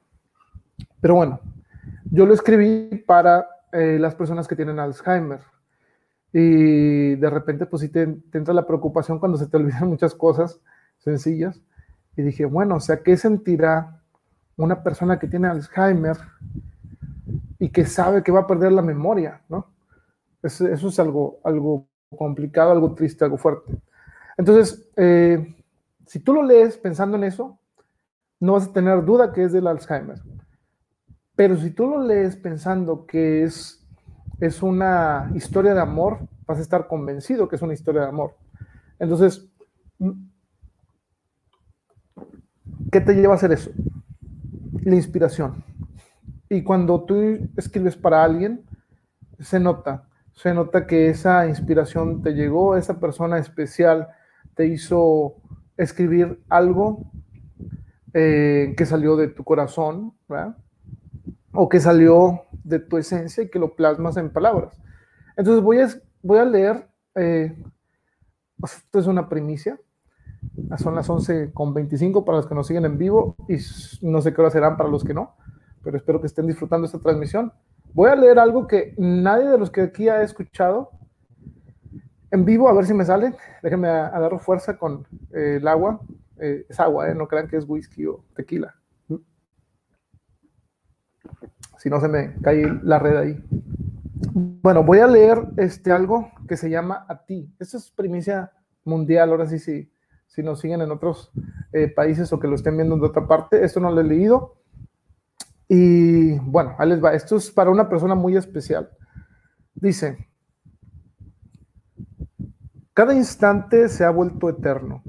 Pero bueno, yo lo escribí para eh, las personas que tienen Alzheimer. Y de repente, pues sí te, te, entra la preocupación cuando se te olvidan muchas cosas sencillas. Y dije, bueno, o sea, ¿qué sentirá una persona que tiene Alzheimer y que sabe que va a perder la memoria, ¿no? Eso, es algo, algo complicado, algo triste, algo fuerte. Entonces, eh, si tú lo lees pensando en eso, no vas a tener duda que es del Alzheimer. Pero si tú lo lees pensando que es, es una historia de amor, vas a estar convencido que es una historia de amor. Entonces, ¿qué te lleva a hacer eso? La inspiración. Y cuando tú escribes para alguien, se nota se nota que esa inspiración te llegó, esa persona especial te hizo escribir algo eh, que salió de tu corazón. O que salió de tu esencia y que lo plasmas en palabras. Entonces voy a, voy a leer, eh, esto es una primicia, son las 11 con 25 para los que nos siguen en vivo y no sé qué hora serán para los que no, pero espero que estén disfrutando esta transmisión. Voy a leer algo que nadie de los que aquí ha escuchado en vivo, a ver si me sale. Déjenme agarro fuerza con eh, el agua. Eh, es agua, eh, no crean que es whisky o tequila. Si no se me cae la red ahí. Bueno, voy a leer este algo que se llama A ti. Esto es primicia mundial, ahora sí, sí si nos siguen en otros países o que lo estén viendo de otra parte. Esto no lo he leído. Y bueno, ahí les va. Esto es para una persona muy especial. Dice, cada instante se ha vuelto eterno,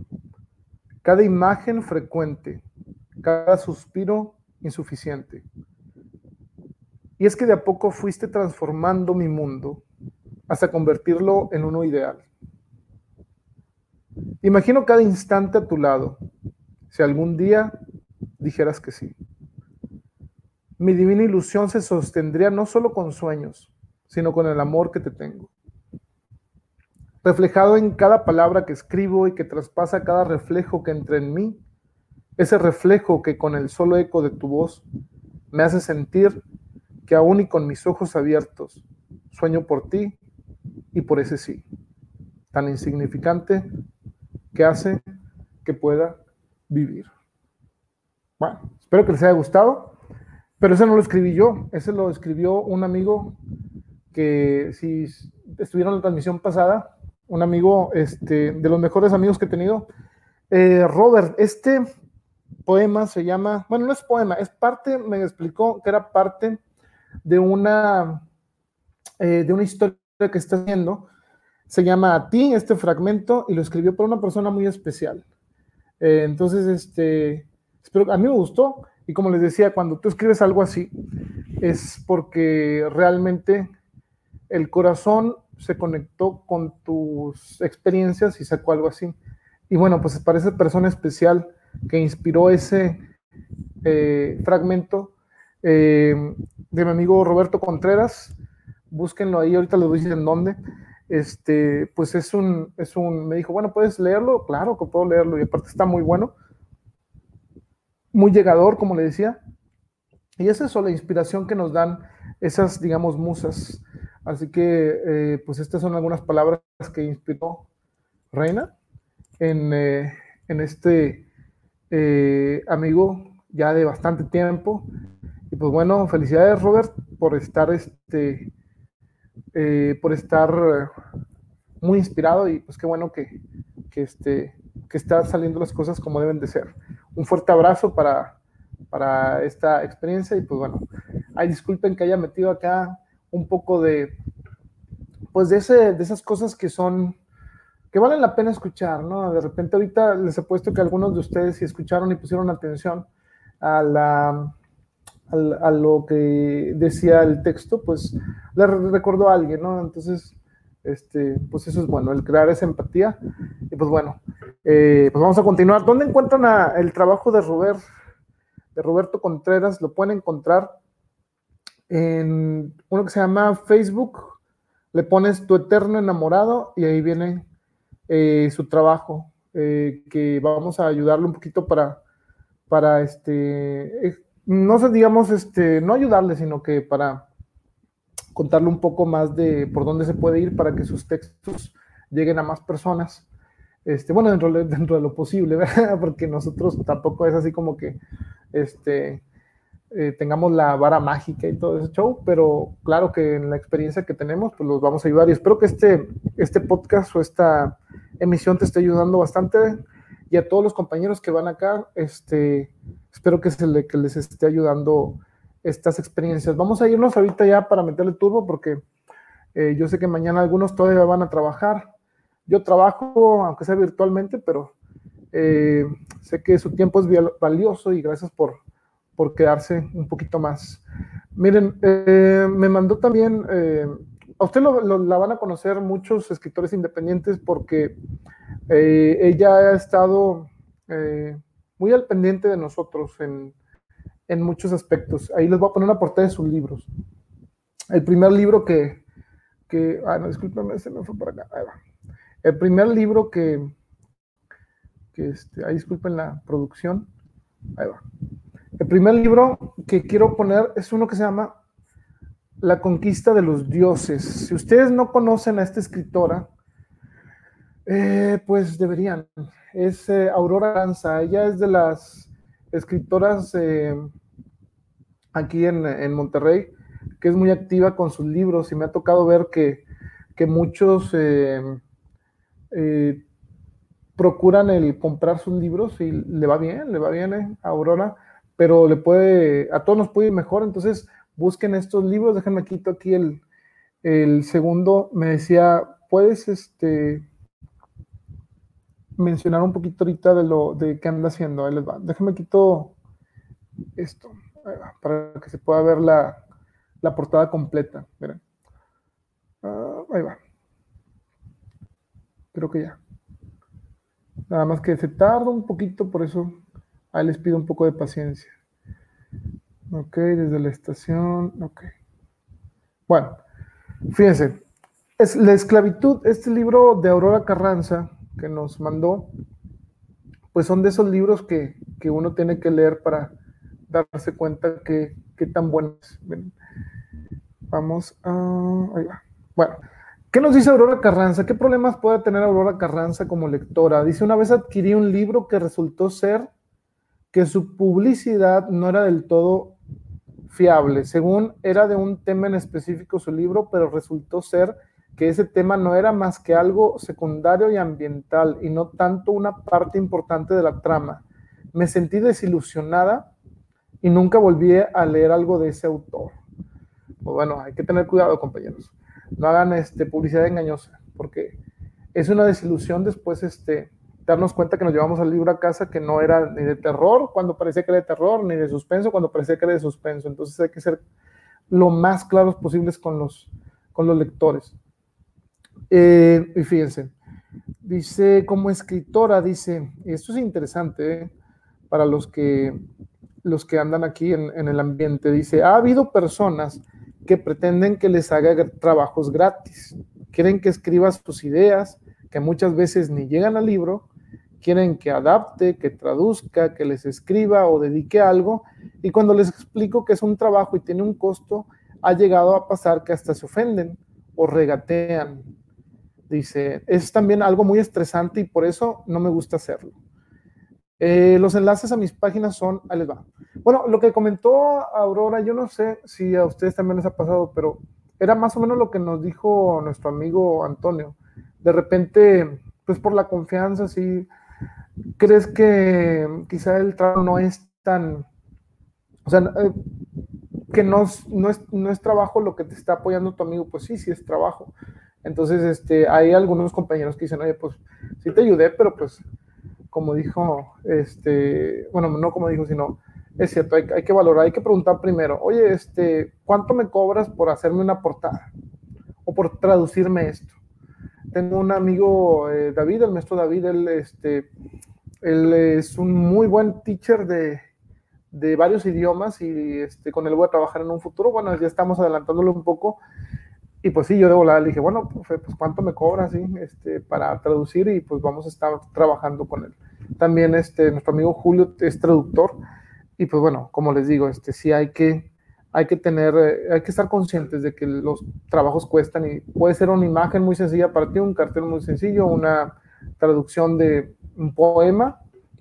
cada imagen frecuente, cada suspiro insuficiente. Y es que de a poco fuiste transformando mi mundo hasta convertirlo en uno ideal. Imagino cada instante a tu lado, si algún día dijeras que sí mi divina ilusión se sostendría no solo con sueños, sino con el amor que te tengo. Reflejado en cada palabra que escribo y que traspasa cada reflejo que entra en mí, ese reflejo que con el solo eco de tu voz me hace sentir que aún y con mis ojos abiertos sueño por ti y por ese sí, tan insignificante que hace que pueda vivir. Bueno, espero que les haya gustado, pero ese no lo escribí yo, ese lo escribió un amigo que si estuvieron en la transmisión pasada, un amigo este, de los mejores amigos que he tenido, eh, Robert, este poema se llama, bueno, no es poema, es parte, me explicó que era parte de una, eh, de una historia que está haciendo. Se llama A ti, este fragmento, y lo escribió por una persona muy especial. Eh, entonces, este, espero, a mí me gustó, y como les decía, cuando tú escribes algo así, es porque realmente el corazón se conectó con tus experiencias y sacó algo así. Y bueno, pues para esa persona especial que inspiró ese eh, fragmento eh, de mi amigo Roberto Contreras, búsquenlo ahí, ahorita les voy a decir en dónde. Este, pues es un, es un, me dijo, bueno, ¿puedes leerlo? Claro que puedo leerlo, y aparte está muy bueno, muy llegador, como le decía. Y es eso, la inspiración que nos dan esas, digamos, musas. Así que, eh, pues estas son algunas palabras que inspiró Reina en, eh, en este eh, amigo ya de bastante tiempo. Y pues bueno, felicidades Robert por estar este por estar muy inspirado y pues qué bueno que, que, este, que están saliendo las cosas como deben de ser. Un fuerte abrazo para, para esta experiencia y pues bueno, ay, disculpen que haya metido acá un poco de, pues de, ese, de esas cosas que son, que valen la pena escuchar, ¿no? De repente ahorita les he puesto que algunos de ustedes si escucharon y pusieron atención a la, a, lo que decía el texto, pues le recordó a alguien, ¿no? Entonces, este, pues eso es bueno, el crear esa empatía. Y pues bueno, eh, pues vamos a continuar. ¿Dónde encuentran el trabajo de Robert, de Roberto Contreras? Lo pueden encontrar en uno que se llama Facebook, le pones tu eterno enamorado y ahí viene eh, su trabajo, eh, que vamos a ayudarle un poquito para, para este, no sé, digamos, este, no ayudarle, sino que para contarle un poco más de por dónde se puede ir para que sus textos lleguen a más personas. Este, bueno, dentro, dentro de lo posible, ¿verdad? Porque nosotros tampoco es así como que, este, eh, tengamos la vara mágica y todo ese show, pero claro que en la experiencia que tenemos, pues los vamos a ayudar y espero que este, este podcast o esta emisión te esté ayudando bastante y a todos los compañeros que van acá, este, espero que, se le, que les esté ayudando estas experiencias. Vamos a irnos ahorita ya para meterle turbo porque eh, yo sé que mañana algunos todavía van a trabajar. Yo trabajo, aunque sea virtualmente, pero eh, sé que su tiempo es valioso y gracias por, por quedarse un poquito más. Miren, eh, me mandó también, a usted la van a conocer muchos escritores independientes porque ella ha estado muy al pendiente de nosotros en, en, muchos aspectos. Ahí les voy a poner una portada de sus libros. El primer libro que, que ah, no, discúlpeme, se me fue por acá. Ahí va. El primer libro que, que este, ahí disculpen la producción. Ahí va. El primer libro que quiero poner es uno que se llama La conquista de los dioses. Si ustedes no conocen a esta escritora, eh, pues deberían. Es eh, Aurora Lanza. Ella es de las escritoras eh, aquí en, Monterrey, que es muy activa con sus libros. Y me ha tocado ver que, que muchos procuran el comprar sus libros y le va bien, le va bien a Aurora pero le puede, a todos nos puede ir mejor, entonces busquen estos libros, déjenme quito aquí el, el segundo, me decía, puedes este, mencionar un poquito ahorita de lo de qué anda haciendo, ahí les va, déjenme quito esto, para que se pueda ver la, la portada completa, miren. Ah, ahí va. Creo que ya. Nada más que se tarda un poquito, por eso Ahí les pido un poco de paciencia. Ok, desde la estación. Ok. Bueno, fíjense. Es La esclavitud, este libro de Aurora Carranza que nos mandó, pues son de esos libros que, uno tiene que leer para darse cuenta que, qué tan bueno es. Vamos a... Ahí va. Bueno, ¿qué nos dice Aurora Carranza? ¿Qué problemas puede tener Aurora Carranza como lectora? Dice, una vez adquirí un libro que resultó ser que su publicidad no era del todo fiable. Según era de un tema en específico su libro, pero resultó ser que ese tema no era más que algo secundario y ambiental y no tanto una parte importante de la trama. Me sentí desilusionada y nunca volví a leer algo de ese autor. Pues bueno, hay que tener cuidado, compañeros. No hagan este, publicidad engañosa, porque es una desilusión después este, darnos cuenta que nos llevamos al libro a casa que no era ni de terror cuando parecía que era de terror, ni de suspenso cuando parecía que era de suspenso. Entonces hay que ser lo más claros posibles con los, con los lectores. Eh, y fíjense, dice, como escritora, dice, y esto es interesante eh, para los que, los que andan aquí en, el ambiente, dice, ha habido personas que pretenden que les haga trabajos gratis, quieren que escribas tus ideas, que muchas veces ni llegan al libro, quieren que adapte, que traduzca, que les escriba o dedique algo, y cuando les explico que es un trabajo y tiene un costo, ha llegado a pasar que hasta se ofenden o regatean Dice, es también algo muy estresante y por eso no me gusta hacerlo. Eh, los enlaces a mis páginas son, ahí les va. Bueno, lo que comentó Aurora, yo no sé si a ustedes también les ha pasado, pero era más o menos lo que nos dijo nuestro amigo Antonio. De repente, pues por la confianza, si crees que quizá el trabajo no es tan, o sea, eh, que no, no, es, no es trabajo lo que te está apoyando tu amigo, pues sí, sí es trabajo. Entonces, este, hay algunos compañeros que dicen, oye, pues sí te ayudé, pero pues como dijo, este, bueno, no como dijo, sino, es cierto, hay, que valorar, hay que preguntar primero, oye, este, ¿cuánto me cobras por hacerme una portada? O por traducirme esto. Tengo un amigo, eh, David, el maestro David, él, este, él es un muy buen teacher de, de varios idiomas y este, con él voy a trabajar en un futuro. Bueno, ya estamos adelantándolo un poco y pues sí, yo de volada le dije, bueno, pues cuánto me cobra, sí, este, para traducir y pues vamos a estar trabajando con él. También este, nuestro amigo Julio es traductor y pues bueno, como les digo, este, sí hay que, hay que tener, eh, hay que estar conscientes de que los trabajos cuestan y puede ser una imagen muy sencilla para ti, un cartel muy sencillo, una traducción de un poema,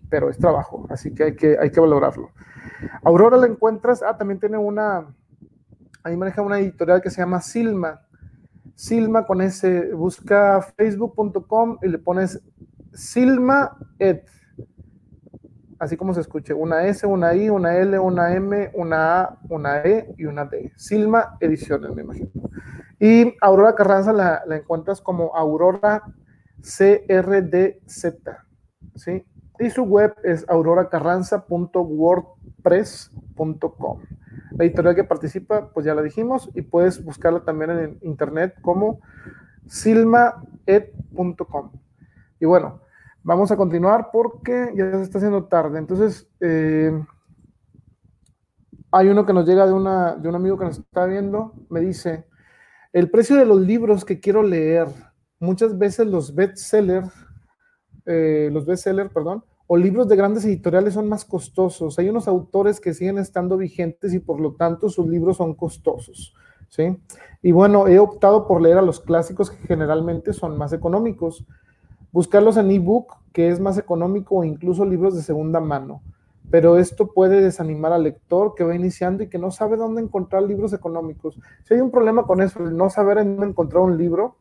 pero es trabajo, así que hay que, hay que valorarlo. Aurora la encuentras, ah, también tiene una, ahí maneja una editorial que se llama Silma, Silma con ese, busca facebook.com y le pones Silma Ed. Así como se escuche, una S, una I, una L, una M, una A, una E y una D. Silma Ediciones, me imagino. Y Aurora Carranza la, encuentras como Aurora CRDZ, ¿sí? Y su web es auroracarranza.wordpress.com. La editorial que participa, pues ya la dijimos, y puedes buscarla también en internet como silmaed.com. Y bueno, vamos a continuar porque ya se está haciendo tarde. Entonces, eh, hay uno que nos llega de, una, de un amigo que nos está viendo, me dice, el precio de los libros que quiero leer, muchas veces los bestsellers, eh, los bestsellers, perdón, o libros de grandes editoriales son más costosos. Hay unos autores que siguen estando vigentes y por lo tanto sus libros son costosos. ¿sí? Y bueno, he optado por leer a los clásicos que generalmente son más económicos. Buscarlos en ebook, que es más económico, o incluso libros de segunda mano. Pero esto puede desanimar al lector que va iniciando y que no sabe dónde encontrar libros económicos. Si hay un problema con eso, el no saber en dónde encontrar un libro,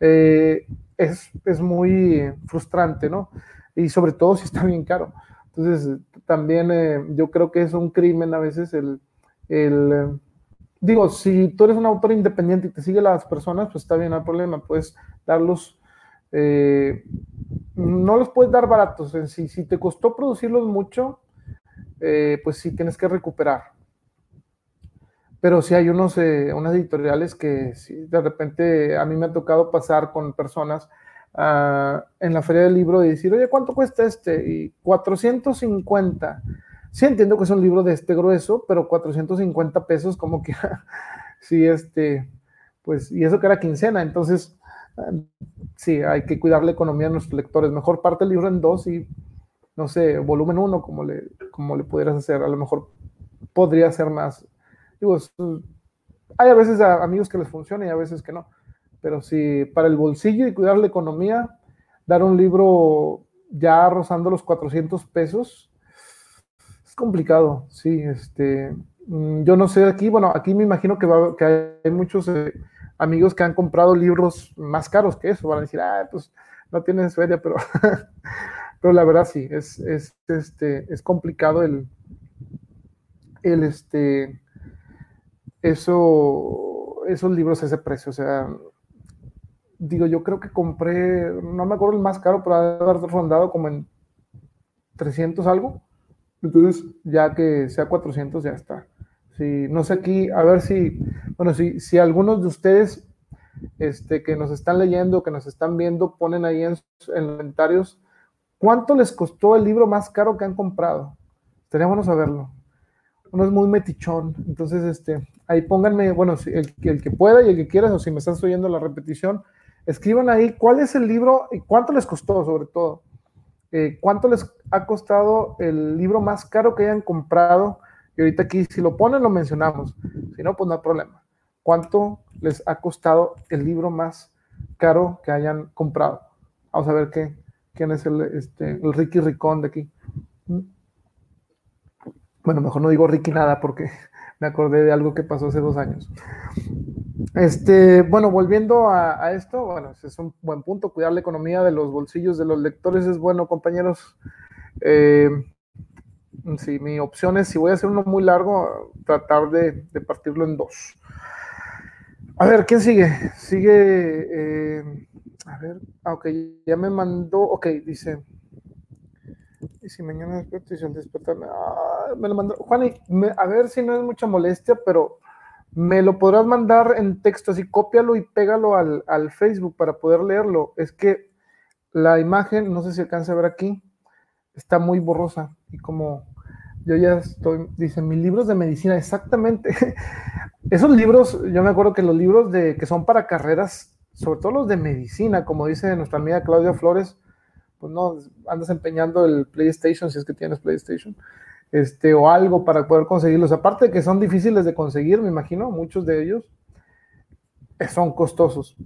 eh, es, es muy frustrante, ¿no? Y sobre todo si está bien caro. Entonces, también eh, yo creo que es un crimen a veces el, el eh, digo, si tú eres un autor independiente y te sigue las personas, pues está bien, no hay problema, puedes darlos, eh, no los puedes dar baratos, si, te costó producirlos mucho, pues sí tienes que recuperar. Pero sí hay unos, unas editoriales que de repente a mí me ha tocado pasar con personas en la feria del libro y decir, oye, ¿cuánto cuesta este? Y 450. Sí entiendo que es un libro de este grueso, pero 450 pesos como que, sí, este, pues, y eso que era quincena, entonces, sí, hay que cuidar la economía de nuestros lectores. Mejor parte el libro en dos y no sé, volumen 1, como le, como le pudieras hacer. A lo mejor podría ser más. Digo, hay a veces amigos que les funciona y a veces que no. Pero si para el bolsillo y cuidar la economía, dar un libro ya rozando los 400 pesos, es complicado, sí, este, mm, yo no sé aquí, bueno, aquí me imagino que, va, que hay muchos eh, amigos que han comprado libros más caros que eso, van a decir, ah, pues no tienes feria, pero, pero la verdad sí, es, es, este, es complicado el, el, este, eso, esos libros a ese precio, o sea, digo, yo creo que compré, no me acuerdo el más caro, pero haber rondado como en 300 algo. Entonces, ya que sea 400, ya está. Sí, no sé aquí, a ver si, bueno, si, si algunos de ustedes este, que nos están leyendo, que nos están viendo, ponen ahí en, en comentarios cuánto les costó el libro más caro que han comprado. Estaría bueno saberlo. Uno es muy metichón, entonces, este, ahí pónganme, bueno, el, el que pueda y el que quiera, o si me estás oyendo la repetición, Escriban ahí cuál es el libro y cuánto les costó, sobre todo. Eh, cuánto les ha costado el libro más caro que hayan comprado. Y ahorita aquí, si lo ponen, lo mencionamos. Si no, pues no hay problema. ¿Cuánto les ha costado el libro más caro que hayan comprado? Vamos a ver qué, quién es el, este, el Ricky Ricón de aquí. Bueno, mejor no digo Ricky nada porque me acordé de algo que pasó hace dos años. Este, bueno, volviendo a, esto, bueno, es un buen punto, cuidar la economía de los bolsillos de los lectores es bueno, compañeros. Eh, sí, mi opción es, si voy a hacer uno muy largo, tratar de, partirlo en dos. A ver, ¿quién sigue? Sigue, eh, a ver, ah, ok, ya me mandó, ok, dice, y si mañana despierto y despertar, ah, me lo mandó, Juan, a ver si no es mucha molestia, pero me lo podrás mandar en texto, así cópialo y pégalo al, Facebook para poder leerlo. Es que la imagen, no sé si alcanza a ver aquí, está muy borrosa y como yo ya estoy, dice, mis libros de medicina, exactamente. Esos libros, yo me acuerdo que los libros de que son para carreras, sobre todo los de medicina, como dice nuestra amiga Claudia Flores, pues no, andas empeñando el PlayStation si es que tienes PlayStation este, o algo para poder conseguirlos. Aparte de que son difíciles de conseguir, me imagino, muchos de ellos eh, son costosos.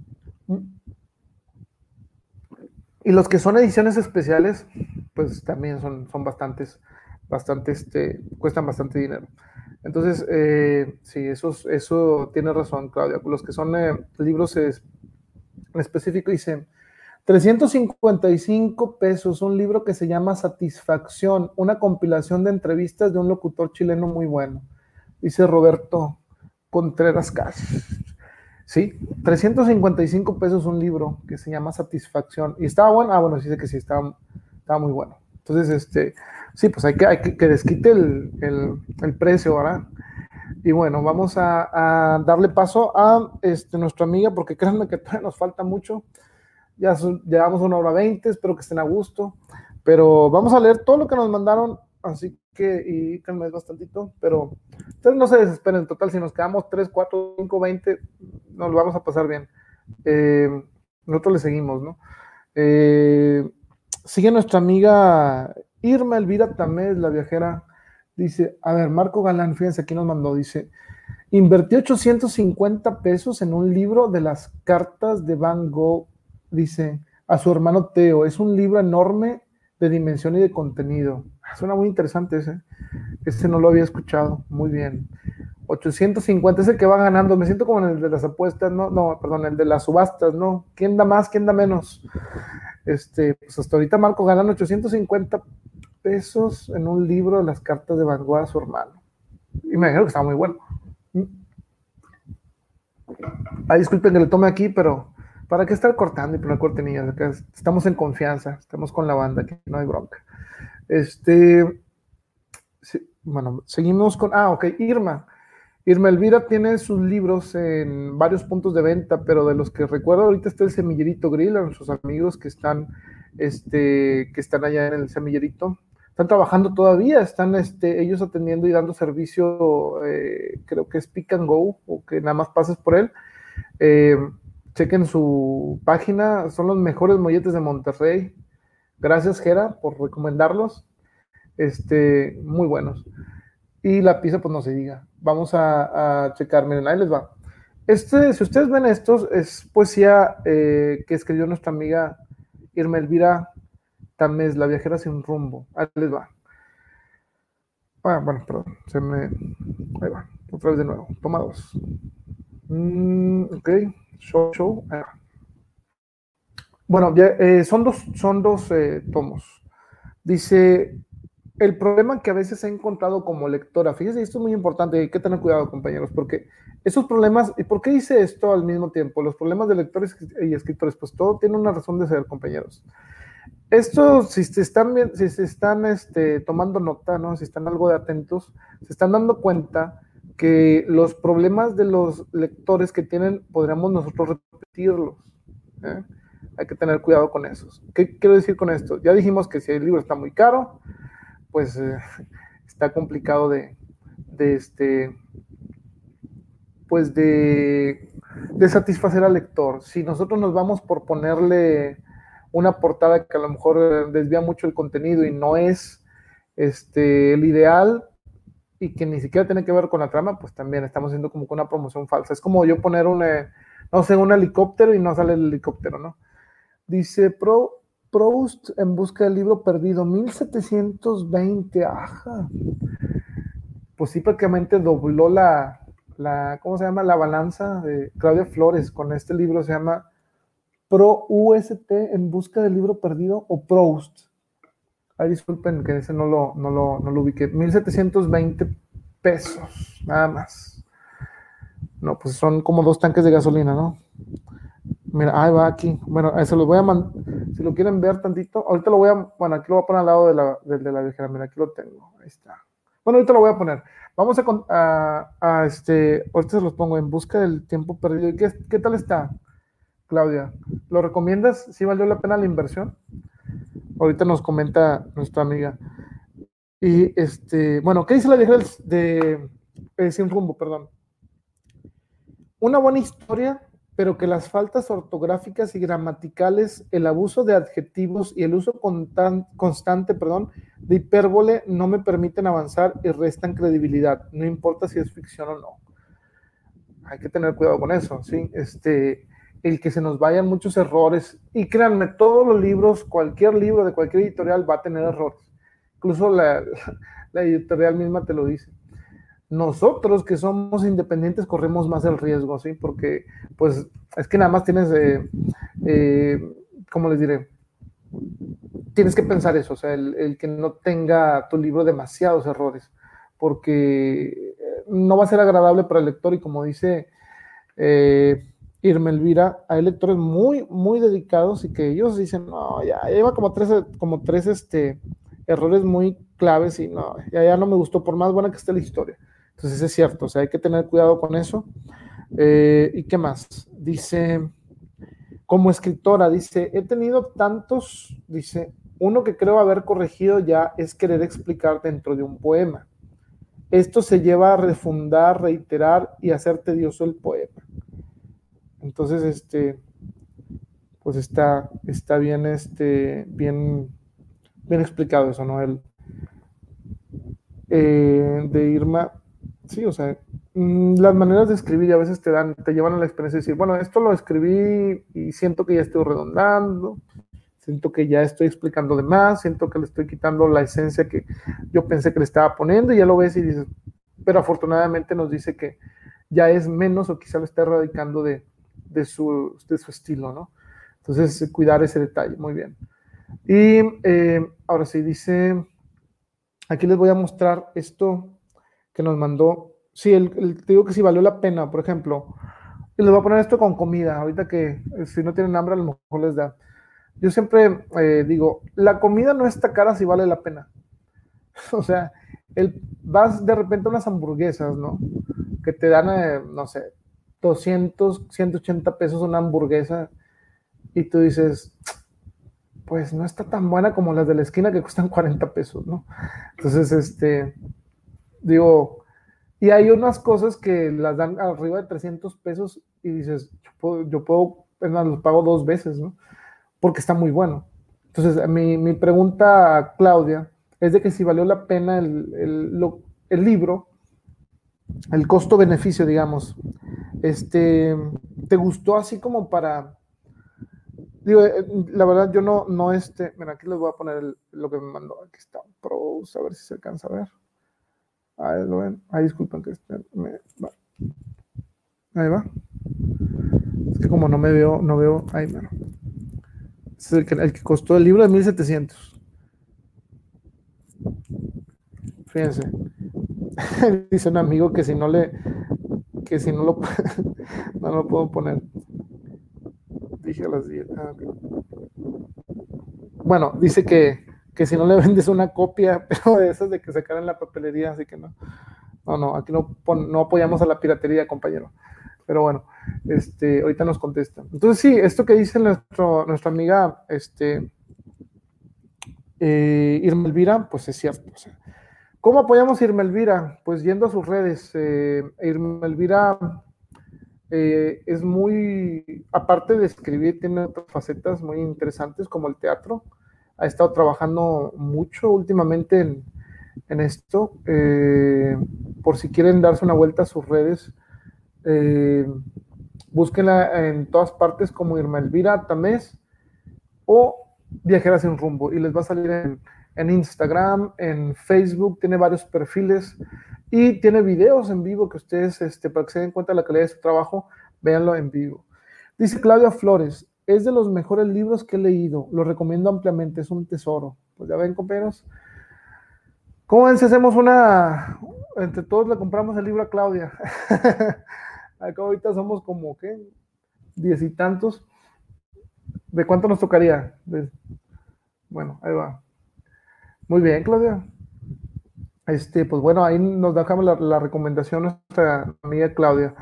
Y los que son ediciones especiales, pues también son, son bastantes, bastante, este, cuestan bastante dinero. Entonces, eh, sí, eso, eso tiene razón, Claudia. Los que son eh, libros en específico, dicen 355 pesos, un libro que se llama Satisfacción, una compilación de entrevistas de un locutor chileno muy bueno. Dice Roberto Contreras Cas. Sí, 355 pesos un libro que se llama Satisfacción. ¿Y estaba bueno? Ah, bueno, sé que sí, estaba, muy bueno. Entonces, este, sí, pues hay que, hay que, desquite el, el, precio, ¿verdad? Y bueno, vamos a, a, darle paso a este, nuestra amiga, porque créanme que todavía nos falta mucho. Ya llevamos una hora veinte, espero que estén a gusto. Pero vamos a leer todo lo que nos mandaron, así que, y calma bastantito, pero ustedes no se desesperen, en total, si nos quedamos 3, 4, 5, 20, nos lo vamos a pasar bien. Eh, nosotros le seguimos, ¿no? Eh, sigue nuestra amiga Irma Elvira Tamés, la viajera, dice, a ver, Marco Galán, fíjense, aquí nos mandó, dice, invertí 850 pesos en un libro de las cartas de Van Gogh dice a su hermano Teo, es un libro enorme de dimensión y de contenido. Ah, suena muy interesante ese. Ese no lo había escuchado. Muy bien. 850 es el que va ganando. Me siento como en el de las apuestas, no, no, perdón, el de las subastas, ¿no? ¿Quién da más? ¿Quién da menos? Este, pues hasta ahorita Marco ganan 850 pesos en un libro de las cartas de Van Gogh a su hermano. Y me dijeron que estaba muy bueno. Ah, disculpen que le tome aquí, pero ¿Para qué estar cortando y poner cortinillas? Estamos en confianza, estamos con la banda, que no hay bronca. Este, bueno, seguimos con, ah, ok, Irma. Irma Elvira tiene sus libros en varios puntos de venta, pero de los que recuerdo ahorita está el Semillerito Grill, a nuestros amigos que están, este, que están allá en el Semillerito. Están trabajando todavía, están este, ellos atendiendo y dando servicio, eh, creo que es Pick and Go, o que nada más pases por él. Eh, chequen su página, son los mejores molletes de Monterrey. Gracias, Gera, por recomendarlos. Este, muy buenos. Y la pizza, pues no se diga. Vamos a, checar, miren, ahí les va. Este, si ustedes ven estos, es poesía eh, que escribió nuestra amiga Irma Elvira Tamés, La viajera sin rumbo. Ahí les va. Ah, bueno, perdón, se me... Ahí va, otra vez de nuevo. Toma dos. Mm, ok, show, show. Bueno, ya, eh, son dos, son dos eh, tomos. Dice, el problema que a veces he encontrado como lectora, fíjese, esto es muy importante, hay que tener cuidado, compañeros, porque esos problemas, ¿y por qué hice esto al mismo tiempo? Los problemas de lectores y escritores, pues todo tiene una razón de ser, compañeros. Esto, si se están, si se están este, tomando nota, ¿no? si están algo de atentos, se están dando cuenta que los problemas de los lectores que tienen, podríamos nosotros repetirlos. ¿eh? Hay que tener cuidado con esos. ¿Qué quiero decir con esto? Ya dijimos que si el libro está muy caro, pues eh, está complicado de, este, pues de, de, satisfacer al lector. Si nosotros nos vamos por ponerle una portada que a lo mejor eh, desvía mucho el contenido y no es este, el ideal y que ni siquiera tiene que ver con la trama, pues también estamos haciendo como una promoción falsa. Es como yo poner un, no sé, un helicóptero y no sale el helicóptero, ¿no? Dice Pro, Proust en busca del libro perdido, 1720, ajá. Pues sí, prácticamente dobló la, la, ¿cómo se llama? La balanza de Claudia Flores con este libro, se llama Pro UST en busca del libro perdido o Proust. Ay, disculpen que ese no lo, no lo, no lo ubiqué. 1720 pesos, nada más. No, pues son como dos tanques de gasolina, ¿no? Mira, ahí va aquí. Bueno, se los voy a mandar. Si lo quieren ver tantito, ahorita lo voy a. Bueno, aquí lo voy a poner al lado de la, de, la viejera. Mira, aquí lo tengo. Ahí está. Bueno, ahorita lo voy a poner. Vamos a, a, este. Ahorita se los pongo en busca del tiempo perdido. ¿Qué, qué tal está, Claudia? ¿Lo recomiendas? ¿Sí valió la pena la inversión? Ahorita nos comenta nuestra amiga. Y este. Bueno, ¿qué dice la viejera de. de Sin rumbo, perdón? Una buena historia pero que las faltas ortográficas y gramaticales, el abuso de adjetivos y el uso constante perdón, de hipérbole no me permiten avanzar y restan credibilidad, no importa si es ficción o no. Hay que tener cuidado con eso, ¿sí? Este, el que se nos vayan muchos errores, y créanme, todos los libros, cualquier libro de cualquier editorial va a tener errores. Incluso la, editorial misma te lo dice nosotros que somos independientes corremos más el riesgo, ¿sí? Porque, pues, es que nada más tienes, eh, eh, ¿cómo les diré? Tienes que pensar eso, o sea, el, que no tenga tu libro demasiados errores, porque eh, no va a ser agradable para el lector y como dice eh, Irma Elvira, hay lectores muy, muy dedicados y que ellos dicen, no, ya, lleva como tres, como tres este, errores muy claves y no, ya, ya no me gustó, por más buena que esté la historia. Entonces es cierto, o sea, hay que tener cuidado con eso. Eh, ¿Y qué más? Dice, como escritora, dice, he tenido tantos, dice, uno que creo haber corregido ya es querer explicar dentro de un poema. Esto se lleva a refundar, reiterar y hacer tedioso el poema. Entonces, este, pues está, está bien, este, bien, bien explicado eso, ¿no? El, eh, de Irma, Sí, o sea, mm, las maneras de escribir a veces te dan, te llevan a la experiencia de decir, bueno, esto lo escribí y siento que ya estoy redondando, siento que ya estoy explicando de más, siento que le estoy quitando la esencia que yo pensé que le estaba poniendo y ya lo ves y dices, pero afortunadamente nos dice que ya es menos o quizá lo está erradicando de, su, de su estilo, ¿no? Entonces, cuidar ese detalle, muy bien. Y eh, ahora sí, dice, aquí les voy a mostrar esto que nos mandó. Sí, el, te digo que sí valió la pena, por ejemplo. Y les voy a poner esto con comida, ahorita que eh, si no tienen hambre a lo mejor les da. Yo siempre eh, digo, la comida no está cara si vale la pena. o sea, el, vas de repente a unas hamburguesas, ¿no? Que te dan, eh, no sé, 200, 180 pesos una hamburguesa y tú dices, pues no está tan buena como las de la esquina que cuestan 40 pesos, ¿no? Entonces, este, Digo, y hay unas cosas que las dan arriba de 300 pesos y dices, yo puedo, yo puedo los pago dos veces, ¿no? Porque está muy bueno. Entonces, mi, mi pregunta a Claudia es de que si valió la pena el, el, el libro, el costo-beneficio, digamos. Este, ¿Te gustó así como para... Digo, eh, la verdad yo no, no este, mira, aquí les voy a poner lo que me mandó, aquí está, pros, a ver si se alcanza a ver. Ahí lo ven, ahí disculpen que este, me, va. Ahí va. Es que como no me veo, no veo, ahí, bueno. es el que, el que costó el libro de 1700. Fíjense. Dice un amigo que si no le, que si no lo, no lo puedo poner. Dije a las 10. Ah, bueno, dice que, que si no le vendes una copia, pero de esas de que en la papelería, así que no. No, no, aquí no, no apoyamos a la piratería, compañero. Pero bueno, este, ahorita nos contesta. Entonces, sí, esto que dice nuestro, nuestra amiga este, eh, Irma Elvira, pues es cierto. O sea, ¿Cómo apoyamos a Irma Elvira? Pues yendo a sus redes. Eh, Irma Elvira eh, es muy, aparte de escribir, tiene otras facetas muy interesantes como el teatro. Ha estado trabajando mucho últimamente en, esto. Eh, por si quieren darse una vuelta a sus redes, eh, búsquenla en todas partes como Irma Elvira Tamés o Viajeras sin rumbo y les va a salir en en Instagram, en Facebook, tiene varios perfiles y tiene videos en vivo que ustedes, este, para que se den cuenta de la calidad de su trabajo, véanlo en vivo. Dice Claudia Flores, es de los mejores libros que he leído, lo recomiendo ampliamente, es un tesoro. Pues ya ven, compañeros. ¿Cómo ven si hacemos una, entre todos le compramos el libro a Claudia? Acá ahorita somos como, ¿qué? Diez y tantos. ¿De cuánto nos tocaría? Bueno, ahí va. Muy bien, Claudia. Este, pues bueno, ahí nos dejamos la, recomendación nuestra amiga Claudia.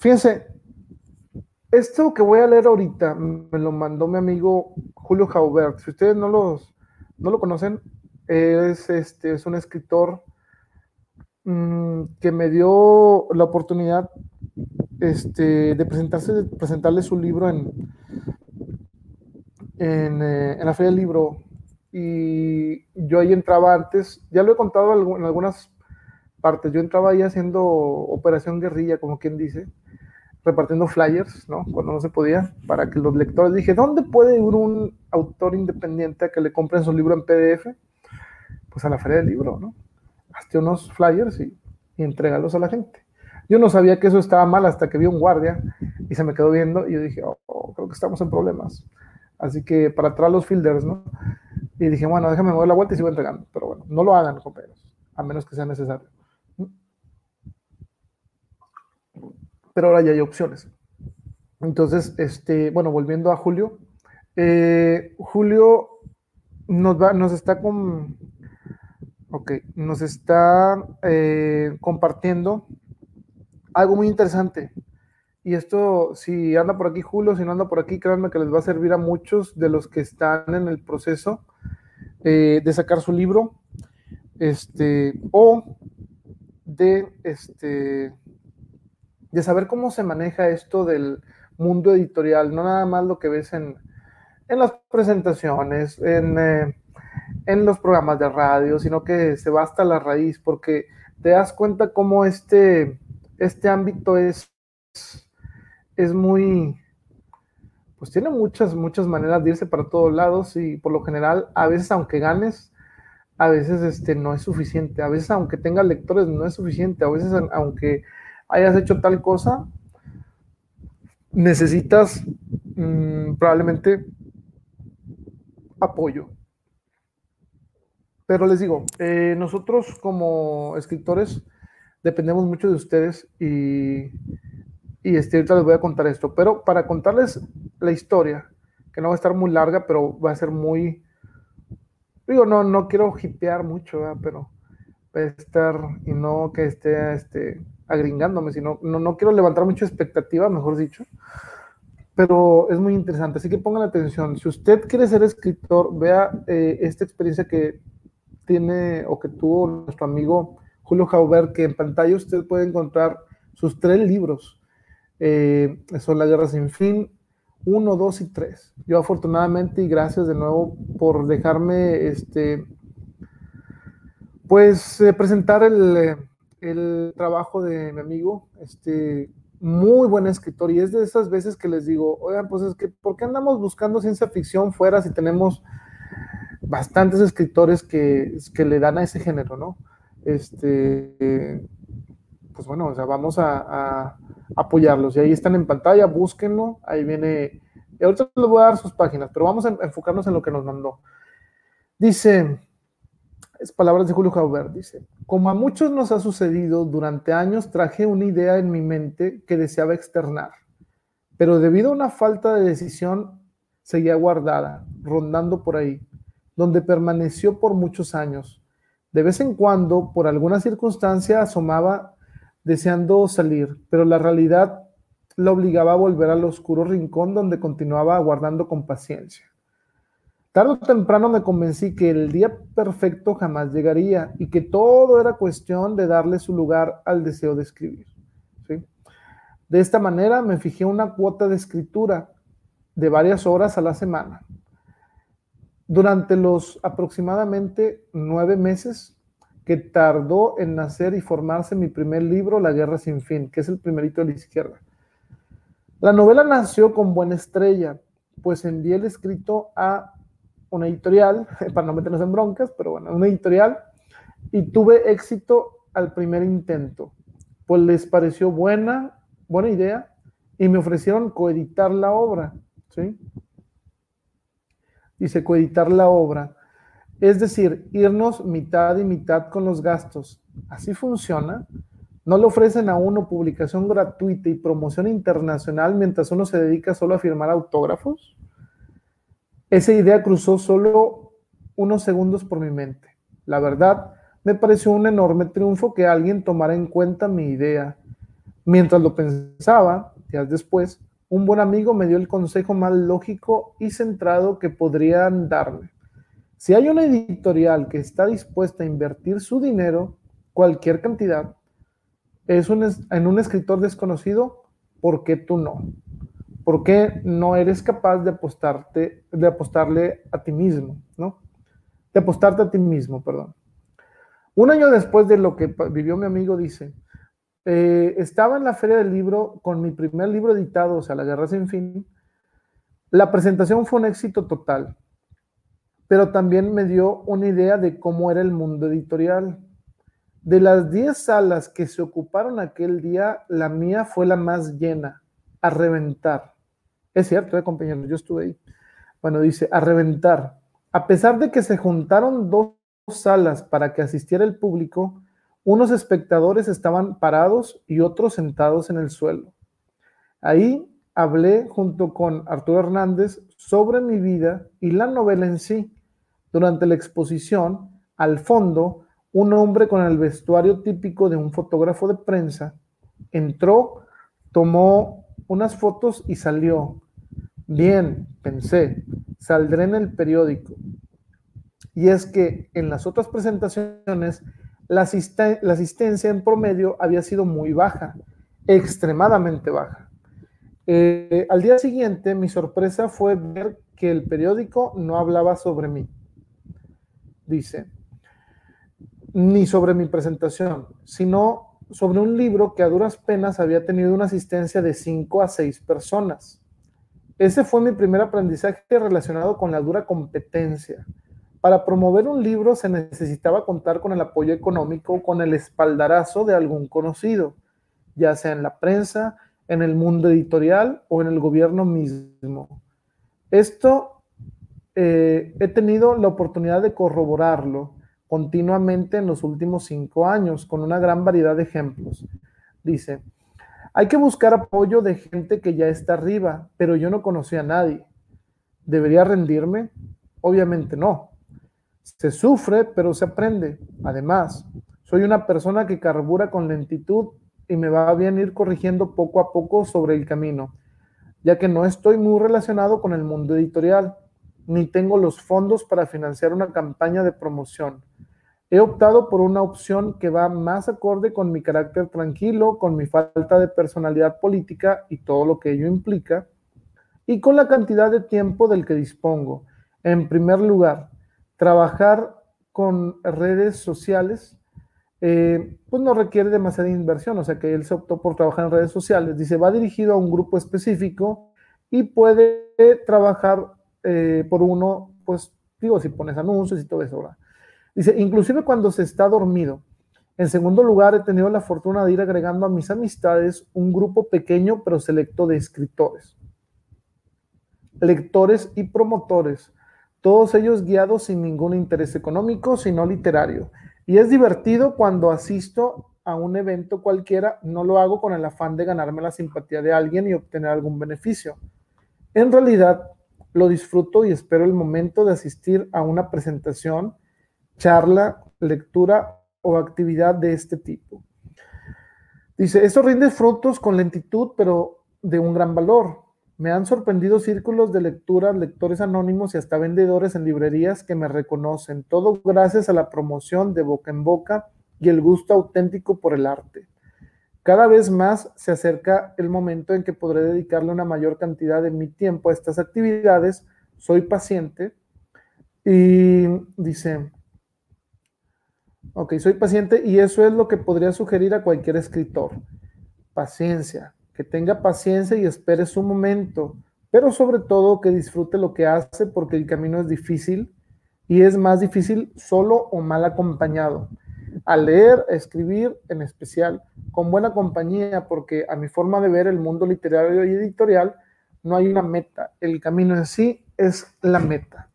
Fíjense, esto que voy a leer ahorita me lo mandó mi amigo Julio Jaubert. Si ustedes no, los, no lo conocen, es, este, es un escritor mm, que me dio la oportunidad este, de presentarse, de presentarle su libro en, en, eh, en la Feria del Libro y yo ahí entraba antes, ya lo he contado en algunas partes, yo entraba ahí haciendo operación guerrilla, como quien dice, repartiendo flyers, ¿no? Cuando no se podía, para que los lectores, dije, ¿dónde puede ir un autor independiente a que le compren su libro en PDF? Pues a la feria del libro, ¿no? Hazte unos flyers y, y entrégalos a la gente. Yo no sabía que eso estaba mal hasta que vi un guardia y se me quedó viendo y yo dije, oh, creo que estamos en problemas. Así que para atrás los fielders, ¿no? Y dije, bueno, déjame mover la vuelta y sigo entregando. Pero bueno, no lo hagan, compañeros, a menos que sea necesario. Pero ahora ya hay opciones. Entonces, este, bueno, volviendo a Julio. Eh, Julio nos, va, nos está con, ok, nos está eh, compartiendo algo muy interesante. Y esto, si anda por aquí Julio, si no anda por aquí, créanme que les va a servir a muchos de los que están en el proceso eh, de sacar su libro, este, o de, este, de saber cómo se maneja esto del mundo editorial, no nada más lo que ves en, en las presentaciones, en, eh, en los programas de radio, sino que se va hasta la raíz, porque te das cuenta cómo este, este ámbito es es muy, pues tiene muchas, muchas maneras de irse para todos lados y por lo general, a veces aunque ganes, a veces este, no es suficiente, a veces aunque tengas lectores no es suficiente, a veces aunque hayas hecho tal cosa, necesitas mm, probablemente apoyo. Pero les digo, eh, nosotros como escritores dependemos mucho de ustedes y y este, ahorita les voy a contar esto, pero para contarles la historia, que no va a estar muy larga, pero va a ser muy, digo, no, no quiero hipear mucho, pero va a estar, y no que esté este, agringándome, sino, no, no quiero levantar mucha expectativa, mejor dicho, pero es muy interesante, así que pongan atención, si usted quiere ser escritor, vea eh, esta experiencia que tiene o que tuvo nuestro amigo Julio Jauber, que en pantalla usted puede encontrar sus tres libros, eh, son La Guerra Sin Fin, 1, 2 y 3. Yo afortunadamente y gracias de nuevo por dejarme este, pues eh, presentar el, el, trabajo de mi amigo, este muy buen escritor y es de esas veces que les digo, oigan, pues es que, ¿por qué andamos buscando ciencia ficción fuera si tenemos bastantes escritores que, que le dan a ese género, ¿no? Este, pues bueno, o sea, vamos a, apoyarlos. Y ahí están en pantalla, búsquenlo. Ahí viene. Y ahorita les voy a dar sus páginas, pero vamos a enfocarnos en lo que nos mandó. Dice, es palabras de Julio Jauber, dice, como a muchos nos ha sucedido, durante años traje una idea en mi mente que deseaba externar, pero debido a una falta de decisión seguía guardada, rondando por ahí, donde permaneció por muchos años. De vez en cuando, por alguna circunstancia, asomaba deseando salir, pero la realidad la obligaba a volver al oscuro rincón donde continuaba aguardando con paciencia. Tarde o temprano me convencí que el día perfecto jamás llegaría y que todo era cuestión de darle su lugar al deseo de escribir. De esta manera me fijé una cuota de escritura de varias horas a la semana. Durante los aproximadamente nueve meses que tardó en nacer y formarse mi primer libro, La Guerra Sin Fin, que es el primerito de la izquierda. La novela nació con buena estrella, pues envié el escrito a una editorial, para no meternos en broncas, pero bueno, una editorial, y tuve éxito al primer intento, pues les pareció buena, buena idea, y me ofrecieron coeditar la obra, ¿sí? Dice, coeditar la obra. Es decir, irnos mitad y mitad con los gastos. Así funciona. No le ofrecen a uno publicación gratuita y promoción internacional mientras uno se dedica solo a firmar autógrafos. Esa idea cruzó solo unos segundos por mi mente. La verdad, me pareció un enorme triunfo que alguien tomara en cuenta mi idea. Mientras lo pensaba, días después, un buen amigo me dio el consejo más lógico y centrado que podrían darme. Si hay una editorial que está dispuesta a invertir su dinero, cualquier cantidad, es en un escritor desconocido, ¿por qué tú no? ¿Por qué no eres capaz de apostarte, de apostarle a ti mismo, no? De apostarte a ti mismo, perdón. Un año después de lo que vivió mi amigo, dice, eh, estaba en la feria del libro con mi primer libro editado, o sea, La Guerra Sin Fin. La presentación fue un éxito total pero también me dio una idea de cómo era el mundo editorial. De las 10 salas que se ocuparon aquel día, la mía fue la más llena, a reventar. Es cierto, ¿eh, compañeros, yo estuve ahí. Bueno, dice, a reventar. A pesar de que se juntaron dos salas para que asistiera el público, unos espectadores estaban parados y otros sentados en el suelo. Ahí hablé junto con Arturo Hernández sobre mi vida y la novela en sí. Durante la exposición, al fondo, un hombre con el vestuario típico de un fotógrafo de prensa entró, tomó unas fotos y salió. Bien, pensé, saldré en el periódico. Y es que en las otras presentaciones la, asistencia en promedio había sido muy baja, extremadamente baja. Eh, al día siguiente mi sorpresa fue ver que el periódico no hablaba sobre mí dice, ni sobre mi presentación, sino sobre un libro que a duras penas había tenido una asistencia de 5 a 6 personas. Ese fue mi primer aprendizaje relacionado con la dura competencia. Para promover un libro se necesitaba contar con el apoyo económico, con el espaldarazo de algún conocido, ya sea en la prensa, en el mundo editorial o en el gobierno mismo. Esto eh, he tenido la oportunidad de corroborarlo continuamente en los últimos cinco años con una gran variedad de ejemplos. Dice, hay que buscar apoyo de gente que ya está arriba, pero yo no conocía a nadie. ¿Debería rendirme? Obviamente no. Se sufre, pero se aprende. Además, soy una persona que carbura con lentitud y me va bien ir corrigiendo poco a poco sobre el camino, ya que no estoy muy relacionado con el mundo editorial ni tengo los fondos para financiar una campaña de promoción. He optado por una opción que va más acorde con mi carácter tranquilo, con mi falta de personalidad política y todo lo que ello implica, y con la cantidad de tiempo del que dispongo. En primer lugar, trabajar con redes sociales, eh, pues no requiere demasiada inversión, o sea que él se optó por trabajar en redes sociales. Dice, va dirigido a un grupo específico y puede trabajar eh, por uno, pues digo, si pones anuncios y todo eso. ¿verdad? Dice, inclusive cuando se está dormido. En segundo lugar, he tenido la fortuna de ir agregando a mis amistades un grupo pequeño pero selecto de escritores, lectores y promotores, todos ellos guiados sin ningún interés económico, sino literario. Y es divertido cuando asisto a un evento cualquiera, no lo hago con el afán de ganarme la simpatía de alguien y obtener algún beneficio. En realidad, lo disfruto y espero el momento de asistir a una presentación, charla, lectura o actividad de este tipo. Dice, esto rinde frutos con lentitud, pero de un gran valor. Me han sorprendido círculos de lectura, lectores anónimos y hasta vendedores en librerías que me reconocen, todo gracias a la promoción de boca en boca y el gusto auténtico por el arte. Cada vez más se acerca el momento en que podré dedicarle una mayor cantidad de mi tiempo a estas actividades. Soy paciente y dice, ok, soy paciente y eso es lo que podría sugerir a cualquier escritor. Paciencia, que tenga paciencia y espere su momento, pero sobre todo que disfrute lo que hace porque el camino es difícil y es más difícil solo o mal acompañado a leer, a escribir en especial, con buena compañía, porque a mi forma de ver el mundo literario y editorial no hay una meta, el camino en sí es la meta.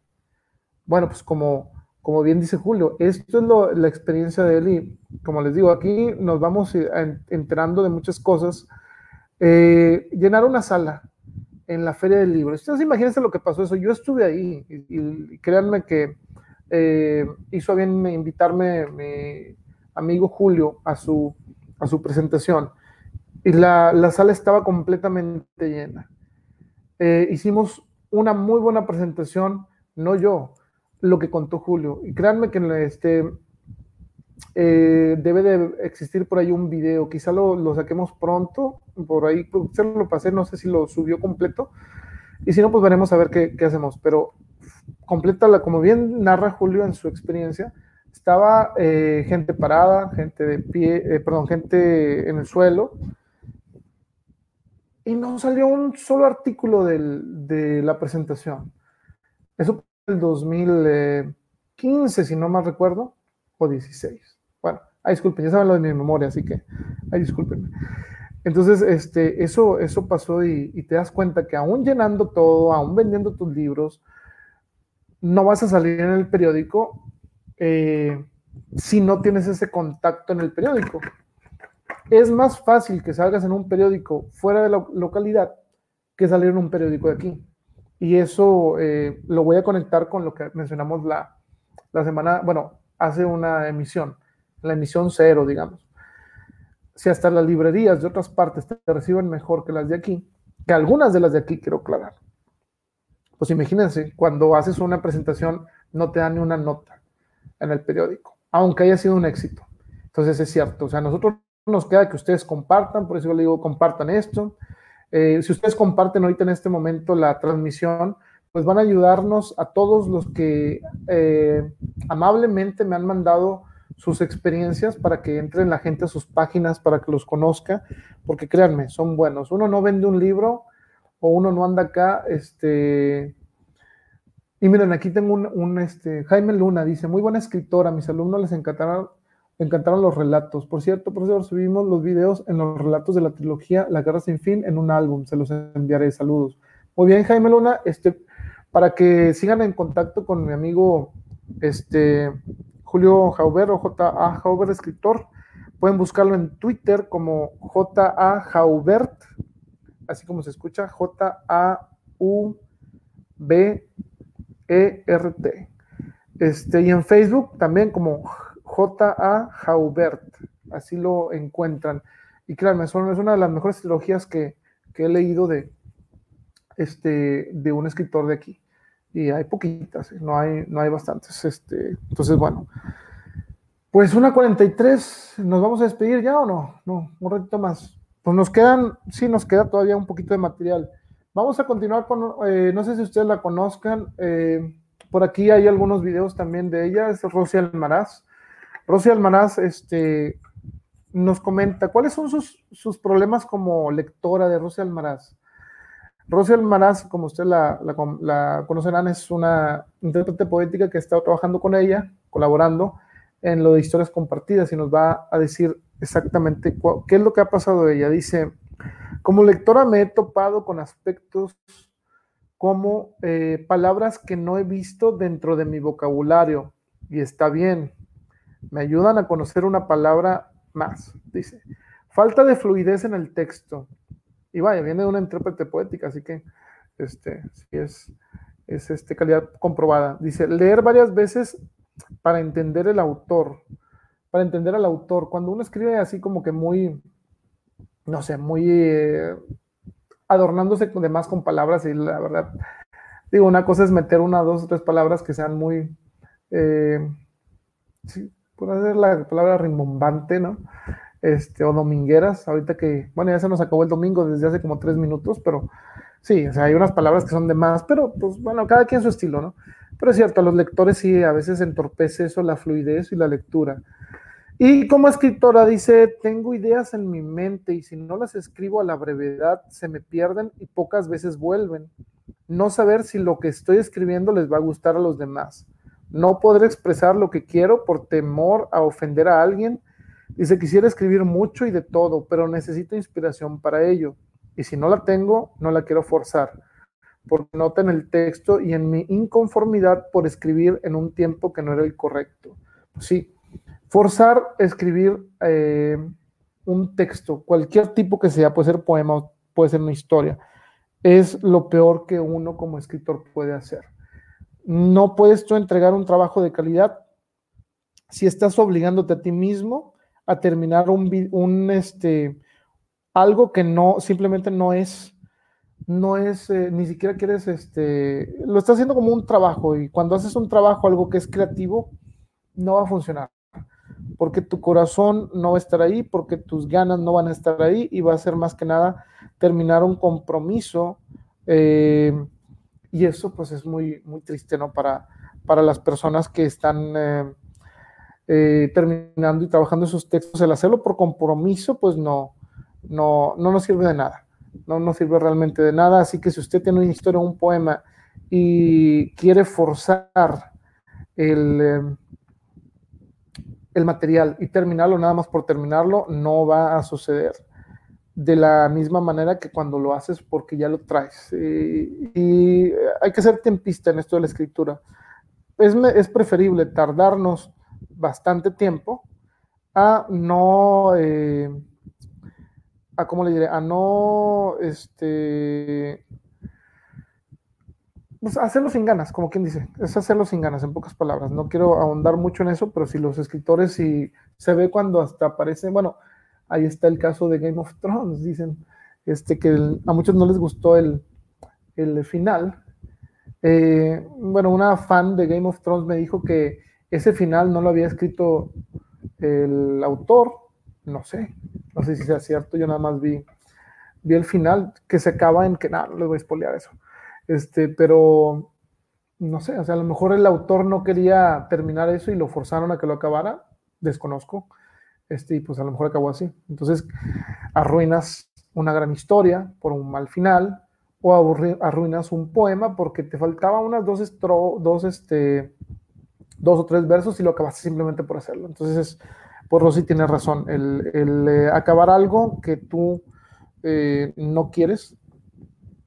Bueno, pues como, como bien dice Julio, esto es la experiencia de él y como les digo, aquí nos vamos enterando de muchas cosas. Eh, llenar una sala en la feria del libro. Ustedes imagínense lo que pasó eso. Yo estuve ahí y créanme que eh, hizo bien invitarme amigo Julio a su, a su presentación y la, sala estaba completamente llena. Eh, hicimos una muy buena presentación, no yo, lo que contó Julio. Y créanme que este, eh, debe de existir por ahí un video, quizá lo, saquemos pronto, por ahí se lo pasé, no sé si lo subió completo, y si no, pues veremos a ver qué, qué hacemos, pero completa, la, como bien narra Julio en su experiencia, estaba eh, gente parada, gente de pie, eh, perdón, gente en el suelo, y no salió un solo artículo del, de la presentación. Eso fue el 2015, si no mal recuerdo, o 16. Bueno, ay, disculpen, ya saben lo de mi memoria, así que, ay, disculpen. Entonces, este, eso, eso pasó y, y, te das cuenta que aún llenando todo, aún vendiendo tus libros, no vas a salir en el periódico eh, si no tienes ese contacto en el periódico. Es más fácil que salgas en un periódico fuera de la localidad que salir en un periódico de aquí. Y eso eh, lo voy a conectar con lo que mencionamos la, la semana, bueno, hace una emisión, la emisión cero, digamos. Si hasta las librerías de otras partes te reciben mejor que las de aquí, que algunas de las de aquí, quiero aclarar, pues imagínense, cuando haces una presentación no te dan ni una nota en el periódico, aunque haya sido un éxito. Entonces es cierto, o sea, a nosotros nos queda que ustedes compartan, por eso yo le digo, compartan esto. Eh, si ustedes comparten ahorita en este momento la transmisión, pues van a ayudarnos a todos los que eh, amablemente me han mandado sus experiencias para que entren la gente a sus páginas, para que los conozca, porque créanme, son buenos. Uno no vende un libro o uno no anda acá, este... Y miren, aquí tengo un, este, Jaime Luna, dice, muy buena escritora, mis alumnos les encantaron, encantaron los relatos. Por cierto, profesor, subimos los videos en los relatos de la trilogía La Guerra Sin Fin en un álbum, se los enviaré, saludos. Muy bien, Jaime Luna, este, para que sigan en contacto con mi amigo este, Julio Jauber o J.A. Jauber, escritor, pueden buscarlo en Twitter como J.A. Jaubert, así como se escucha, J-A-U-B-E-R-T. Este, y en Facebook también como J.A. Jaubert, así lo encuentran. Y créanme, es una de las mejores trilogías que, he leído de, este, de un escritor de aquí. Y hay poquitas, ¿eh? no, hay, no hay bastantes. Este, entonces, bueno, pues una 43, ¿nos vamos a despedir ya o no? No, un ratito más. Pues nos quedan, sí, nos queda todavía un poquito de material, Vamos a continuar con, eh, no sé si ustedes la conozcan, eh, por aquí hay algunos videos también de ella, es Rosy Almaraz. Rosy Almaraz este, nos comenta cuáles son sus, sus problemas como lectora de Rosy Almaraz. Rosy Almaraz, como ustedes la, la, conocerán, es una intérprete poética que ha estado trabajando con ella, colaborando en lo de historias compartidas y nos va a decir exactamente qué es lo que ha pasado ella. Dice, como lectora me he topado con aspectos como eh, palabras que no he visto dentro de mi vocabulario y está bien, me ayudan a conocer una palabra más, dice. Falta de fluidez en el texto, y vaya, viene de una intérprete poética, así que este, sí es, es este, calidad comprobada. Dice, leer varias veces para entender el autor, para entender al autor. Cuando uno escribe así como que muy, no sé, muy eh, adornándose de más con palabras y la verdad, digo, una cosa es meter una, dos, tres palabras que sean muy, eh, sí, por hacer la palabra rimbombante, ¿no? este, o domingueras, ahorita que, bueno, ya se nos acabó el domingo desde hace como tres minutos, pero sí, o sea, hay unas palabras que son de más, pero pues bueno, cada quien su estilo, ¿no? Pero es cierto, a los lectores sí a veces entorpece eso, la fluidez y la lectura. Y como escritora dice, tengo ideas en mi mente y si no las escribo a la brevedad, se me pierden y pocas veces vuelven. No saber si lo que estoy escribiendo les va a gustar a los demás. No poder expresar lo que quiero por temor a ofender a alguien Dice, quisiera escribir mucho y de todo, pero necesito inspiración para ello. Y si no la tengo, no la quiero forzar, porque nota en el texto y en mi inconformidad por escribir en un tiempo que no era el correcto. Sí, forzar escribir eh, un texto, cualquier tipo que sea, puede ser poema, puede ser una historia, es lo peor que uno como escritor puede hacer. No puedes tú entregar un trabajo de calidad si estás obligándote a ti mismo a terminar un, un este, algo que no, simplemente no es, no es, eh, ni siquiera quieres, este, lo estás haciendo como un trabajo y cuando haces un trabajo, algo que es creativo, no va a funcionar. Porque tu corazón no va a estar ahí, porque tus ganas no van a estar ahí y va a ser más que nada terminar un compromiso. Eh, y eso pues es muy, muy triste, ¿no? Para, para las personas que están eh, eh, terminando y trabajando esos textos, el hacerlo por compromiso, pues no, no, no nos sirve de nada, no nos sirve realmente de nada. Así que si usted tiene una historia, un poema y quiere forzar el, el material y terminarlo nada más por terminarlo, no va a suceder de la misma manera que cuando lo haces porque ya lo traes. Y, hay que ser tempista en esto de la escritura. Es, es preferible tardarnos bastante tiempo a no, eh, cómo le diré, a no, este, pues hacerlo sin ganas, como quien dice, es hacerlo sin ganas, en pocas palabras. No quiero ahondar mucho en eso, pero si los escritores, si se ve cuando hasta aparece, bueno, ahí está el caso de Game of Thrones, dicen, este, que a muchos no les gustó el, el final. Eh, bueno, una fan de Game of Thrones me dijo que ese final no lo había escrito el autor, no sé, no sé si sea cierto, yo nada más vi, vi el final que se acaba en que nada, no les voy a espolear eso. Este, pero no sé, o sea, a lo mejor el autor no quería terminar eso y lo forzaron a que lo acabara, desconozco. Este, y pues a lo mejor acabó así. Entonces, arruinas una gran historia por un mal final o arruinas un poema porque te faltaba unas dos, estro, dos este, dos o tres versos y lo acabaste simplemente por hacerlo. Entonces, por Rosy tiene razón, el, eh, acabar algo que tú eh, no quieres,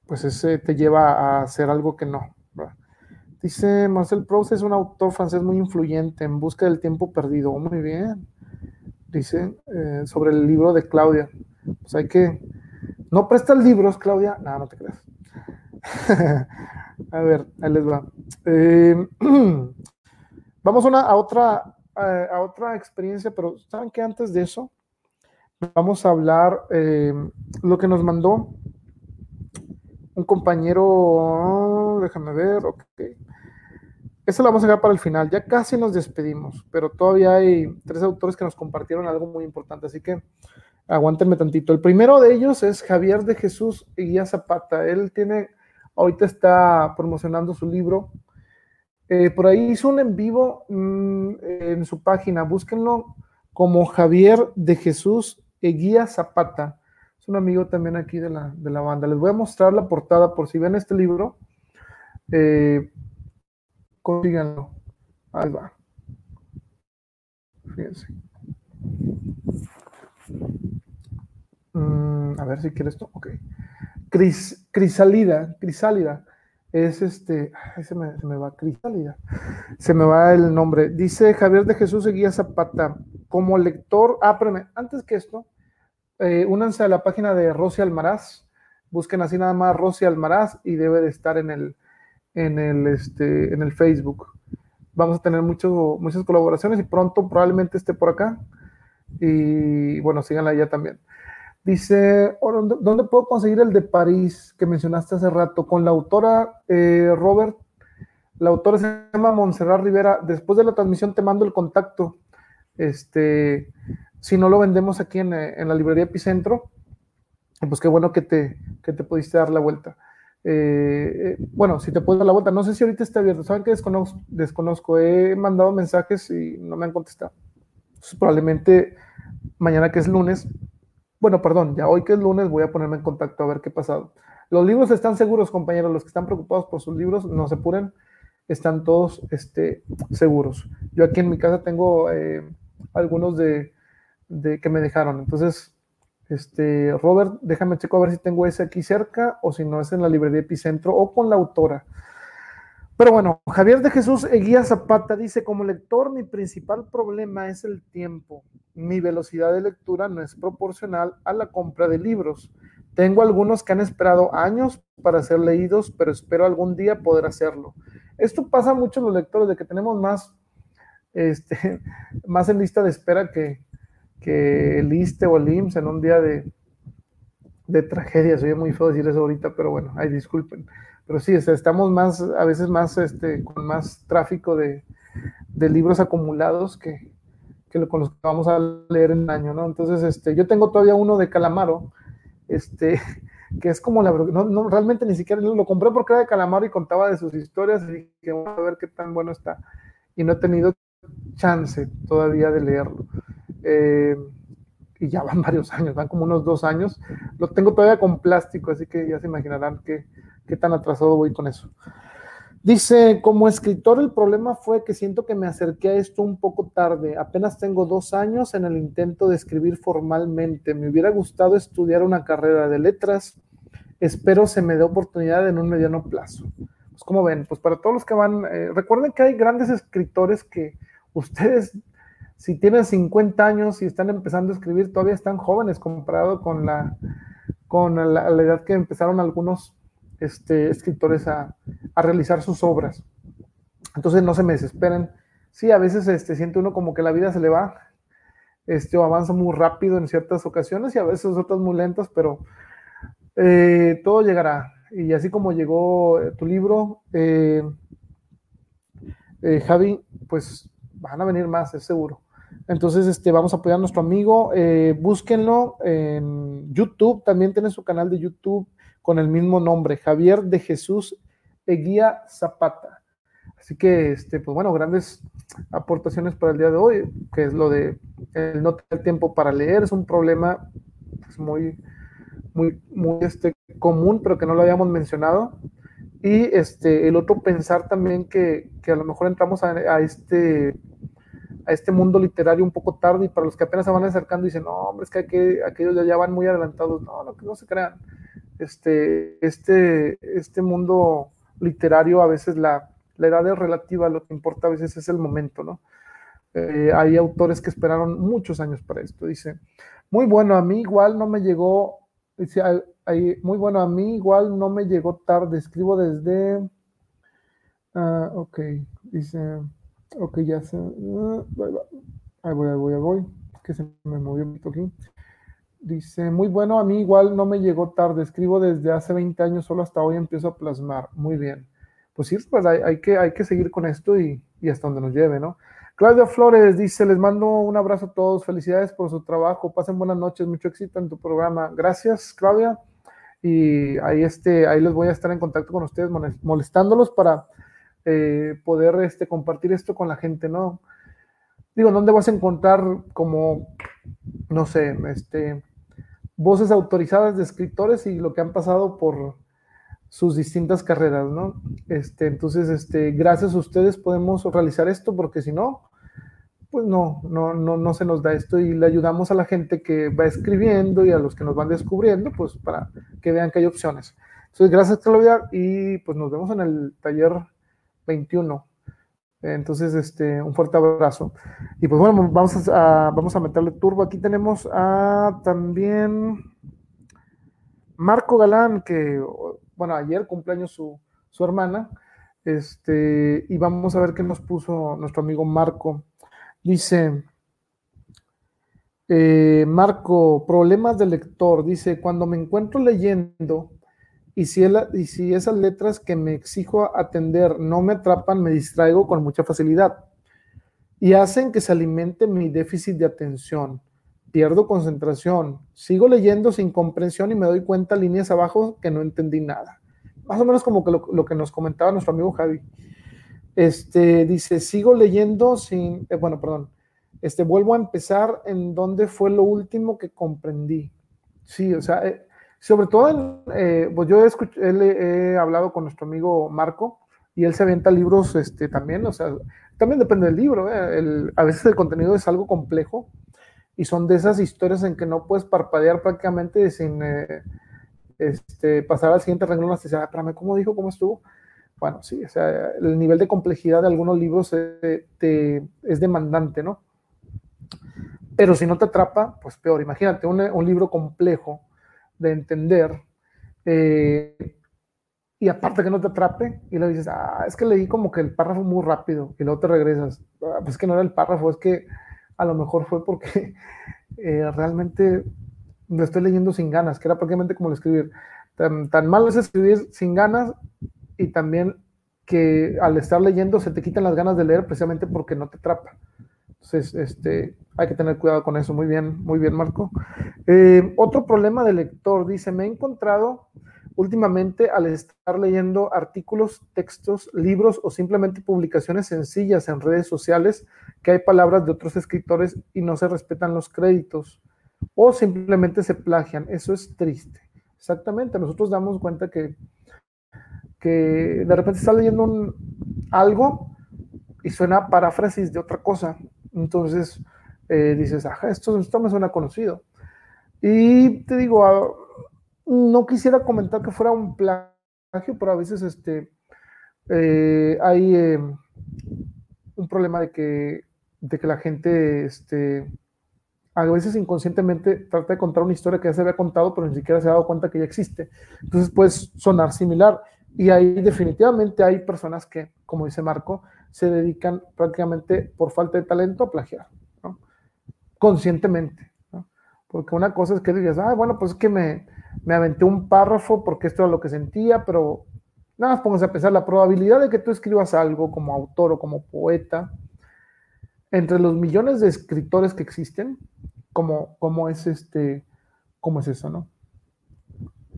pues ese te lleva a hacer algo que no. Dice Marcel Proust es un autor francés muy influyente en busca del tiempo perdido. Muy bien. Dice eh, sobre el libro de Claudia. Pues hay que. ¿No prestas libros, Claudia? No, no te creas. a ver, ahí les va. Vamos a otra, eh, a otra experiencia, pero saben que antes de eso vamos a hablar eh, lo que nos mandó un compañero, déjame ver, ok. Eso lo vamos a dejar para el final, ya casi nos despedimos, pero todavía hay tres autores que nos compartieron algo muy importante, así que Aguántenme tantito. El primero de ellos es Javier de Jesús Guía Zapata. Él tiene, ahorita está promocionando su libro. Eh, por ahí hizo un en vivo mm, en su página. Búsquenlo como Javier de Jesús Guía Zapata. Es un amigo también aquí de la, de la banda. Les voy a mostrar la portada por si ven este libro. Eh, consíganlo. Ahí va. Fíjense. Mm, a ver si quieres esto. Ok. Cris, crisálida, crisálida. Es este. se, me, se me, va, crisálida. Se me va el nombre. Dice Javier de Jesús Eguía Zapata. Como lector. Ah. Antes que esto, eh, únanse a la página de Rosy Almaraz. Busquen así nada más Rosy Almaraz y debe de estar en el, en el, este, en el Facebook. Vamos a tener mucho, muchas colaboraciones y pronto probablemente esté por acá. Y bueno, síganla ya también. Dice, ¿dónde puedo conseguir el de París que mencionaste hace rato? Con la autora eh, Robert, la autora se llama Montserrat Rivera. Después de la transmisión te mando el contacto. Este, si no lo vendemos aquí en, en la librería Epicentro, pues qué bueno que te, que te pudiste dar la vuelta. Eh, eh, bueno, si te puedo dar la vuelta, no sé si ahorita está abierto, saben que desconozco, desconozco, he mandado mensajes y no me han contestado. Probablemente mañana que es lunes, bueno, perdón, ya hoy que es lunes voy a ponerme en contacto a ver qué ha pasado. Los libros están seguros, compañeros, los que están preocupados por sus libros, no se apuren, están todos este, seguros. Yo aquí en mi casa tengo eh, algunos de, de que me dejaron, entonces este, Robert, déjame checo a ver si tengo ese aquí cerca o si no es en la librería Epicentro o con la autora. Pero bueno, Javier de Jesús Eguía Zapata dice, como lector mi principal problema es el tiempo. Mi velocidad de lectura no es proporcional a la compra de libros. Tengo algunos que han esperado años para ser leídos, pero espero algún día poder hacerlo. Esto pasa mucho en los lectores, de que tenemos más, este, más en lista de espera que, que el ISTE o el IMSS en un día de, de tragedia, soy muy feo decir eso ahorita, pero bueno, ay, disculpen. Pero sí, estamos más, a veces más, este, con más tráfico de, de libros acumulados que, que, con los que vamos a leer en un año, ¿no? Entonces, este, yo tengo todavía uno de Calamaro, este, que es como la no, no, realmente ni siquiera lo compré porque era de Calamaro y contaba de sus historias y que vamos a ver qué tan bueno está. Y no he tenido chance todavía de leerlo. Eh, y ya van varios años, van como unos dos años. Lo tengo todavía con plástico, así que ya se imaginarán qué, qué tan atrasado voy con eso. Dice, como escritor el problema fue que siento que me acerqué a esto un poco tarde. Apenas tengo dos años en el intento de escribir formalmente. Me hubiera gustado estudiar una carrera de letras. Espero se me dé oportunidad en un mediano plazo. Pues como ven, pues para todos los que van, eh, recuerden que hay grandes escritores que ustedes si tienen 50 años y están empezando a escribir, todavía están jóvenes comparado con la, con la, edad que empezaron algunos este, escritores a, a, realizar sus obras. Entonces no se me desesperen. Sí, a veces este, siente uno como que la vida se le va, este, o avanza muy rápido en ciertas ocasiones y a veces otras muy lentas, pero eh, todo llegará. Y así como llegó eh, tu libro, eh, Javi, pues van a venir más, es seguro. Entonces, este, vamos a apoyar a nuestro amigo. Eh, búsquenlo en YouTube. También tiene su canal de YouTube con el mismo nombre, Javier de Jesús Eguía Zapata. Así que, este, pues bueno, grandes aportaciones para el día de hoy, que es lo de no tener tiempo para leer. Es un problema pues, muy, muy, muy este, común, pero que no lo habíamos mencionado. Y este, el otro pensar también que, que a lo mejor entramos a este a este mundo literario un poco tarde y para los que apenas se van acercando dicen, no, hombre, es que, aquellos ya van muy adelantados. No, no, que no se crean. Este, este, este mundo literario a veces la, la edad es relativa, lo que importa a veces es el momento, ¿no? Eh, hay autores que esperaron muchos años para esto. Dice, muy bueno, a mí igual no me llegó, dice, muy bueno, a mí igual no me llegó tarde, escribo desde, uh, ok, dice, Ok, ya se. Uh, ahí voy, ahí voy, ahí voy. Que se me movió un poquito aquí. Dice, muy bueno, a mí igual no me llegó tarde. Escribo desde hace 20 años, solo hasta hoy empiezo a plasmar. Muy bien. Pues sí, pues hay, hay que, hay que seguir con esto y, y, hasta donde nos lleve, ¿no? Claudia Flores dice, les mando un abrazo a todos, felicidades por su trabajo, pasen buenas noches, mucho éxito en tu programa. Gracias, Claudia. Y ahí, este, ahí les voy a estar en contacto con ustedes, molestándolos para eh, poder este, compartir esto con la gente, ¿no? Digo, ¿dónde vas a encontrar como, no sé, este, voces autorizadas de escritores y lo que han pasado por sus distintas carreras, ¿no? Este, entonces, este, gracias a ustedes podemos realizar esto, porque si no, pues no, no, no, no se nos da esto y le ayudamos a la gente que va escribiendo y a los que nos van descubriendo, pues para que vean que hay opciones. Entonces, gracias Claudia y pues nos vemos en el taller 21. Entonces, este, un fuerte abrazo. Y pues bueno, vamos a, vamos a meterle turbo. Aquí tenemos a también Marco Galán, que, bueno, ayer cumpleaños su, su hermana. Este, y vamos a ver qué nos puso nuestro amigo Marco. Dice, eh, Marco, problemas de lector. Dice, cuando me encuentro leyendo, y si, esas letras que me exijo atender no me atrapan, me distraigo con mucha facilidad y hacen que se alimente mi déficit de atención. Pierdo concentración, sigo leyendo sin comprensión y me doy cuenta líneas abajo que no entendí nada. Más o menos como lo, que nos comentaba nuestro amigo Javi. Este dice, sigo leyendo sin, eh, bueno, perdón, este, vuelvo a empezar en donde fue lo último que comprendí. Sí, o sea, eh, sobre todo, eh, pues yo he, he, hablado con nuestro amigo Marco y él se avienta libros este, también, o sea, también depende del libro, ¿eh? a veces el contenido es algo complejo y son de esas historias en que no puedes parpadear prácticamente sin eh, este, pasar al siguiente renglón hasta decir, ah, espérame, ¿cómo dijo? ¿Cómo estuvo? Bueno, sí, o sea, el nivel de complejidad de algunos libros es demandante, ¿no? Pero si no te atrapa, pues peor. Imagínate un libro complejo de entender. Eh, y aparte que no te atrape, y le dices, ah, es que leí como que el párrafo muy rápido, y luego te regresas. Ah, pues que no era el párrafo, es que a lo mejor fue porque eh, realmente lo estoy leyendo sin ganas, que era prácticamente como escribir. Tan, tan malo es escribir sin ganas y también que al estar leyendo se te quitan las ganas de leer precisamente porque no te atrapa. Entonces, este, hay que tener cuidado con eso. Muy bien, muy bien, Marco. Eh, otro problema de lector, dice, me he encontrado últimamente al estar leyendo artículos, textos, libros o simplemente publicaciones sencillas en redes sociales que hay palabras de otros escritores y no se respetan los créditos o simplemente se plagian. Eso es triste. Exactamente, nosotros damos cuenta que, que de repente está leyendo algo y suena paráfrasis de otra cosa entonces eh, dices, ajá, esto, esto me suena conocido. Y te digo, ah, no quisiera comentar que fuera un plagio, pero a veces este, eh, hay eh, un problema de que, de que la gente este, a veces inconscientemente trata de contar una historia que ya se había contado, pero ni siquiera se ha dado cuenta que ya existe. Entonces puede sonar similar. Y ahí definitivamente hay personas que, como dice Marco, se dedican prácticamente por falta de talento a plagiar, ¿no? conscientemente. ¿no? Porque una cosa es que digas, ah, bueno, pues es que me, me aventé un párrafo porque esto era lo que sentía, pero nada más pónganse a pensar, la probabilidad de que tú escribas algo como autor o como poeta, entre los millones de escritores que existen, como, como es este, cómo es eso, ¿no?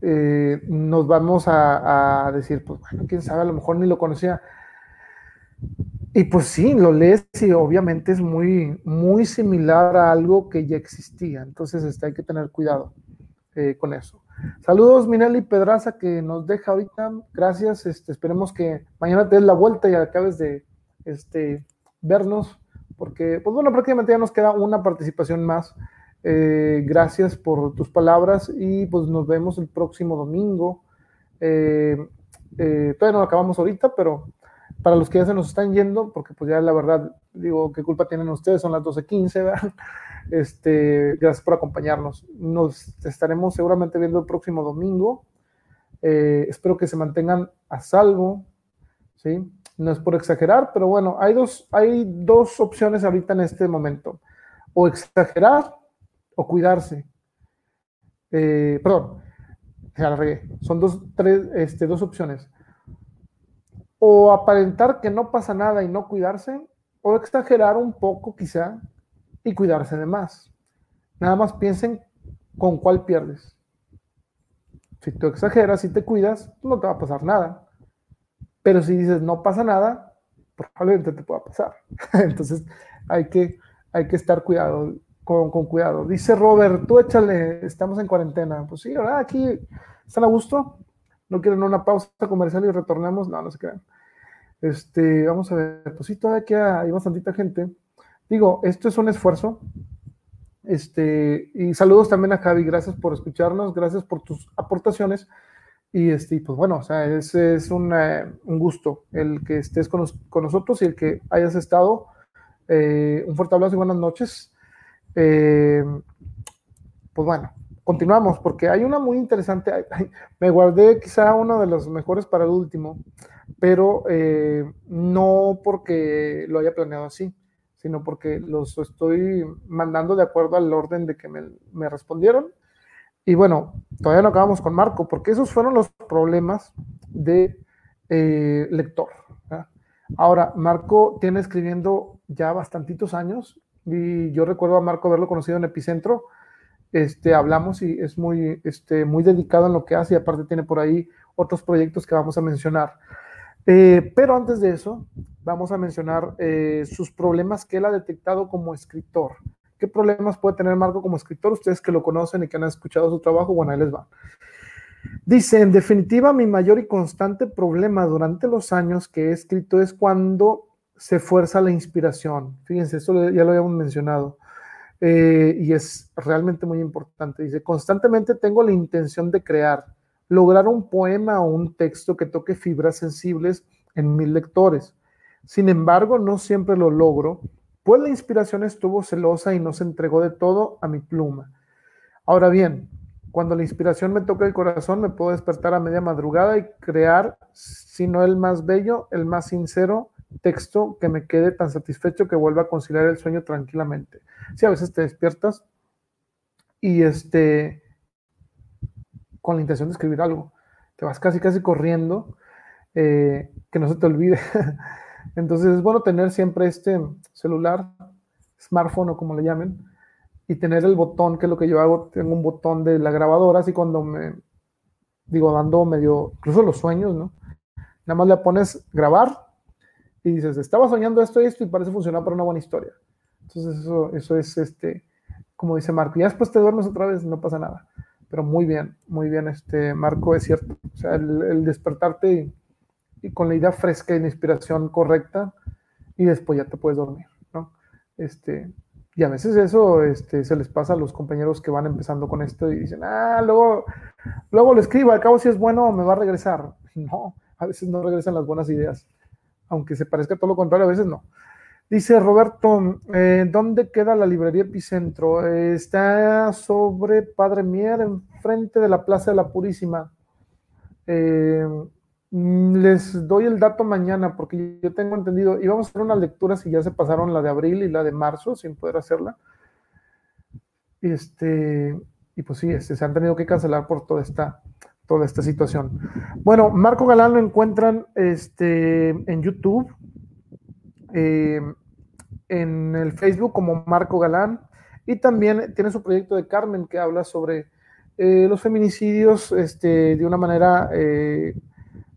Eh, nos vamos a, a, decir, pues bueno, quién sabe, a lo mejor ni lo conocía. Y pues sí, lo lees y obviamente es muy, muy similar a algo que ya existía. Entonces este, hay que tener cuidado eh, con eso. Saludos, Minelli Pedraza, que nos deja ahorita. Gracias. Este, esperemos que mañana te des la vuelta y acabes de este, vernos, porque, pues bueno, prácticamente ya nos queda una participación más. Eh, gracias por tus palabras y pues nos vemos el próximo domingo. Eh, todavía no acabamos ahorita, pero para los que ya se nos están yendo, porque pues ya la verdad, digo, ¿qué culpa tienen ustedes? Son las 12.15, ¿verdad? Este, gracias por acompañarnos. Nos estaremos seguramente viendo el próximo domingo. Eh, espero que se mantengan a salvo, ¿sí? No es por exagerar, pero bueno, hay dos, hay dos opciones ahorita en este momento. O exagerar o cuidarse. Eh, perdón, ya la regué. Son dos, tres, este, dos opciones o aparentar que no pasa nada y no cuidarse, o exagerar un poco quizá y cuidarse de más. Nada más piensen con cuál pierdes. Si tú exageras, y te cuidas, no te va a pasar nada. Pero si dices no pasa nada, probablemente te pueda pasar. Entonces hay que, hay que estar cuidado, con, con, cuidado. Dice Robert, tú échale, estamos en cuarentena. Pues sí, ¿verdad? Aquí están a gusto. No quieren una pausa comercial y retornamos. No, no se crean. Este, vamos a ver, pues sí, todavía hay bastantita gente. Digo, esto es un esfuerzo. Este, y saludos también a Javi, gracias por escucharnos, gracias por tus aportaciones. Y este, pues bueno, o sea, es, un, gusto el que estés con, con, nosotros y el que hayas estado. Eh, un fuerte abrazo y buenas noches. Eh, pues bueno, continuamos porque hay una muy interesante. Me guardé quizá uno de los mejores para el último, pero eh, no porque lo haya planeado así, sino porque los estoy mandando de acuerdo al orden de que me, me respondieron. Y bueno, todavía no acabamos con Marco, porque esos fueron los problemas de eh, lector. Ahora, Marco tiene escribiendo ya bastantitos años, y yo recuerdo a Marco haberlo conocido en Epicentro. Este, hablamos y es muy, este, muy dedicado en lo que hace, y aparte tiene por ahí otros proyectos que vamos a mencionar. Eh, pero antes de eso, vamos a mencionar eh, sus problemas que él ha detectado como escritor. ¿Qué problemas puede tener Marco como escritor? Ustedes que lo conocen y que han escuchado su trabajo, bueno, ahí les va. Dice, en definitiva, mi mayor y constante problema durante los años que he escrito es cuando se fuerza la inspiración. Fíjense, eso ya lo habíamos mencionado. Eh, y es realmente muy importante. Dice, constantemente tengo la intención de crear, lograr un poema o un texto que toque fibras sensibles en mis lectores. Sin embargo, no siempre lo logro, pues la inspiración estuvo celosa y no se entregó de todo a mi pluma. Ahora bien, cuando la inspiración me toca el corazón, me puedo despertar a media madrugada y crear, si no el más bello, el más sincero texto que me quede tan satisfecho que vuelva a conciliar el sueño tranquilamente. Si sí, a veces te despiertas y este con la intención de escribir algo. Te vas casi, casi corriendo, eh, que no se te olvide. Entonces es bueno tener siempre este celular, smartphone o como le llamen, y tener el botón, que es lo que yo hago, tengo un botón de la grabadora, así cuando me, digo, dando medio, incluso los sueños, ¿no? Nada más le pones grabar y dices, estaba soñando esto y esto y parece funcionar para una buena historia. Entonces eso, eso es, este, como dice Marco, y después te duermes otra vez, no pasa nada pero muy bien, muy bien, este Marco, es cierto. O sea, el, el despertarte y, y, con la idea fresca y la inspiración correcta, y después ya te puedes dormir, ¿no? Este, y a veces eso este, se les pasa a los compañeros que van empezando con esto y dicen, ah, luego, luego lo escribo, al cabo si es bueno me va a regresar. No, a veces no regresan las buenas ideas, aunque se parezca todo lo contrario, a veces no. Dice Roberto, eh, ¿dónde queda la librería Epicentro? Eh, está sobre Padre Mier, enfrente de la Plaza de la Purísima. Eh, les doy el dato mañana porque yo tengo entendido, íbamos a hacer una lectura si ya se pasaron la de abril y la de marzo sin poder hacerla. Este, y pues sí, este, se han tenido que cancelar por toda esta, toda esta situación. Bueno, Marco Galán lo encuentran este, en YouTube eh, en el Facebook como Marco Galán y también tiene su proyecto de Carmen que habla sobre eh, los feminicidios este, de una manera eh,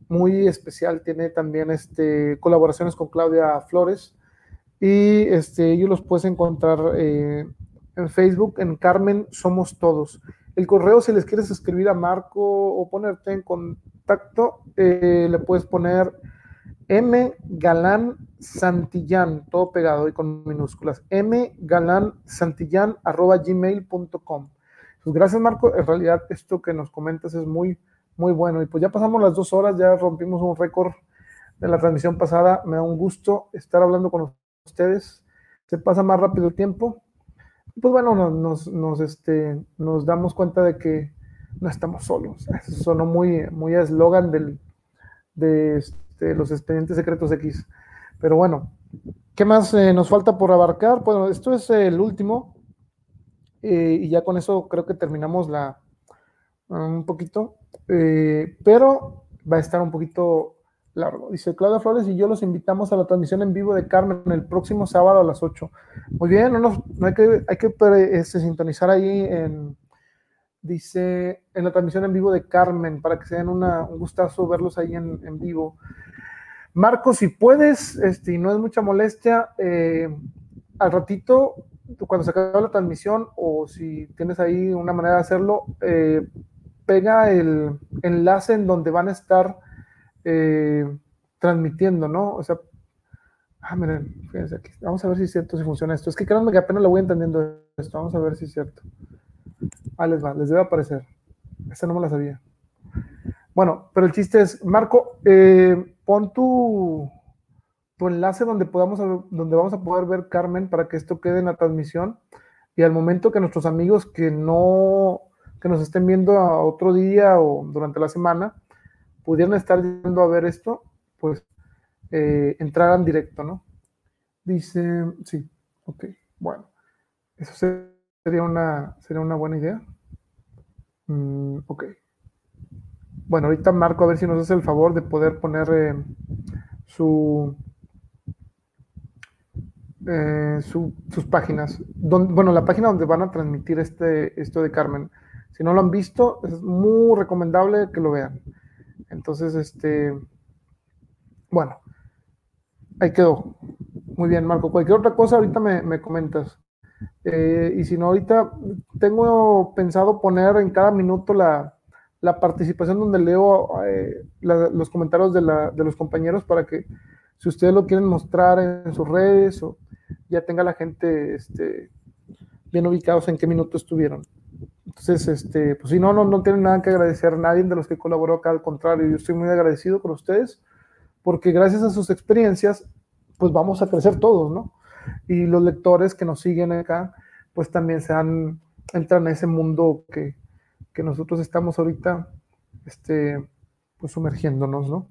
muy especial. Tiene también este, colaboraciones con Claudia Flores y este, ellos los puedes encontrar en Facebook en Carmen Somos Todos. El correo, si les quieres escribir a Marco o ponerte en contacto, eh, le puedes poner M Galán Santillán, todo pegado y con minúsculas. M Galán Santillán arroba gmail.com. Pues gracias, Marco. En realidad, esto que nos comentas es muy, muy bueno. Y pues ya pasamos las dos horas, ya rompimos un récord de la transmisión pasada. Me da un gusto estar hablando con ustedes. Se pasa más rápido el tiempo. Pues bueno, nos, nos, este, nos damos cuenta de que no estamos solos. Eso sonó muy, muy eslogan del, de este, los expedientes secretos X. Pero bueno, ¿qué más eh, nos falta por abarcar? Bueno, esto es el último. Eh, y ya con eso creo que terminamos la un poquito. Eh, pero va a estar un poquito largo. Dice Claudia Flores y yo los invitamos a la transmisión en vivo de Carmen el próximo sábado a las 8. Muy bien, no, hay que, hay que este, sintonizar ahí en, dice, en la transmisión en vivo de Carmen para que se den un gustazo verlos ahí en, vivo. Marco, si puedes, este, no es mucha molestia, eh, al ratito, cuando se acabe la transmisión o si tienes ahí una manera de hacerlo, eh, pega el enlace en donde van a estar eh, transmitiendo, ¿no? O sea, ah, miren, fíjense aquí, vamos a ver si es cierto, si funciona esto. Es que créanme que apenas lo voy entendiendo esto, vamos a ver si es cierto. Ah, les va, les debe aparecer. Esta no me la sabía. Bueno, pero el chiste es, Marco, eh, pon tu, tu enlace donde, podamos, donde vamos a poder ver Carmen para que esto quede en la transmisión y al momento que nuestros amigos que no, que nos estén viendo a otro día o durante la semana, pudieran estar yendo a ver esto, pues eh, entraran directo, ¿no? Dice, sí, ok, bueno, eso sería una, sería una buena idea. Mm, ok. Bueno, ahorita Marco a ver si nos hace el favor de poder poner eh, su, eh, sus páginas. bueno, la página donde van a transmitir este, esto de Carmen. Si no lo han visto, es muy recomendable que lo vean. Entonces, este, bueno, ahí quedó. Muy bien, Marco. Cualquier otra cosa, ahorita me, comentas. Eh, y si no, ahorita tengo pensado poner en cada minuto la, participación donde leo eh, los comentarios de, los compañeros para que si ustedes lo quieren mostrar en, sus redes o ya tenga la gente este, bien ubicados en qué minuto estuvieron. Entonces, este, pues si no, no, no tienen nada que agradecer a nadie de los que colaboró acá, al contrario, yo estoy muy agradecido con ustedes, porque gracias a sus experiencias, pues vamos a crecer todos, ¿no? Y los lectores que nos siguen acá, pues también se han, entran en ese mundo que, que nosotros estamos ahorita, este, pues sumergiéndonos, ¿no?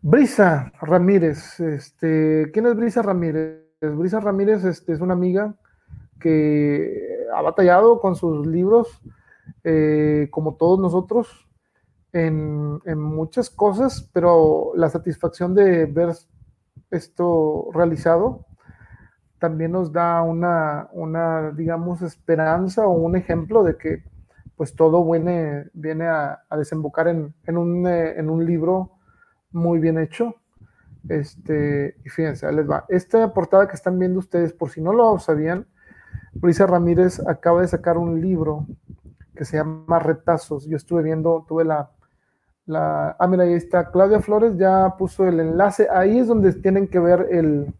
Brisa Ramírez, este, ¿quién es Brisa Ramírez? Brisa Ramírez este, es una amiga que ha batallado con sus libros, eh, como todos nosotros, en, muchas cosas, pero la satisfacción de ver esto realizado también nos da una, una digamos, esperanza o un ejemplo de que pues todo viene, viene a, desembocar en, un, eh, en un libro muy bien hecho. Este, y fíjense, les va. Esta portada que están viendo ustedes, por si no lo sabían, Luisa Ramírez acaba de sacar un libro que se llama Retazos. Yo estuve viendo, tuve la, la... Ah, mira, ahí está. Claudia Flores ya puso el enlace. Ahí es donde tienen que ver el,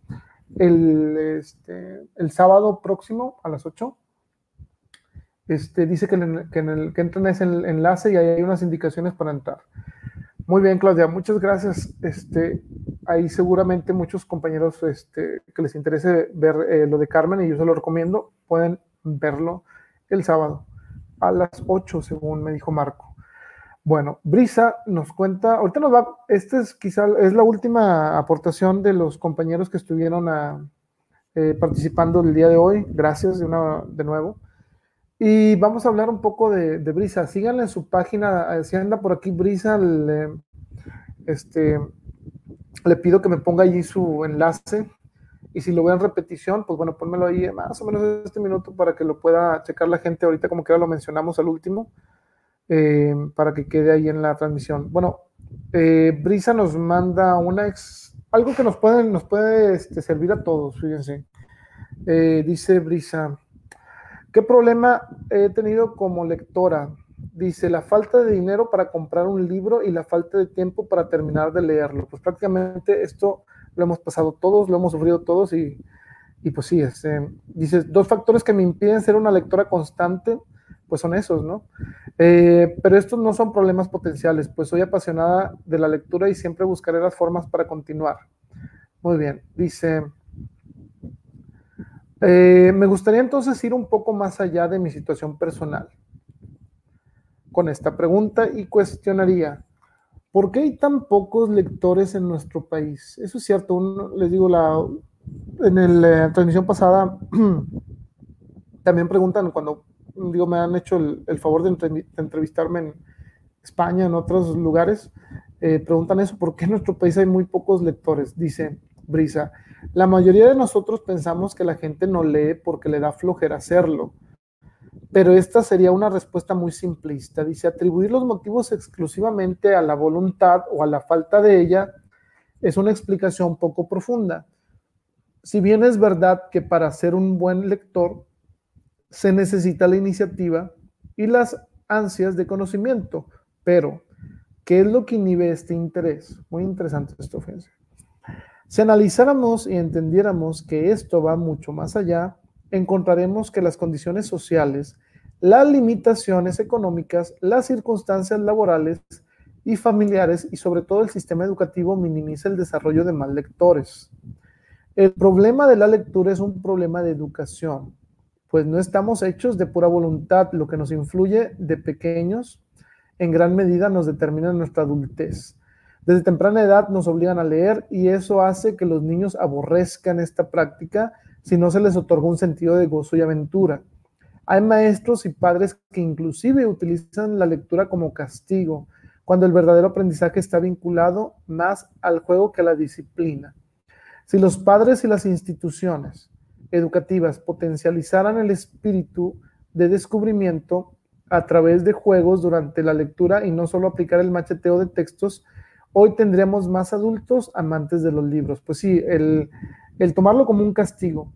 el, este, el sábado próximo a las 8. Este, dice que, en el, que entren a ese enlace y ahí hay unas indicaciones para entrar. Muy bien, Claudia, muchas gracias. Este, hay seguramente muchos compañeros este, que les interese ver eh, lo de Carmen y yo se lo recomiendo. Pueden verlo el sábado a las 8, según me dijo Marco. Bueno, Brisa nos cuenta, ahorita nos va, esta es quizá es la última aportación de los compañeros que estuvieron a, eh, participando el día de hoy. Gracias de, una, de nuevo. Y vamos a hablar un poco de, Brisa. Síganle en su página, eh, si anda por aquí Brisa, le, este, le pido que me ponga allí su enlace. Y si lo veo en repetición, pues bueno, pónmelo ahí más o menos este minuto para que lo pueda checar la gente ahorita, como que ya lo mencionamos al último, eh, para que quede ahí en la transmisión. Bueno, eh, Brisa nos manda una ex, algo que nos puede, nos puede este, servir a todos, fíjense. dice Brisa, ¿Qué problema he tenido como lectora? Dice, la falta de dinero para comprar un libro y la falta de tiempo para terminar de leerlo. Pues prácticamente esto lo hemos pasado todos, lo hemos sufrido todos y, pues sí, este, dice, dos factores que me impiden ser una lectora constante, pues son esos, ¿no? Eh, pero estos no son problemas potenciales, pues soy apasionada de la lectura y siempre buscaré las formas para continuar. Muy bien, dice, eh, me gustaría entonces ir un poco más allá de mi situación personal con esta pregunta y cuestionaría, ¿por qué hay tan pocos lectores en nuestro país? Eso es cierto, les digo, en la transmisión pasada también preguntan cuando digo, me han hecho el, favor de, entrevistarme en España, en otros lugares, eh, preguntan eso, ¿por qué en nuestro país hay muy pocos lectores? Dice Brisa, la mayoría de nosotros pensamos que la gente no lee porque le da flojera hacerlo, pero esta sería una respuesta muy simplista. Dice, atribuir los motivos exclusivamente a la voluntad o a la falta de ella es una explicación poco profunda. Si bien es verdad que para ser un buen lector se necesita la iniciativa y las ansias de conocimiento, pero ¿qué es lo que inhibe este interés? Muy interesante esta ofensa. Si analizáramos y entendiéramos que esto va mucho más allá, encontraremos que las condiciones sociales, las limitaciones económicas, las circunstancias laborales y familiares y sobre todo el sistema educativo minimiza el desarrollo de más lectores. El problema de la lectura es un problema de educación, pues no estamos hechos de pura voluntad, lo que nos influye de pequeños en gran medida nos determina nuestra adultez. Desde temprana edad nos obligan a leer y eso hace que los niños aborrezcan esta práctica si no se les otorga un sentido de gozo y aventura. Hay maestros y padres que inclusive utilizan la lectura como castigo, cuando el verdadero aprendizaje está vinculado más al juego que a la disciplina. Si los padres y las instituciones educativas potencializaran el espíritu de descubrimiento a través de juegos durante la lectura y no solo aplicar el macheteo de textos, hoy tendríamos más adultos amantes de los libros. Pues sí, el, tomarlo como un castigo,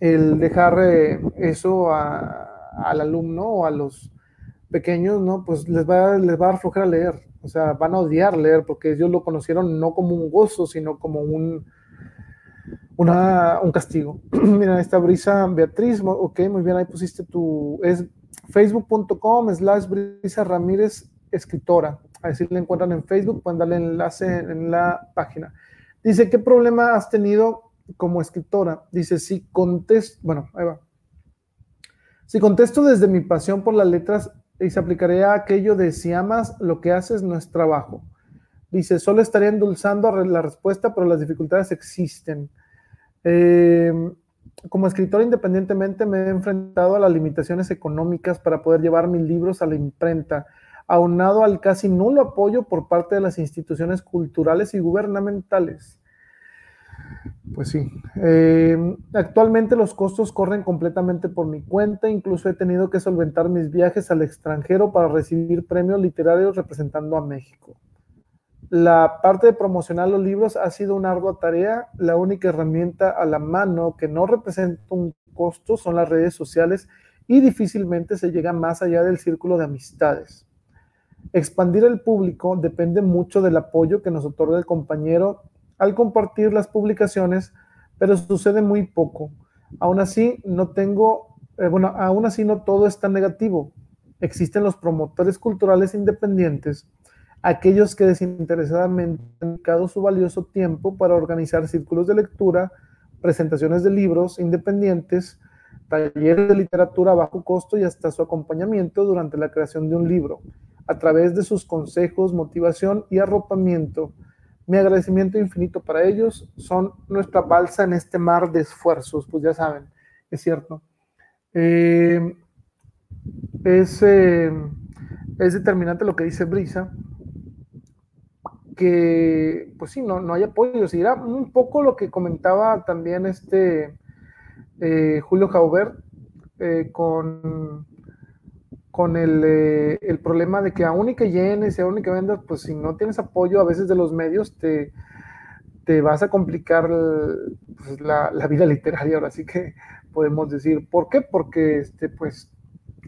el dejar eh, eso al alumno o a los pequeños, ¿no? Pues les va, les va a dar flojera leer, o sea, van a odiar leer porque ellos lo conocieron no como un gozo, sino como un, una, un castigo. Mira, esta brisa Beatriz, ok, muy bien, ahí pusiste tu, es facebook.com slash brisa Ramírez escritora. Así le encuentran en Facebook, pueden darle enlace en la página. Dice, ¿qué problema has tenido como escritora? Dice, si contesto, bueno, ahí va. Si contesto desde mi pasión por las letras y se aplicaría aquello de si amas lo que haces no es trabajo. Dice, solo estaría endulzando la respuesta, pero las dificultades existen. Eh, como escritor independientemente me he enfrentado a las limitaciones económicas para poder llevar mis libros a la imprenta, aunado al casi nulo apoyo por parte de las instituciones culturales y gubernamentales. Pues sí. Eh, actualmente los costos corren completamente por mi cuenta, incluso he tenido que solventar mis viajes al extranjero para recibir premios literarios representando a México. La parte de promocionar los libros ha sido una ardua tarea. La única herramienta a la mano que no representa un costo son las redes sociales y difícilmente se llega más allá del círculo de amistades. Expandir el público depende mucho del apoyo que nos otorga el compañero al compartir las publicaciones, pero sucede muy poco. Aún así, no tengo, eh, bueno, aún así no todo es tan negativo. Existen los promotores culturales independientes aquellos que desinteresadamente han dedicado su valioso tiempo para organizar círculos de lectura, presentaciones de libros independientes, talleres de literatura a bajo costo y hasta su acompañamiento durante la creación de un libro, a través de sus consejos, motivación y arropamiento. Mi agradecimiento infinito para ellos son nuestra balsa en este mar de esfuerzos, pues ya saben, es cierto. Eh, es, eh, es determinante lo que dice Brisa, que, pues sí, no, no hay apoyo. Era un poco lo que comentaba también este eh, Julio Jaubert con, con el, el, problema de que aún y que llenes y aún y que vendas, pues si no tienes apoyo a veces de los medios, te, te vas a complicar pues, la, la, vida literaria. Ahora sí que podemos decir, ¿por qué? Porque, este, pues,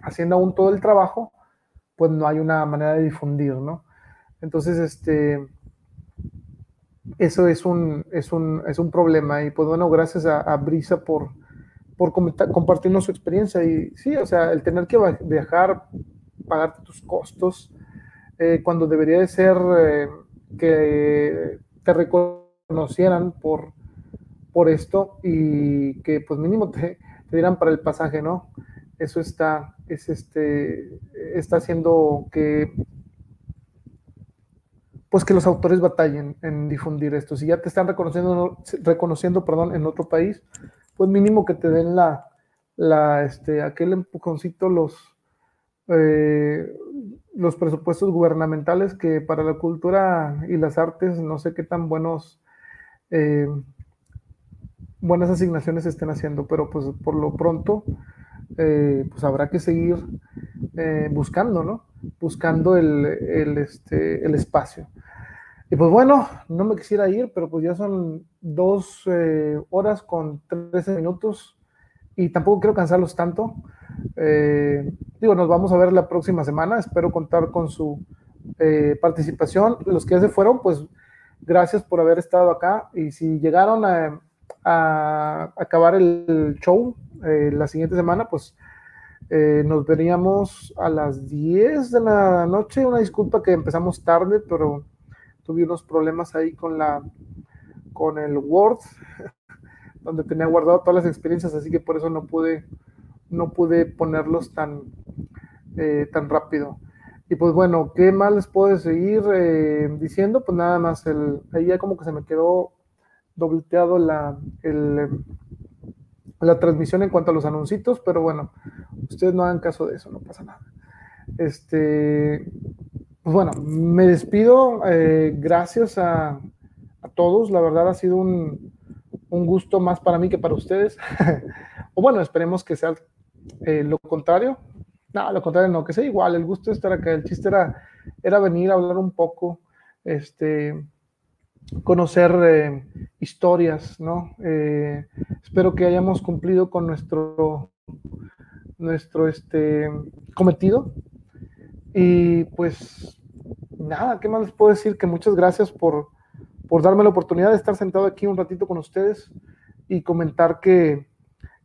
haciendo aún todo el trabajo, pues no hay una manera de difundir, ¿no? Entonces, este, eso es un, es un, es un problema. Y pues bueno, gracias a, Brisa por, por compartirnos su experiencia. Y sí, o sea, el tener que viajar, pagarte tus costos, eh, cuando debería de ser eh, que te reconocieran por, por esto y que pues mínimo te, te dieran para el pasaje, ¿no? Eso está, es este, está haciendo que pues que los autores batallen en difundir esto. Si ya te están reconociendo, reconociendo perdón, en otro país, pues mínimo que te den la, este, aquel empujoncito, los, eh, los presupuestos gubernamentales que para la cultura y las artes no sé qué tan buenos eh, buenas asignaciones estén haciendo, pero pues por lo pronto eh, pues habrá que seguir buscando, ¿no? Buscando el, el, este, el espacio. Y pues bueno, no me quisiera ir, pero pues ya son dos eh, horas con 13 minutos y tampoco quiero cansarlos tanto. Eh, digo, nos vamos a ver la próxima semana. Espero contar con su eh, participación. Los que ya se fueron, pues gracias por haber estado acá. Y si llegaron a, acabar el show la siguiente semana, pues nos veríamos a las 10 de la noche. Una disculpa que empezamos tarde, pero tuve unos problemas ahí con la con el Word, donde tenía guardado todas las experiencias, así que por eso no pude, no pude ponerlos tan, eh, tan rápido. Y pues bueno, ¿qué más les puedo seguir eh, diciendo? Pues nada más, el, ahí ya como que se me quedó dobleteado la, el, la transmisión en cuanto a los anuncios, pero bueno, ustedes no hagan caso de eso, no pasa nada. Este, bueno, me despido. Eh, gracias a, a, todos. La verdad ha sido un, un, gusto más para mí que para ustedes. o bueno, esperemos que sea eh, lo contrario. No, lo contrario no, que sea igual. El gusto de estar acá. El chiste era, era venir a hablar un poco, este, conocer eh, historias, ¿no? Eh, espero que hayamos cumplido con nuestro, nuestro este, cometido y pues nada, ¿qué más les puedo decir? Que muchas gracias por, por darme la oportunidad de estar sentado aquí un ratito con ustedes y comentar que,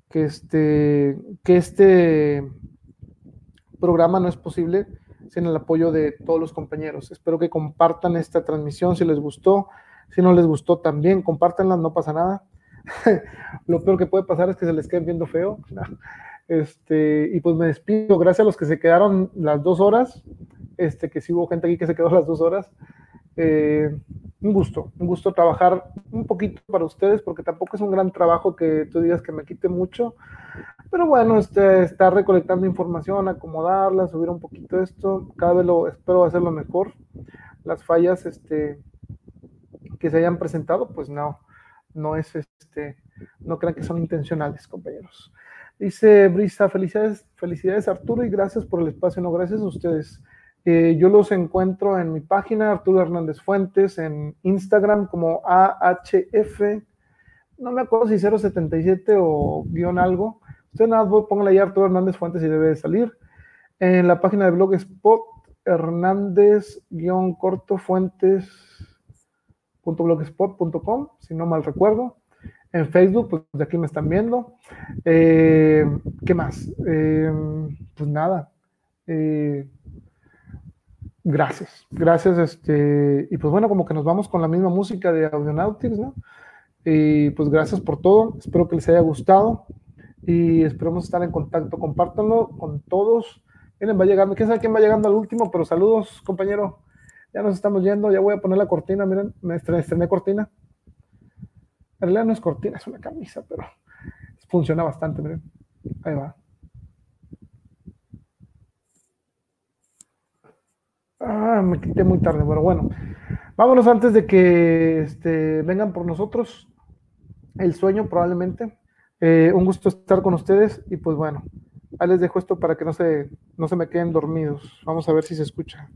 que, este, que este programa no es posible sin el apoyo de todos los compañeros. Espero que compartan esta transmisión si les gustó. Si no les gustó también, compártanla, no pasa nada. Lo peor que puede pasar es que se les queden viendo feo. Este, y pues me despido. Gracias a los que se quedaron las dos horas. Este, que sí hubo gente aquí que se quedó las dos horas. Eh, un gusto, un gusto trabajar un poquito para ustedes, porque tampoco es un gran trabajo que tú digas que me quite mucho. Pero bueno, este, estar recolectando información, acomodarla, subir un poquito esto, cada vez lo espero hacerlo mejor. Las fallas este, que se hayan presentado, pues no, no es este, no crean que son intencionales, compañeros. Dice Brisa, felicidades, felicidades Arturo y gracias por el espacio. No, gracias a ustedes. Eh, yo los encuentro en mi página, Arturo Hernández Fuentes, en Instagram como AHF, no me acuerdo si 077 o guion algo. Usted nada más póngale ahí Arturo Hernández Fuentes y debe de salir. En la página de Blogspot, Hernández-corto fuentes.blogspot.com, si no mal recuerdo en Facebook, pues de aquí me están viendo. Eh, ¿Qué más? Eh, pues nada. Eh, gracias, gracias. Este, y pues bueno, como que nos vamos con la misma música de Audionautics, ¿no? Y pues gracias por todo. Espero que les haya gustado y esperemos estar en contacto. Compártanlo con todos. Miren, va llegando. ¿Quién sabe quién va llegando al último? Pero saludos, compañero. Ya nos estamos yendo. Ya voy a poner la cortina. Miren, me estrené cortina. En realidad no es cortina, es una camisa, pero funciona bastante, miren. Ahí va. Ah, me quité muy tarde, pero bueno. Vámonos antes de que este, vengan por nosotros. El sueño probablemente. Eh, un gusto estar con ustedes y pues bueno, ahí les dejo esto para que no se, no se me queden dormidos. Vamos a ver si se escucha.